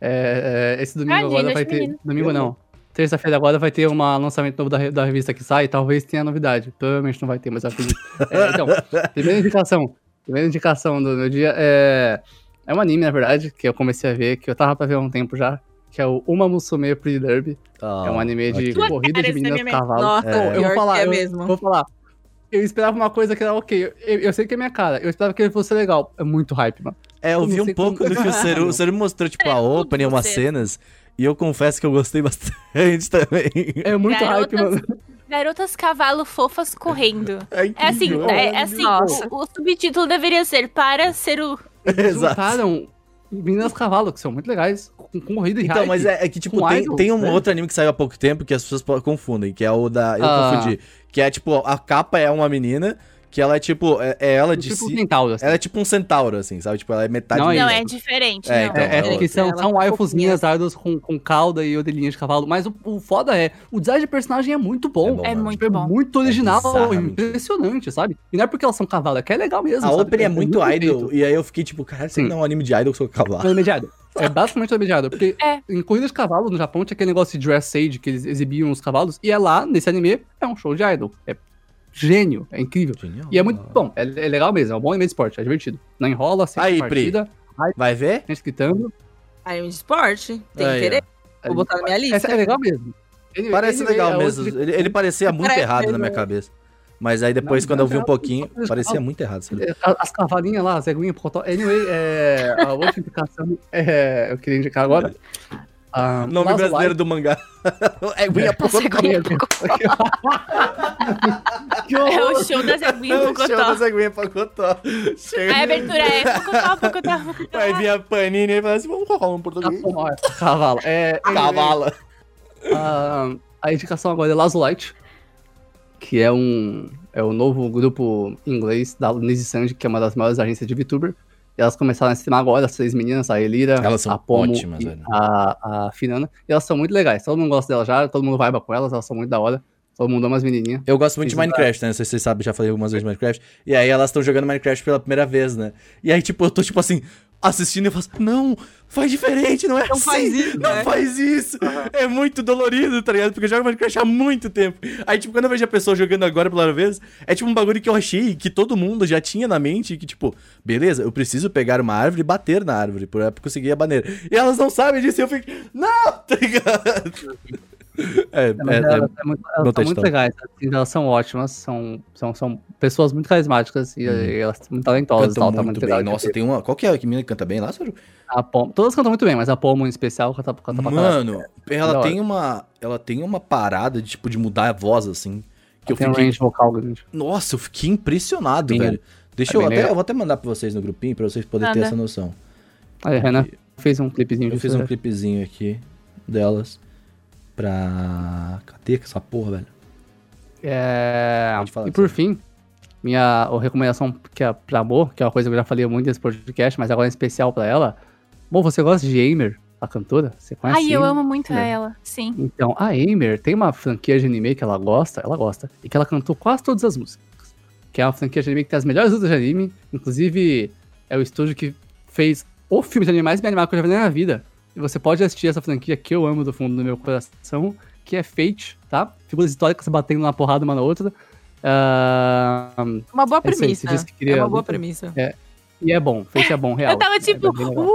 É, é, esse domingo agora vai ter. menino. Domingo não. Terça-feira agora vai ter um lançamento novo da, da revista que sai, talvez tenha novidade. Provavelmente não vai ter, mas eu acredito. É, então, primeira indicação. Primeira indicação do meu dia é. É um anime, na verdade, que eu comecei a ver, que eu tava pra ver há um tempo já, que é o Uma Musume Pretty Derby. é um anime de ok. Tua corrida de meninas anime. cavalos. Nossa, É. eu vou falar, é eu mesmo. vou falar. Eu esperava uma coisa que era ok. Eu, eu sei que é minha cara. Eu esperava que ele fosse legal. É muito hype, mano. É, eu Eu vi um pouco como- do que o *laughs* Seru, o Seru mostrou, tipo, a É, tudo opening, umas cenas, e eu confesso que eu gostei *laughs* bastante também. É muito hype, Garotas- mano. Garotas cavalo fofas correndo. É É assim, incrível. é, é assim Nossa. o, o subtítulo deveria ser para ser o. Juntaram meninas cavalo, que são muito legais, com, com corrida e Então, mas é, é que, tipo, tem, idol, tem um né? outro anime que saiu há pouco tempo que as pessoas confundem, que é o da. Eu Ah. confundi. Que é, tipo, a capa é uma menina, que ela é, tipo, é, é ela de tipo um si. centauro, assim. Ela é tipo um centauro, assim, sabe? Tipo, ela é metade Não. Não, é diferente. É, não. então, É, é é porque outra. são, Ela são waifuzinhas idols com, com cauda e orelhinha de cavalo. Mas o, o foda é, o design de personagem é muito bom. É bom, É muito Tipo, é bom. muito original, bizarramente. impressionante, sabe? E não é porque elas são cavalo, é que é legal mesmo. A sabe? opening é muito idol, bonito. e aí eu fiquei tipo, aqui Sim. não é um anime de idol que sou cavalo. É mediado. *laughs* É basicamente mediado. Porque É. em corrida de cavalo no Japão tinha aquele negócio de dress sage que eles exibiam os cavalos. E é lá, nesse anime, é um show de idol. É gênio, é incrível. Genial. E é muito bom, é, é legal mesmo, é um bom anime de esporte, é divertido. Não enrola, sempre Aí, partida, Vai ver? gente gritando. Anime de esporte. Tem Aí, ó. interesse. Vou botar na minha lista. É, é legal mesmo. Ele- Parece ele- legal é mesmo. Ele, ele parecia muito Parece errado na mesmo. minha cabeça. Mas aí depois, Não, quando eu vi um não, pouquinho, não, parecia não. muito errado. sabe? É, As cavalinhas lá, as eguinhas. Anyway, é, a outra indicação é, eu queria indicar agora. Ah, Nome Lazo brasileiro do mangá. é Guia Nossa, Pocotó. Que É o show das É aguinhas o do show das Aguinhas Pocotó. Chega. A abertura é Pocotó, Pocotó, Pocotó. Aí vinha a Panini e falava assim, vamos colocar um português. Cavalo. É, Cavala. *laughs* Ah, a indicação agora é Lazolite, que é um é o novo grupo inglês da Lizzie Sandy, que é uma das maiores agências de VTuber. E elas começaram a streamar agora, as três meninas, a Elira, Elas são a Pomo ótimas, a, a Finana. E elas são muito legais, todo mundo gosta delas já, todo mundo vibe com elas, elas são muito da hora. Todo mundo ama as menininhas. Eu gosto muito de Fiz uma- Minecraft, né? Não sei se vocês sabem, já falei algumas vezes de Minecraft. E aí elas estão jogando Minecraft pela primeira vez, né? E aí, tipo, eu tô, tipo assim, assistindo e eu falo assim, não, faz diferente, não é Não assim. faz isso, Não né? faz isso. É muito dolorido, tá ligado? Porque eu jogo Minecraft há muito tempo. Aí, tipo, quando eu vejo a pessoa jogando agora pela primeira vez, é tipo um bagulho que eu achei que todo mundo já tinha na mente, que tipo, beleza, eu preciso pegar uma árvore e bater na árvore pra conseguir a baneira. E elas não sabem disso e eu fico, não, *laughs* tá ligado? *laughs* É, é, elas, é, é muito, elas são muito legais, assim, elas são ótimas, são, são, são pessoas muito carismáticas e, e elas são muito talentosas. e Cantam tal, tá muito bem. de Nossa, tem uma. Qual que é a que menina que canta bem lá, Soro? A Pomo, todas cantam muito bem, mas a Pomo em especial canta, canta. Mano, da ela tem uma. Ela tem uma parada de, tipo, de mudar a voz, assim. Que eu tem um fiquei. range vocal grande. Nossa, eu fiquei impressionado, Sim, velho. Deixa é eu até. legal. Eu vou até mandar pra vocês no grupinho pra vocês poderem ter essa noção. Aí, Renan fez um clipezinho Eu fiz um clipezinho aqui delas. Pra. Cadê essa porra, velho? É... E por Sam. fim, minha recomendação que é pra Amor, que é uma coisa que eu já falei muito nesse podcast, mas agora é especial pra ela. Bom, você gosta de Aimer, a cantora? Você conhece Ai, eu Aimer? amo muito É. ela. Sim. Então, a Aimer tem uma franquia de anime que ela gosta, ela gosta, e que ela cantou quase todas as músicas. Que é uma franquia de anime que tem as melhores lutas de anime, inclusive é o estúdio que fez o filme de anime mais bem animado que eu já vi na minha vida. Você pode assistir essa franquia que eu amo do fundo do meu coração, que é Fate, tá? Figuras históricas batendo uma porrada uma na outra. Ah, Uma boa É aí, premissa. você disse que queria É uma boa premissa. e é bom, Fate é bom, real. Eu tava É tipo, legal. uh!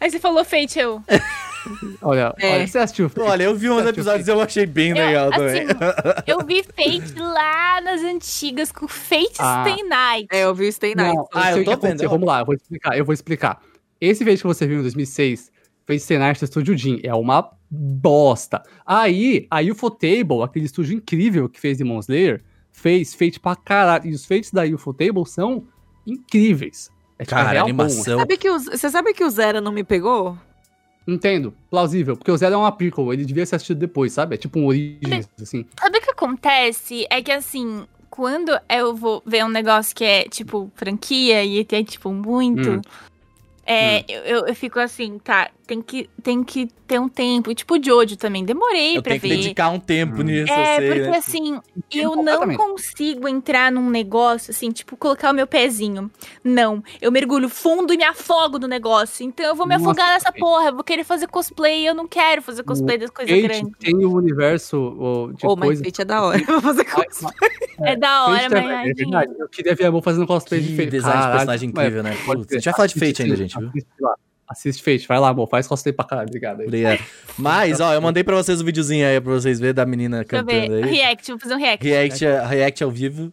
Aí você falou Fate, eu. *laughs* Olha, É. olha, você assistiu Fate? Olha, eu vi uns episódios e eu achei bem legal eu, também. assim, eu vi Fate lá nas antigas com Fate Ah. Stay Night. É, eu vi o Stay Night. Não, Ah, eu eu tô vendo. Vamos lá, eu vou explicar, eu vou explicar. Esse vídeo que você viu em 2006, fez cenário do Estúdio Jin, é uma bosta. Aí, a Ufotable, aquele estúdio incrível que fez Demon Slayer, fez Fate pra caralho. E os Fates da Ufotable são incríveis. É, tipo, é Cara, real animação. Sabe que o- Você sabe que o Zera não me pegou? Entendo, plausível, porque o Zero é uma prequel, ele devia ser assistido depois, sabe? É tipo um Origins, assim. Sabe o que acontece? É que assim, quando eu vou ver um negócio que é, tipo, franquia e tem, tipo, muito. Hum. É, eu, eu, eu fico assim, tá, tem que, tem que ter um tempo. E, tipo, o Jojo também, demorei Eu pra tenho que ver. dedicar um tempo Hum. nisso, É, eu sei, porque né? assim, eu não consigo entrar num negócio, assim, tipo, colocar o meu pezinho. Não. Eu mergulho fundo e me afogo no negócio. Então eu vou me Nossa, afogar nessa porra. Eu vou querer fazer cosplay. Eu não quero fazer cosplay das coisas Fate grandes. tem o universo o, de Ô, mas coisa. Fate é da hora. *laughs* Vou fazer Ai, cosplay. É, da hora, Fate mas. é, é verdade. Eu queria ver a Amor fazendo cosplay de Que Fate. design de personagem mas incrível, né? Putz, ver. a gente vai falar de Fate ainda, gente, viu? Lá. Assiste Fate, vai lá, amor, faz cosplay pra caralho, obrigado aí. Obrigado. Mas, ó, eu mandei pra vocês o videozinho aí pra vocês verem da menina Deixa eu ver. cantando aí. React, vou fazer um react. React, react ao vivo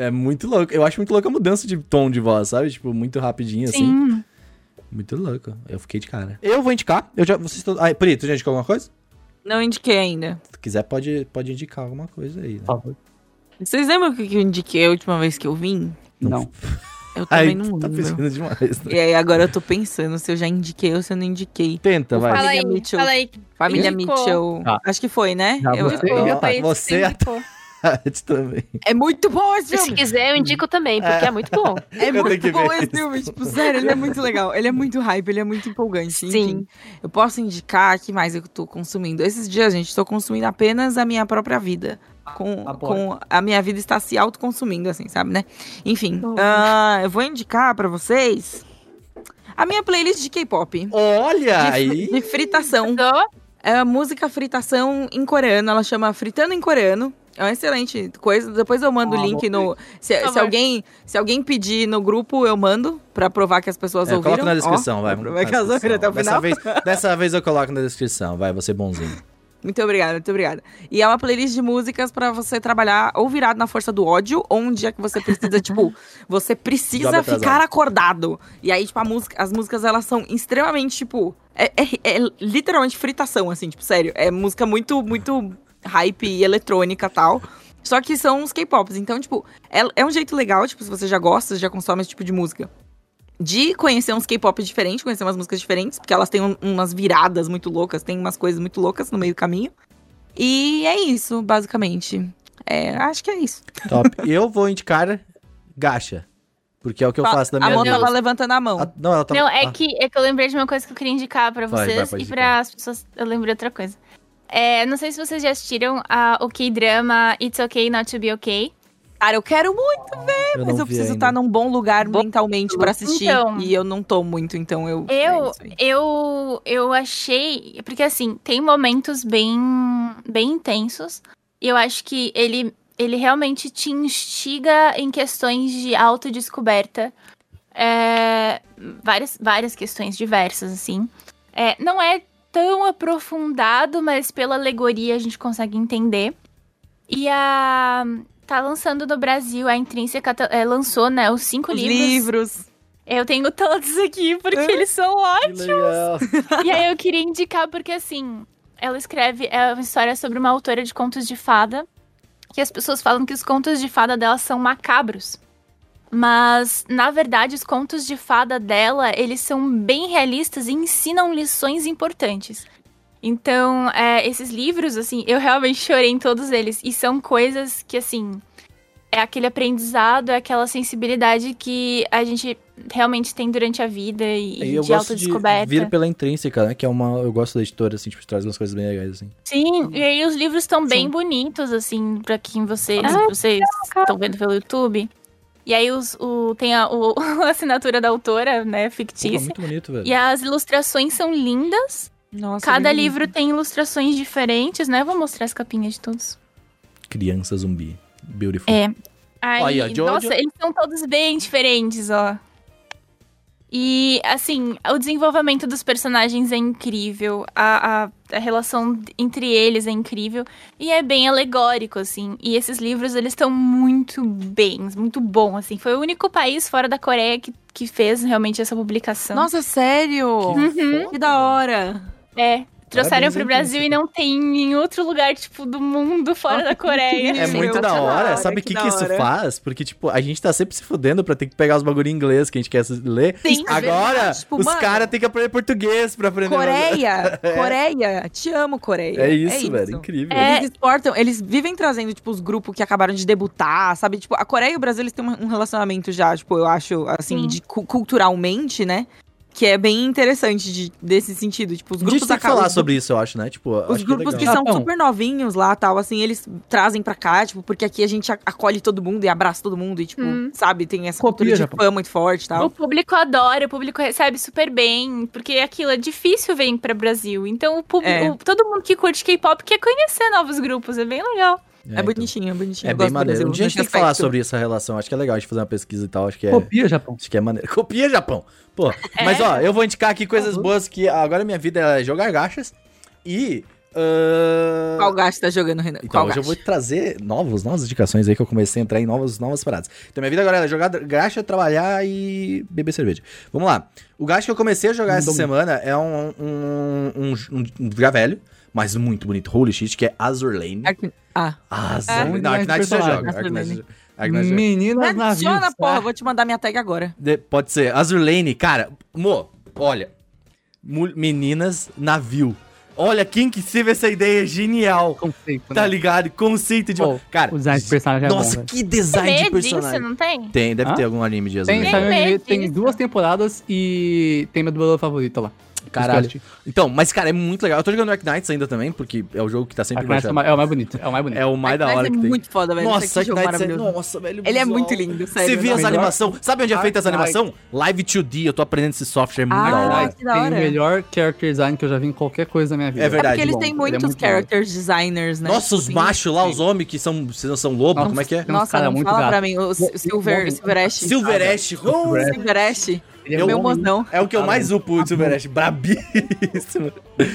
é muito louco. Eu acho muito louco a mudança de tom de voz, sabe? Tipo, muito rapidinho, assim. Sim. Muito louco. Eu fiquei de cara. Eu vou indicar. Eu já. Vocês estão. Ah, Pri, tu já indicou alguma coisa? Não indiquei ainda. Se tu quiser, pode, pode indicar alguma coisa aí, né? Por favor. Vocês lembram o que que eu indiquei a última vez que eu vim? Não. *laughs* Eu também Aí, não tá lembro. pesquisando demais. Né? E aí agora eu tô pensando se eu já indiquei ou se eu não indiquei. Tenta, vai. Fala aí, Família Mitchell. fala aí. Família Indicou. Mitchell. Tá. Acho que foi, né? Já Eu- você- eu- Ó, Foi você é também. É muito bom esse Se filme. quiser, eu indico também, porque é, muito bom. É Eu muito bom esse isso. filme. Tipo, sério, ele é muito legal. Ele é muito hype, ele é muito empolgante. Sim. Enfim, eu posso indicar que mais eu tô consumindo. Esses dias, gente, tô consumindo apenas a minha própria vida. Com, com a minha vida está se autoconsumindo, assim, sabe, né? Enfim, ah, eu vou indicar pra vocês a minha playlist de K-pop. Olha De, aí. de fritação. É a música fritação em coreano. Ela chama Fritando em Coreano. É uma excelente coisa. Depois eu mando o Ah, link no. Se, se alguém, se alguém pedir no grupo, eu mando pra provar que as pessoas É, ouviram. coloca na descrição, Ó, vai. provar que elas ouviram até o dessa final. Vez, *laughs* dessa vez eu coloco na descrição, vai, você bonzinho. Muito obrigada, muito obrigada. E é uma playlist de músicas pra você trabalhar ou virado na força do ódio, ou um dia que você precisa, *laughs* tipo, você precisa ficar acordado. E aí, tipo, a música, as músicas, elas são extremamente, tipo, é, é- é literalmente fritação, assim, tipo, sério. É música muito, muito hype e eletrônica e tal. Só que são os K-pops. Então, tipo, é, é um jeito legal, tipo, se você já gosta, já consome esse tipo de música. De conhecer uns K-pop diferentes, conhecer umas músicas diferentes, porque elas têm um- umas viradas muito loucas, tem umas coisas muito loucas no meio do caminho. E é isso, basicamente. É, acho que é isso. Top. Eu vou indicar Gacha. Porque é o que eu faço da a minha vida. tava levantando a mão. Ah, não, ela tá. Não, é ah, que, é que eu lembrei de uma coisa que eu queria indicar pra Vai, vai, vocês pode e para as pessoas. Eu lembrei outra coisa. É, não sei se vocês já assistiram a, o K-drama It's Okay Not to Be Okay. Cara, eu quero muito, eu mas eu preciso ainda. estar num bom lugar mentalmente pra assistir. Então. e eu não tô muito, então eu. é Eu, aí. eu, eu achei. Porque assim, tem momentos bem, bem intensos. E eu acho que ele, ele realmente te instiga em questões de autodescoberta. É, várias, várias questões diversas, assim. É, não é tão aprofundado, mas pela alegoria a gente consegue entender. E a. Tá lançando no Brasil, a Intrínseca é, lançou, né, os cinco Os livros. livros. Eu tenho todos aqui, porque Ah. eles são ótimos. *laughs* E aí eu queria indicar, porque assim, ela escreve é uma história sobre uma autora de contos de fada. Que as pessoas falam que os contos de fada dela são macabros. Mas, na verdade, os contos de fada dela, eles são bem realistas e ensinam lições importantes. Então, é, esses livros, assim, eu realmente chorei em todos eles. E são coisas que, assim, é aquele aprendizado, é aquela sensibilidade que a gente realmente tem durante a vida e, E eu de gosto de autodescoberta. vir pela intrínseca, né? Que é uma. Eu gosto da editora, assim, tipo, traz umas coisas bem legais, assim. Sim, e aí os livros estão bem bonitos, assim, pra quem vocês, Ah, vocês estão vendo pelo YouTube. E aí os, o, tem a, o- *laughs* a assinatura da autora, né, Pô, fictícia. muito bonito, velho. E as ilustrações são lindas. Nossa, Cada livro tem ilustrações diferentes, né? Vou mostrar as capinhas de todos. Criança zumbi. Beautiful. É. Aí, Olha, Jojo- nossa, eles são todos bem diferentes, ó. E, assim, o desenvolvimento dos personagens é incrível. A, a, a relação entre eles é incrível. E é bem alegórico, assim. E esses livros, eles estão muito bem, muito bom, assim. Foi o único país fora da Coreia que, que fez realmente essa publicação. Nossa, sério? Uhum. Que da hora. É. Trouxeram Parabéns, pro hein, Brasil e não tem em outro lugar, tipo, do mundo fora Nossa, da Coreia. *laughs* É muito da hora. Sabe o que que, que, isso hora. faz? Porque, tipo, a gente tá sempre se fudendo pra ter que pegar os bagulho em inglês que a gente quer ler. Sim. Agora, verdade, tipo, os caras têm que aprender português pra aprender. Coreia, *laughs* Coreia, te amo, Coreia. É isso, velho. Incrível. É. Eles exportam, eles vivem trazendo, tipo, os grupos que acabaram de debutar, sabe? Tipo, a Coreia e o Brasil, eles têm um relacionamento já, tipo, eu acho, assim, Sim. de cu- culturalmente, né? Que é bem interessante de- desse sentido. Tipo, os grupos que acabam- falar os sobre isso, eu acho, né? Tipo, Os acho que é grupos que legal. são Japão. super novinhos lá, tal, assim, eles trazem pra cá, tipo, porque aqui a gente acolhe todo mundo e abraça todo mundo e, tipo, Hum. sabe, tem essa Copia, cultura de Japão. fã muito forte e O tal. público adora, o público recebe super bem, porque aquilo é difícil vir para Brasil. Então o público, É. o- todo mundo que curte K-pop quer conhecer novos grupos, é bem legal. É, então. bonitinho, é bonitinho. É eu bem maneiro. Um dia a gente tem que falar sobre essa relação. Acho que é legal a gente fazer uma pesquisa e tal. Acho que é. Copia, Japão. Acho que é maneiro. Copia Japão. Pô, mas ó, eu vou indicar aqui coisas boas que agora minha vida é jogar gachas e. ah, Qual gasto tá jogando, Renan? Então, Qual hoje eu gasto? vou trazer novos, novas indicações aí que eu comecei a entrar em novas, novas paradas. Então, minha vida agora é jogar gacha, trabalhar e beber cerveja. Vamos lá. O gacha que eu comecei a jogar essa Mandou semana é um, um, um, um, um já velho, mas muito bonito. Holy shit, que é Azur Lane. Arc- Ah. Azur É. Lane. Não, Ark Knight já Personagem. joga. Meninas navios. Adiciona, porra, tá? vou te mandar minha tag agora. De- pode ser. Azur Lane, cara, mo, olha. Meninas, navio. Olha, quem que teve essa ideia genial. Conceito, Tá né? ligado? Conceito de. Pô, cara, O design de personagem é nossa, bom, velho. que design de Tem disso, personagem. não tem? Tem, deve Hã? ter algum anime de Azul Tem, tem disso. duas temporadas e tem meu dublador favorito lá. Caralho. Então, mas cara, é muito legal. Eu tô jogando Dark Knights ainda também, porque é o jogo que tá sempre é o mais- é o mais bonito. É o mais bonito. É o mais da hora é que tem. muito foda, velho. Nossa, Dark Knights é... maravilhoso. Nossa, velho. Ele é muito lindo, sério. Você viu as animações? Sabe onde é feita essa animação? Live 2D. Eu tô aprendendo esse software, é muito Ah, da hora. Que da tem hora. o melhor character design que eu já vi em qualquer coisa da minha vida. É verdade. É porque eles têm ele é muitos character designers, né? Nossa, os Tipo, machos lá, os homens que são, são, são lobos, como é que é? Tem Nossa, cara não muito fala gato. pra mim. O Silver, Ash. Silver Ash. oh, Silver Ash. Ele Eu- meu bom, mozão. É o que eu mais upo de Silver Ash. Brabíssimo.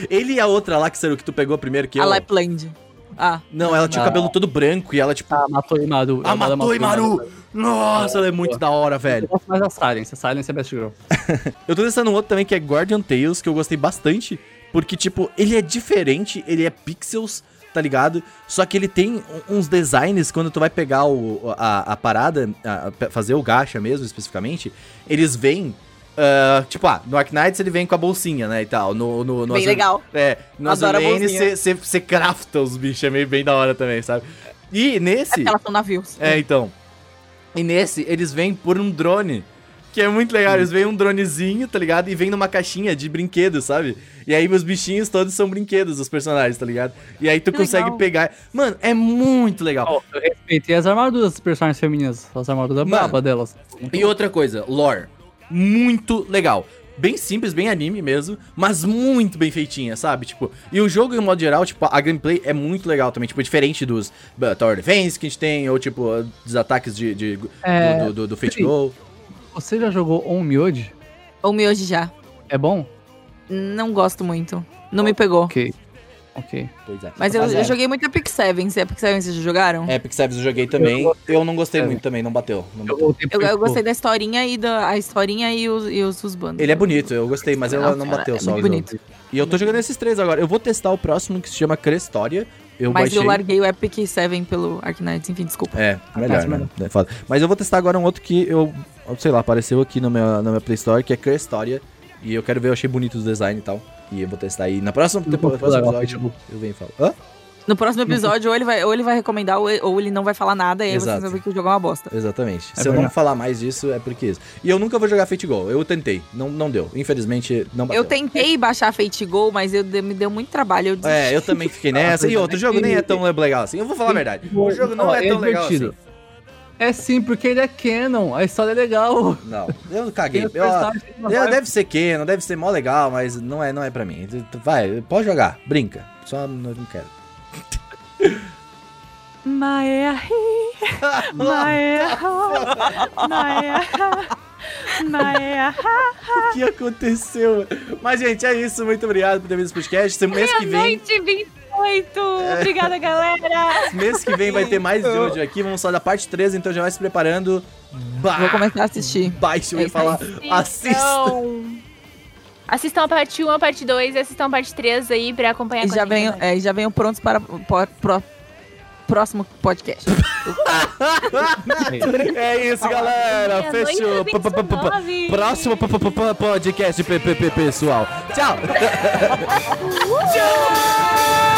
Ele e a outra lá, que será que tu pegou primeiro que eu. A Lapland. Ah, Não, ela tinha o cabelo todo branco e ela, tipo. Ah, matou Imaru. Ah, matou Imaru! Nossa, ela é muito da hora, Eu velho. gosto mais da Silence. A Silence é Best Girl. *laughs* Eu tô testando um outro também que é Guardian Tales, que eu gostei bastante. Porque, tipo, ele é diferente, ele é pixels, tá ligado? Só que ele tem uns designs, quando tu vai pegar o, a, a parada, a- a- fazer o gacha mesmo, especificamente, eles vêm. ah, tipo, ah, no Ark Knights ele vem com a bolsinha, né, e tal. No, no, no bem Azur- legal. É, no Azulane você crafta os bichos, é meio bem da hora também, sabe? E É nesse... porque elas são navios. É, então. E nesse, eles vêm por um drone. Que é muito legal. Eles vêm um dronezinho, tá ligado? E vem numa caixinha de brinquedos, sabe? E aí os bichinhos todos são brinquedos, os personagens, tá ligado? E aí tu Que consegue legal. pegar. Mano, é muito legal. Ó, eu respeitei as armaduras dos personagens femininas. As armaduras Mano. braba delas. E outra coisa, lore. Muito legal. Bem simples, bem anime mesmo, mas muito bem feitinha, sabe? Tipo, e o jogo, em modo geral, tipo, a gameplay é muito legal também, tipo, diferente dos uh, Tower Defense que a gente tem, ou tipo, dos ataques de, de- do- É, do, do, do Fate. Go. Você já jogou Onmyode? O miojo já. É bom? Não gosto muito. Não me pegou. Ok. Ok. Pois é. Mas eu, Mas é. eu joguei muito Epic Seven. Se Epic Seven vocês já jogaram? Epic Service eu joguei também. Eu Eu, não gostei É. muito também, não bateu. não Eu bateu. Eu, eu gostei da historinha e da a historinha e os, e os, os bandos. Ele é bonito, eu gostei, mas ela não bateu é só. muito bonito. E eu tô jogando esses três agora. Eu vou testar o próximo que se chama Crestória. Eu Mas baixei. eu larguei o Epic Seven pelo Arknights, enfim, desculpa. É, melhor, né? É foda. Mas eu vou testar agora um outro que eu, sei lá, apareceu aqui no meu, na minha Play Store, que é Crestória. E eu quero ver, eu achei bonito o design e tal. E eu vou testar aí. Na próxima Não temporada, episódio, eu venho e falo. Hã? No próximo episódio, ou ele vai, ou ele vai recomendar, ou ele não vai falar nada, e aí Exato. vocês vão ver que o jogo é uma bosta. Exatamente. É Se eu não verdade. falar mais disso, é porque isso. E eu nunca vou jogar Fate Go. Eu tentei. Não, não deu. Infelizmente, não bateu. Eu tentei baixar Fate Go, mas eu, me deu muito trabalho. Eu desisti. É, eu também fiquei *laughs* nessa. E outro, o jogo nem é tão legal assim. Eu vou falar a verdade. O jogo não Ó, é tão legal assim. É sim, porque ele é canon. A história é legal. Não, eu caguei. Eu, não eu- vai- deve ser que, não deve ser mó legal, mas não é, não é pra mim. Vai, pode jogar, brinca. Só não, não quero. Maia. *laughs* O que aconteceu? Mas, gente, é isso. Muito obrigado por ter visto esse podcast. Esse mês que vem, Noite 28. Obrigada, galera. mês que vem vai ter mais de hoje aqui. Vamos falar da parte 3, então já vai se preparando. Bah, Vou começar a assistir. Baixe, eu ia É falar. aí. Assista. Assistam a parte 1, a parte 2, assistam a parte 3 aí pra acompanhar E já, gente venham, também. é, e já venham prontos para o próximo podcast. É isso, galera. E Fechou. P- p- p- p- 29. Próximo podcast pessoal. Tchau. Tchau! *laughs*